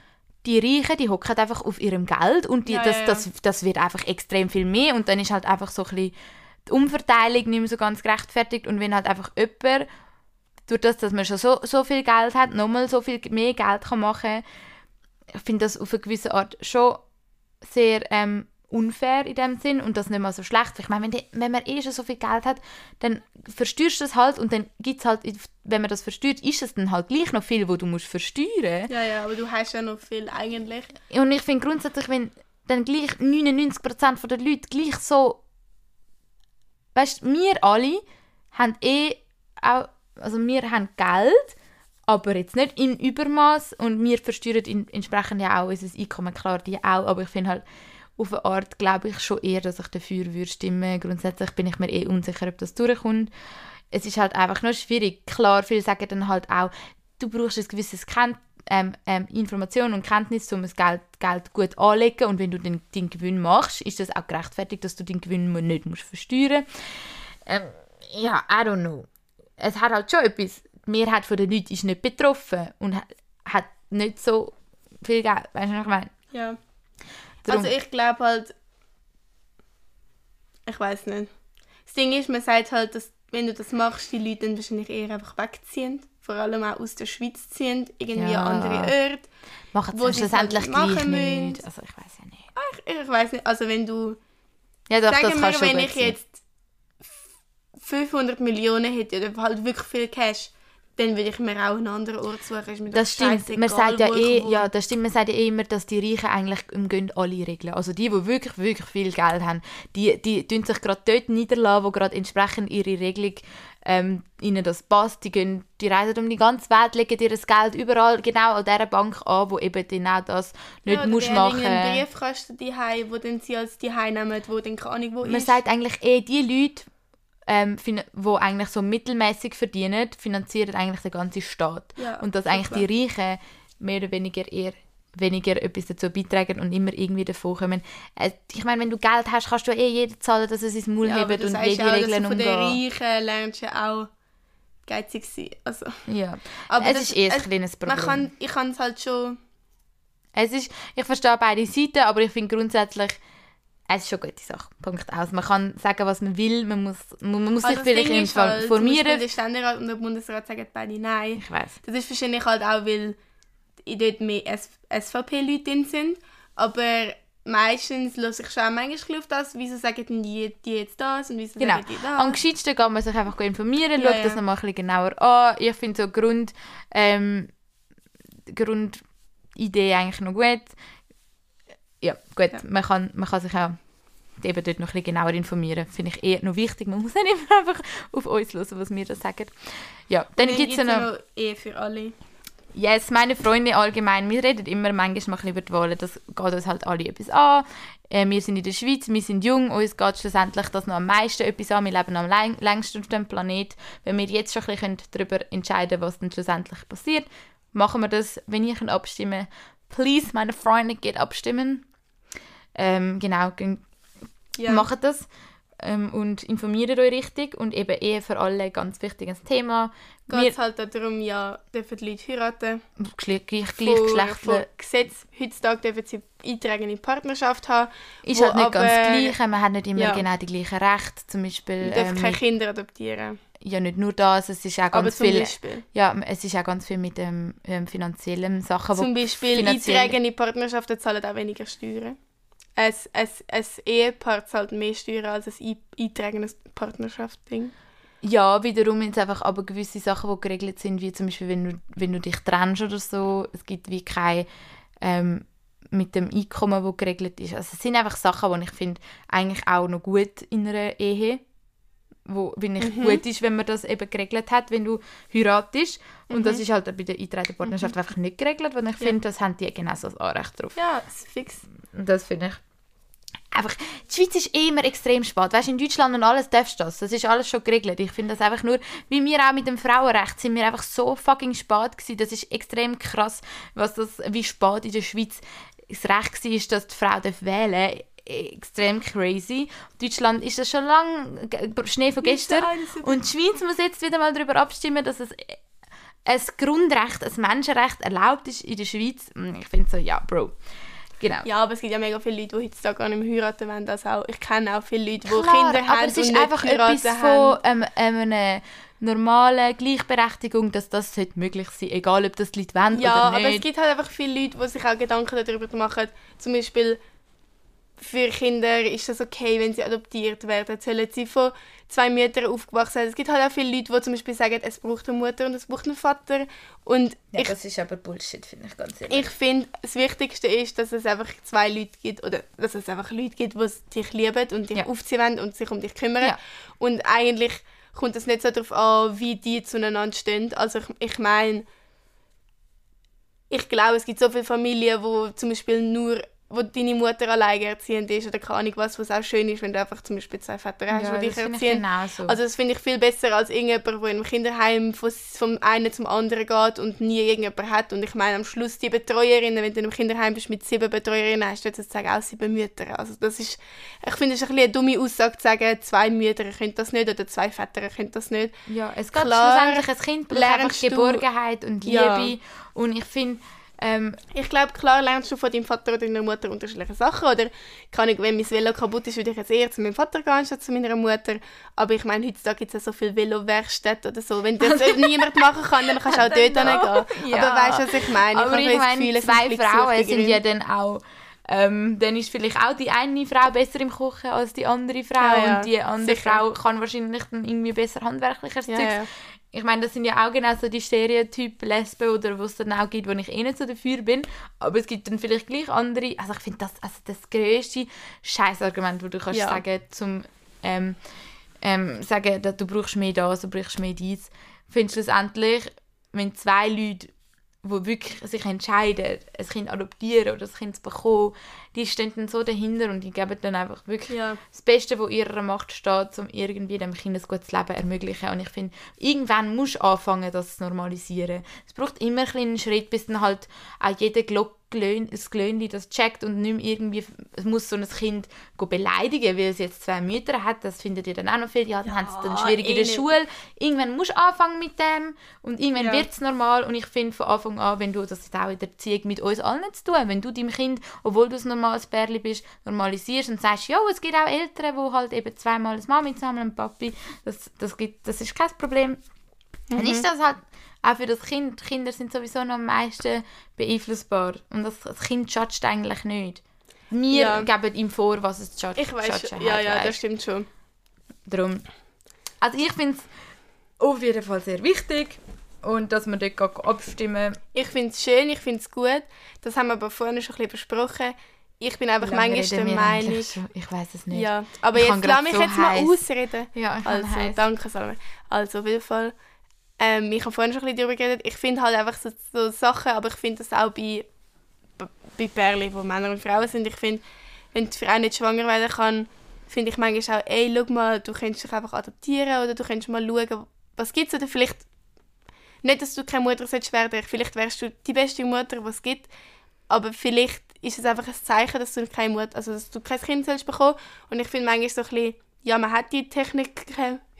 die Reichen, die hocken einfach auf ihrem Geld und die, Ja, das, ja, ja. Das, das wird einfach extrem viel mehr und dann ist halt einfach so ein bisschen die Umverteilung nicht mehr so ganz gerechtfertigt und wenn halt einfach jemand durch das, dass man schon so, so viel Geld hat, nochmal so viel mehr Geld kann machen ich finde das auf eine gewisse Art schon sehr ähm, unfair in dem Sinn und das nicht mal so schlecht. Ich meine, wenn, die, wenn man eh schon so viel Geld hat, dann versteuerst du es halt und dann gibt es halt, wenn man das versteuert, ist es dann halt gleich noch viel, wo du musst versteuern Ja, ja, aber du hast ja noch viel eigentlich. und ich finde grundsätzlich, wenn dann gleich 99% der Leute gleich so. Weißt du, wir alle haben eh auch. Also, wir haben Geld, aber jetzt nicht in Übermaß und wir versteuern in, entsprechend ja auch unser Einkommen, klar, die auch. Aber ich finde halt, auf eine Art glaube ich schon eher, dass ich dafür würde stimmen. Grundsätzlich bin ich mir eh unsicher, ob das durchkommt. Es ist halt einfach nur schwierig. Klar, viele sagen dann halt auch, du brauchst ein gewisses Ken ähm, ähm, Information und Kenntnis, um das Geld, Geld gut anzulegen. Und wenn du den, den Gewinn machst, ist das auch gerechtfertigt, dass du den Gewinn nicht musst versteuern ähm, Ja, I don't know. Es hat halt schon etwas. Die Mehrheit der Leute ist nicht betroffen und hat nicht so viel Geld. Weißt du, was ich meine? Ja. Darum- Also ich glaube halt, ich weiß nicht. Das Ding ist, man sagt halt, dass wenn du das machst, die Leute dann wahrscheinlich eher einfach wegziehen. Vor allem auch aus der Schweiz ziehen, irgendwie Ja. an andere Orte. Machen sie es halt schlussendlich machen gleich müssen. nicht. Also ich weiß ja nicht. Ich, ich weiß nicht, also wenn du, Ja, doch, das sagen kann wir, schon wenn ich sein. jetzt 500 Millionen hätte oder halt wirklich viel Cash, dann würde ich mir auch einen anderen Ort suchen. Ist mir Das stimmt. scheissegal, Man sagt ja eh, ja, das stimmt. Man sagt ja eh immer, dass die Reichen eigentlich umgehen alle Regeln. Also die, die wirklich, wirklich viel Geld haben, die, die tun sich gerade dort niederlassen, wo gerade entsprechend ihre Regelung ähm, ihnen das passt. Die, gehen, die reisen um die ganze Welt, legen ihr das Geld überall genau an dieser Bank an, wo eben genau das nicht ja, musst die haben machen. einen Briefkasten daheim, wo dann sie als die nehmen, wo dann keine Ahnung wo Man ist. sagt eigentlich eh, die Leute, ähm, wo eigentlich so mittelmäßig verdienen, finanzieren eigentlich den ganzen Staat. Ja, und dass eigentlich die Reichen mehr oder weniger eher weniger etwas dazu beitragen und immer irgendwie davon kommen. Äh, ich meine, wenn du Geld hast, kannst du eh jeden zahlen, dass es ins Maul ja, hebt du und jede auch, Regeln du von den. Reichen lernst ja auch geizig sein. Also, Ja. aber es das- ist eh ein es- kleines Problem. man kann, ich kann es halt schon... Es ist, ich verstehe beide Seiten, aber ich finde grundsätzlich, es ist schon eine gute Sache. Punkt aus. Man kann sagen, was man will, man muss, man, man muss sich Also das vielleicht im Fall halt, formieren. der Ständerat und der Bundesrat sagen beide Nein. Ich weiß. Das ist wahrscheinlich halt auch, weil dort mehr SVP-Leute drin sind. Aber meistens lasse ich schon manchmal auf das, wieso sagen die, die jetzt das und wieso Genau. sagen die das. Am gescheitsten kann man sich einfach informieren, Ja, schaut ja. das nochmal ein bisschen genauer an. Ich finde so Grund, ähm, Grundidee eigentlich noch gut. Ja, gut, Ja. Man, kann, man kann sich auch eben dort noch ein bisschen genauer informieren. Finde ich eher noch wichtig. Man muss nicht immer einfach auf uns hören, was wir da sagen. Ja, dann gibt es ja ja noch... Ehe für alle. Yes, meine Freunde allgemein, wir reden immer manchmal über die Wahlen, das geht uns halt alle etwas an. Äh, wir sind in der Schweiz, wir sind jung, uns geht schlussendlich das noch am meisten etwas an. Wir leben am läng längsten auf dem Planet. Wenn wir jetzt schon ein bisschen darüber entscheiden können, was dann schlussendlich passiert, machen wir das, wenn ihr abstimmen Please, meine Freunde, geht abstimmen. Ähm, genau, ja. macht das ähm, und informiert euch richtig und eben eh für alle ganz wichtiges Thema. Geht es halt darum, ja, dürfen die Leute heiraten? Gleich, gleich, Gleichgeschlechtler. Gesetz, heutzutage dürfen sie eintragende Partnerschaft haben. Ist halt nicht aber, ganz gleich, man hat nicht immer ja. genau die gleichen Rechte, zum Beispiel... Man darf ähm, keine Kinder adoptieren. Ja, nicht nur das, es ist auch ganz viel... Beispiel. Ja, es ist auch ganz viel mit ähm, ähm finanziellen Sachen, Zum Beispiel finanziell... eintragende Partnerschaften zahlen auch weniger Steuern ein, ein, ein Ehepaar zahlt mehr Steuern als ein eintragenes Partnerschaftsding. Ja, wiederum jetzt einfach aber gewisse Sachen, die geregelt sind, wie zum Beispiel, wenn du, wenn du dich trennst oder so, es gibt wie kein ähm, mit dem Einkommen, das geregelt ist. Also es sind einfach Sachen, die ich finde, eigentlich auch noch gut in einer Ehe wo finde ich mhm. gut ist, wenn man das eben geregelt hat, wenn du heiratest. Und mhm. das ist halt bei der eingetragenen Partnerschaft mhm. einfach nicht geregelt, weil ich ja. finde, das haben die genauso das Anrecht drauf. Ja, das ist fix. Das finde ich einfach, die Schweiz ist immer extrem spät. Weißt, in Deutschland und alles darfst du das. Das ist alles schon geregelt. Ich finde das einfach nur, wie wir auch mit dem Frauenrecht sind wir einfach so fucking spät gewesen. Das ist extrem krass, was das, wie spät in der Schweiz das Recht war, dass die Frau wählen darf extrem crazy. Deutschland ist das schon lange Schnee von gestern. Und die Schweiz muss jetzt wieder mal darüber abstimmen, dass es ein Grundrecht, ein Menschenrecht erlaubt ist in der Schweiz. Hm, ich finde so, ja, Bro. Genau. Ja, aber es gibt ja mega viele Leute, die heutzutage gar nicht mehr heiraten wollen. Das auch. Ich kenne auch viele Leute, die Kinder haben aber es ist einfach etwas von ähm, ähm, einer normalen Gleichberechtigung, dass das möglich sein sollte, egal ob das die Leute wollen ja, oder nicht. Ja, aber es gibt halt einfach viele Leute, die sich auch Gedanken darüber machen, zum Beispiel für Kinder ist das okay, wenn sie adoptiert werden. Sollen sie von zwei Müttern aufgewachsen sein? Es gibt halt auch viele Leute, die zum Beispiel sagen, es braucht eine Mutter und es braucht einen Vater. Und ja, ich, das ist aber Bullshit, finde ich ganz ehrlich. Ich finde, das Wichtigste ist, dass es einfach zwei Leute gibt, oder dass es einfach Leute gibt, die dich lieben und dich ja. aufziehen wollen und sich um dich kümmern. Ja. Und eigentlich kommt es nicht so darauf an, wie die zueinander stehen. Also ich, ich meine, ich glaube, es gibt so viele Familien, wo zum Beispiel nur wo deine Mutter alleinerziehend ist oder keine Ahnung was, was auch schön ist, wenn du einfach zum Beispiel zwei Väter hast, ja, die dich erziehen. Also das finde ich viel besser als irgendjemand, der einem Kinderheim von, vom einen zum anderen geht und nie irgendjemand hat. Und ich meine, am Schluss die Betreuerinnen, wenn du einem Kinderheim bist mit sieben Betreuerinnen, hast du jetzt sagen auch sieben Mütter. Also das ist, ich finde, es ist ein eine dumme Aussage zu sagen, zwei Mütter können das nicht oder zwei Väter können das nicht. Ja, es geht schlussendlich, ein Kind braucht einfach Geborgenheit und Liebe. Ja. Und ich finde, ähm, ich glaube, klar lernst du von deinem Vater oder deiner Mutter unterschiedliche Sachen. Oder kann ich, wenn mein Velo kaputt ist, würde ich jetzt eher zu meinem Vater gehen, statt zu meiner Mutter. Aber ich meine, heutzutage gibt es ja so viele Velo-Werkstätten oder so. Wenn das niemand machen kann, dann kannst du auch dort hingehen. Ja. Aber weißt du, was ich meine? Aber ich, ich meine, zwei Frauen sind ja dann auch... Ähm, dann ist vielleicht auch die eine Frau besser im Kochen als die andere Frau ja, ja. und die andere Sicher. Frau kann wahrscheinlich dann irgendwie besser handwerkliches ja, Zeug ich meine, das sind ja auch genau so die Stereotypen Lesben oder was es dann auch gibt, wo ich eh nicht so dafür bin. Aber es gibt dann vielleicht gleich andere. Also ich finde das also das größte Scheißargument, wo du kannst ja. sagen zum ähm, ähm, sagen, dass du brauchst mehr das, du brauchst mehr dies. Findest schlussendlich, wenn zwei Leute wo wirklich sich entscheiden, ein Kind adoptieren oder ein Kind zu bekommen, die stehen dann so dahinter und die geben dann einfach wirklich ja. das Beste, was ihrer Macht steht, um irgendwie dem Kind ein gutes Leben zu ermöglichen. Und ich finde, irgendwann musst du anfangen, das zu normalisieren. Es braucht immer einen Schritt, bis dann halt auch jeder Glocke Glöhn, das das checkt und nicht mehr irgendwie, es muss so ein Kind beleidigen, weil es jetzt zwei Mütter hat, das findet ihr dann auch noch viel, ja, dann ja, haben sie dann schwierig in der eh Schule. Irgendwann musst du anfangen mit dem und irgendwann ja. wird es normal und ich finde von Anfang an, wenn du, das ist auch in der Erziehung mit uns allen zu tun, wenn du deinem Kind, obwohl du ein normales Bärli bist, normalisierst und sagst, ja, es gibt auch Eltern, die halt eben zweimal eine Mami zusammen und Papi, das, das, gibt, das ist kein Problem. Mhm. Dann ist das halt auch für das Kind. Die Kinder sind sowieso noch am meisten beeinflussbar. Und das, das Kind judgt eigentlich nicht. Wir ja. geben ihm vor, was es judgt. Ich weiß, ja, ja, weißt. das stimmt schon. Darum. Also ich finde es auf jeden Fall sehr wichtig und dass man dort abstimmen Ich finde es schön, ich finde es gut. Das haben wir aber vorhin schon ein bisschen besprochen. Ich bin einfach manchmal der Meinung... Ich weiß es nicht. Ja, aber ich jetzt lass mich so jetzt mal ausreden. Ja, ich also, danke Salome. Also auf jeden Fall Ähm, ich habe vorhin schon ein bisschen darüber geredet. Ich finde halt einfach so, so Sachen, aber ich finde das auch bei, bei Pärchen, wo Männer und Frauen sind. Ich finde, wenn die Frau nicht schwanger werden kann, finde ich manchmal auch, ey, schau mal, du könntest dich einfach adoptieren oder du könntest mal schauen, was gibt es oder vielleicht nicht, dass du keine Mutter solltest werden, vielleicht wärst du die beste Mutter, die es gibt, aber vielleicht ist es einfach ein Zeichen, dass du keine Mutter, also dass du kein Kind sollst bekommen und ich finde manchmal so ein bisschen, ja, man hat die Technik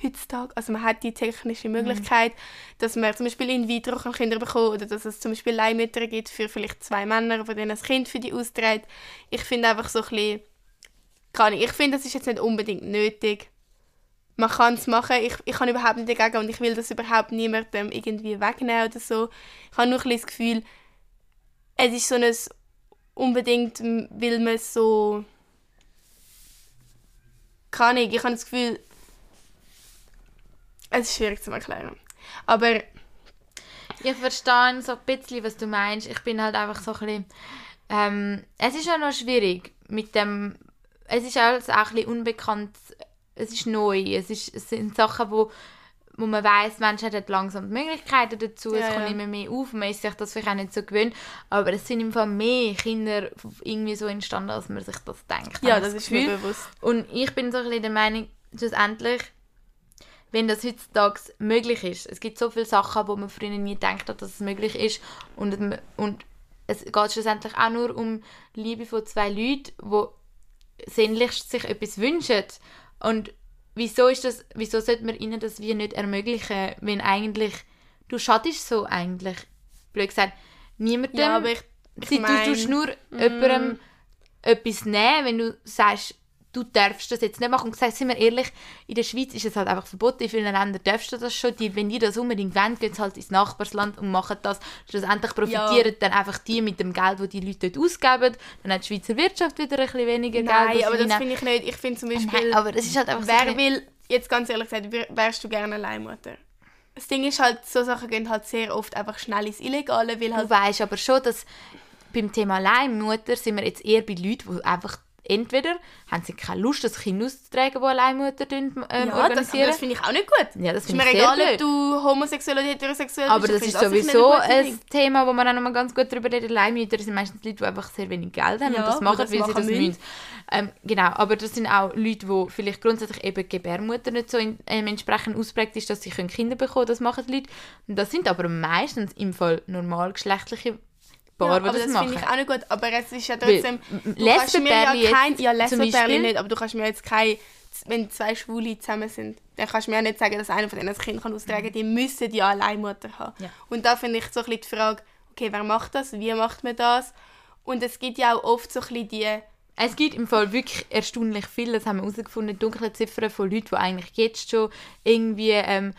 heutzutage, also man hat die technische mhm. Möglichkeit, mhm. dass man zum Beispiel in vitro Kinder bekommt oder dass es zum Beispiel Leihmütter gibt für vielleicht zwei Männer, von denen ein Kind für die austrägt. Ich finde einfach so ein bisschen, kann ich, ich finde, das ist jetzt nicht unbedingt nötig. Man kann es machen, ich, ich habe überhaupt nicht dagegen und ich will das überhaupt niemandem irgendwie wegnehmen oder so. Ich habe nur ein bisschen das Gefühl, es ist so ein unbedingt, weil man so kann ich, ich habe das Gefühl, es ist schwierig zu erklären. Aber ich verstehe so ein bisschen, was du meinst. Ich bin halt einfach so ein bisschen, ähm, es ist ja noch schwierig mit dem, es ist alles auch ein bisschen unbekannt, es ist neu, es, ist, es sind Sachen, wo wo man weiß, Menschen haben langsam die Möglichkeiten dazu, ja, es kommt ja. immer mehr auf, man ist sich das vielleicht auch nicht so gewöhnt, aber es sind im Fall mehr Kinder irgendwie so entstanden, als man sich das denkt. Ja, das, das ist mir bewusst. Und ich bin so ein bisschen der Meinung, schlussendlich, wenn das heutzutage möglich ist, es gibt so viele Sachen, wo man früher nie gedacht hat, dass es möglich ist und, und es geht schlussendlich auch nur um Liebe von zwei Leuten, die sehnlichst sich etwas wünschen und wieso ist das, wieso sollte man ihnen das wie nicht ermöglichen, wenn eigentlich, du schadest so eigentlich, blöd gesagt, niemandem, ja, aber ich, ich sie, mein, du tust nur mm. jemandem etwas nehmen, wenn du sagst, du darfst das jetzt nicht machen. Und gesagt, sind wir ehrlich, in der Schweiz ist es halt einfach verboten. In vielen Ländern darfst du das schon. Die, wenn die das unbedingt wollen, gehen sie halt ins Nachbarsland und machen das. Schlussendlich profitieren ja. dann einfach die mit dem Geld, das die Leute dort ausgeben. Dann hat die Schweizer Wirtschaft wieder ein bisschen weniger Nein, Geld. Nein, aber das finde ich nicht. Ich finde zum Beispiel... Nein, aber es ist halt einfach wer so will, jetzt ganz ehrlich gesagt, wärst du gerne Leihmutter? Das Ding ist halt, so Sachen gehen halt sehr oft einfach schnell ins Illegale, weil halt... Du weißt aber schon, dass beim Thema Leihmutter sind wir jetzt eher bei Leuten, die einfach entweder haben sie keine Lust, das Kind auszutragen, das Leihmutter ähm, ja, organisieren. Das, das finde ich auch nicht gut. Ja, das ist mir egal, ob du homosexuell oder heterosexuell Aber bist. Aber das ist sowieso ein Ding. Thema, wo man auch noch mal ganz gut darüber redet. Leihmütter sind meistens Leute, die einfach sehr wenig Geld haben ja, und das machen, das weil machen sie das müssen. Ähm, genau, aber das sind auch Leute, die vielleicht grundsätzlich eben Gebärmutter nicht so in, ähm, entsprechend ausprägt ist, dass sie Kinder bekommen können. Das machen die Leute. Und das sind aber meistens im Fall normalgeschlechtliche Paar, ja, aber das, das finde ich auch nicht gut. Aber es ist ja trotzdem... Lesbenpärchen ja kein... Ja, Lesbenpärchen nicht, aber du kannst mir jetzt kein... Wenn zwei Schwule zusammen sind, dann kannst du mir ja nicht sagen, dass einer von denen ein Kind kann austragen kann. Die müssen ja eine Leihmutter haben. Ja. Und da finde ich so ein bisschen die Frage, okay, wer macht das? Wie macht man das? Und es gibt ja auch oft so ein bisschen die... Es gibt im Fall wirklich erstaunlich viel, das haben wir herausgefunden, dunkle Ziffern von Leuten, die eigentlich jetzt schon irgendwie... Ähm,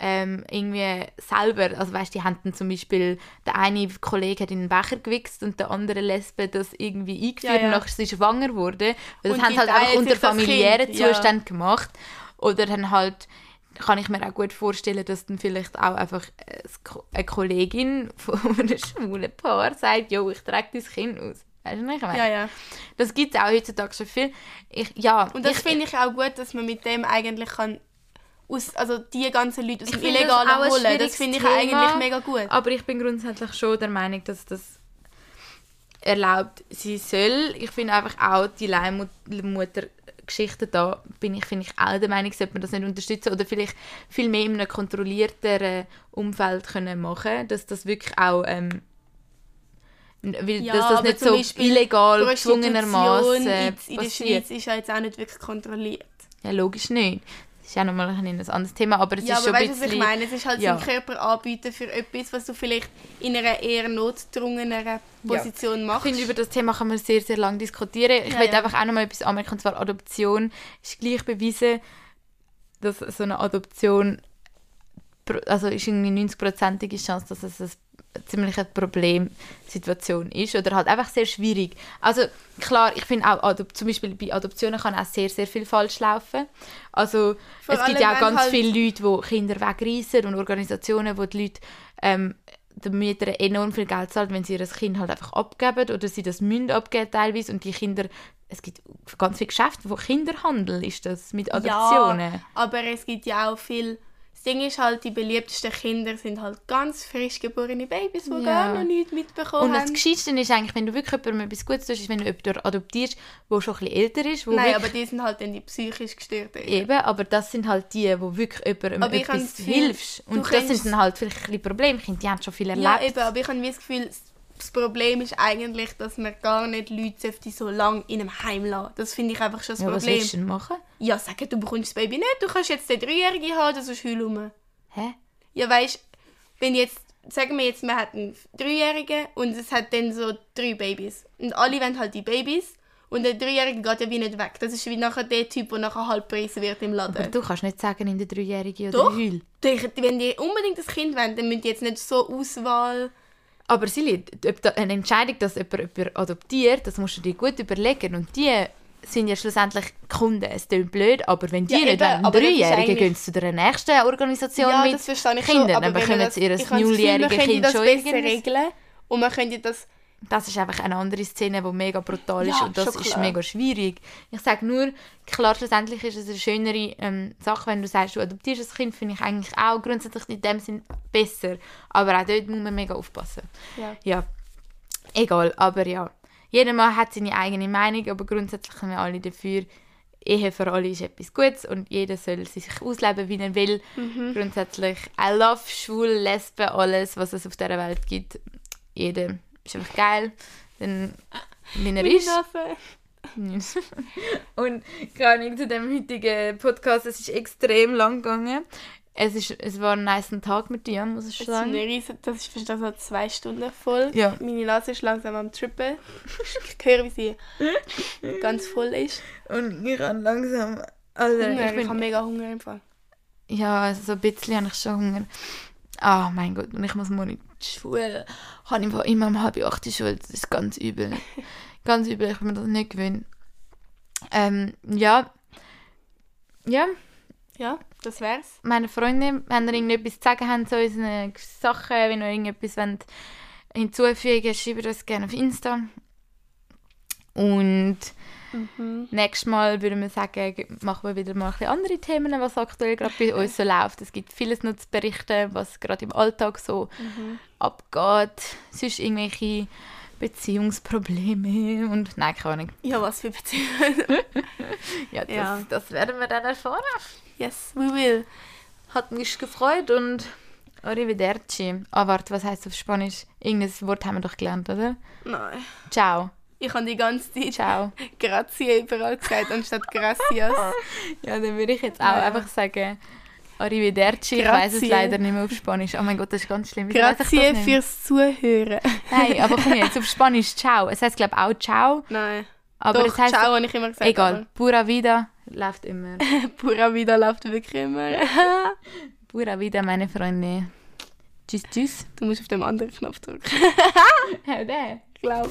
ähm, irgendwie selber, also weißt, die haben dann zum Beispiel, der eine Kollege hat in den Becher gewichst und der andere Lesbe das irgendwie eingeführt ja, ja. und nachher sie schwanger wurde. Das und haben sie halt einfach unter familiären Zuständen ja. gemacht. Oder dann halt, kann ich mir auch gut vorstellen, dass dann vielleicht auch einfach eine Kollegin von einem schwulen Paar sagt, jo, ich trage dein Kind aus. Weißt du, was ich meine? Ja, ja. Das gibt es auch heutzutage schon viel. Ich, ja, und das finde ich auch gut, dass man mit dem eigentlich kann aus, also die ganzen Leute aus dem Illegalen holen. Das finde ich Thema, eigentlich mega gut. Aber ich bin grundsätzlich schon der Meinung, dass das erlaubt sein soll. Ich finde einfach auch die Leihmutter Geschichte da bin ich, finde ich auch der Meinung, sollte man das nicht unterstützen oder vielleicht viel mehr in einem kontrollierteren Umfeld können machen, dass das wirklich auch ähm, weil, ja, dass das nicht so Beispiel illegal gezwungenermaßen in der Schweiz ist ja jetzt auch nicht wirklich kontrolliert. Ja, logisch nicht. Das ist auch nochmal ein anderes Thema, aber es ja, ist schon aber ein bisschen... was ich meine? Es ist halt ja. sein Körper anbieten für etwas, was du vielleicht in einer eher notdrungeneren Position ja. machst. Ich finde, über das Thema kann man sehr, sehr lange diskutieren. Ich ja, will ja. einfach auch nochmal etwas anmerken, und zwar Adoption ist gleich bewiesen, dass so eine Adoption, also ist irgendwie 90-prozentige Chance, dass es ein ziemlich eine Problemsituation ist oder halt einfach sehr schwierig. Also klar, ich finde auch, zum Beispiel bei Adoptionen kann auch sehr, sehr viel falsch laufen. Also Vor es gibt ja auch ganz halt viele Leute, die Kinder wegreißen und Organisationen, wo die Leute ähm, den Müttern enorm viel Geld zahlen, wenn sie ihr Kind halt einfach abgeben oder sie das müssen abgeben teilweise und die Kinder es gibt ganz viele Geschäfte, wo Kinderhandel ist das mit Adoptionen. Ja, aber es gibt ja auch viel Das Ding ist halt, die beliebtesten Kinder sind halt ganz frisch geborene Babys, die Ja. gar noch nichts mitbekommen Und das haben. Gescheitste ist eigentlich, wenn du wirklich jemandem etwas Gutes tust, ist, wenn du jemanden adoptierst, der schon ein bisschen älter ist. Wo Nein, wirklich, aber die sind halt dann die psychisch gestörten. Eben, aber das sind halt die, wo wirklich jemandem Aber etwas hilfst. Und das sind dann halt vielleicht ein bisschen Probleme. Kinder, die haben schon viel erlebt. Ja, eben, aber ich habe das Gefühl, das Problem ist eigentlich, dass man gar nicht Leute so lange in einem Heim lassen. Das finde ich einfach schon das ja, was Problem. willst du denn machen? Ja, sagen, du bekommst das Baby nicht, du kannst jetzt den Dreijährigen haben, das ist heul rum. Hä? Ja, weißt wenn jetzt, sagen wir jetzt, man hat einen Dreijährigen und es hat dann so drei Babys. Und alle wollen halt die Babys und der Dreijährige geht ja wie nicht weg. Das ist wie nachher der Typ, der nachher halb preisen wird im Laden. Aber du kannst nicht sagen, in der Dreijährigen oder Doch. Heul. Wenn die unbedingt ein Kind wollen, dann müssen die jetzt nicht so Auswahl... Aber Silly, eine Entscheidung, dass jemand adoptiert, das musst du dir gut überlegen. Und die sind ja schlussendlich Kunden. Es klingt blöd, aber wenn die Ja, nicht eben, wollen, Dreijährigen gehen zu der nächsten Organisation Ja, mit das verstehe ich Kindern. schon, aber dann bekommen sie ihr könnte Kind schon regeln und man könnte das... Das ist einfach eine andere Szene, die mega brutal ist Ja, und das ist mega schwierig. Ich sage nur, klar, schlussendlich ist es eine schönere ähm, Sache, wenn du sagst, du adoptierst ein Kind, finde ich eigentlich auch grundsätzlich in dem Sinn besser. Aber auch dort muss man mega aufpassen. Ja. Ja, egal, aber ja. Jeder Mann hat seine eigene Meinung, aber grundsätzlich sind wir alle dafür, Ehe für alle ist etwas Gutes und jeder soll sich ausleben, wie er will. Mhm. Grundsätzlich, I love schwul, Lesben, alles, was es auf dieser Welt gibt. Jeder ist einfach geil, denn wie er ist. Und gar nicht zu dem heutigen Podcast, es ist extrem lang gegangen. Es, ist, es war ein nice Tag mit dir, muss ich ist, sagen. riesen, das ist fast also zwei Stunden voll. Ja. Meine Nase ist langsam am Trippen. Ich höre, wie sie ganz voll ist. Und ich habe langsam... Also, Hunger. ich Ich, bin, habe mega Hunger im Fall. Ja, also so ein bisschen habe ich schon Hunger. Ah, mein Gott, und ich muss morgen die Schule. Ich habe einfach immer um halb acht die Schule. Das ist ganz übel. ganz übel, ich bin mir das nicht gewöhnt. Ähm, ja. Ja, Ja, das wär's. meine Freunde, wenn ihr irgendetwas zu sagen habt zu unseren Sachen, wenn ihr irgendetwas wollt hinzufügen wollt, schreibt uns gerne auf Insta. Und nächstes Mal würde wir sagen, machen wir wieder mal ein bisschen andere Themen, was aktuell gerade bei uns so läuft. Es gibt vieles noch zu berichten, was gerade im Alltag so abgeht. Sonst irgendwelche Beziehungsprobleme und nein, keine Ahnung. Ja, was für Beziehungen. Ja, das, Ja. das werden wir dann erfahren. yes, we will. Hat mich gefreut und arrivederci. Ah, warte, was heißt auf Spanisch? Irgendein Wort haben wir doch gelernt, oder? Nein. Ciao. Ich habe die ganze Zeit Ciao. Grazie überall gesagt, anstatt Gracias. Ja, dann würde ich jetzt auch Ja. einfach sagen arrivederci. Ich weiß es Grazie. leider nicht mehr auf Spanisch. Oh mein Gott, das ist ganz schlimm. Wieso Grazie fürs Zuhören. Nein, aber komm jetzt, auf Spanisch ciao. Es heißt glaube ich auch ciao, Nein. aber Doch, es heißt ciao, habe ich immer gesagt. egal. Pura vida läuft immer. aber Pura Vida läuft wirklich immer. Pura vida, meine Freunde. Tschüss, tschüss. du musst auf den anderen Knopf drücken. Hau der. Ich glaube.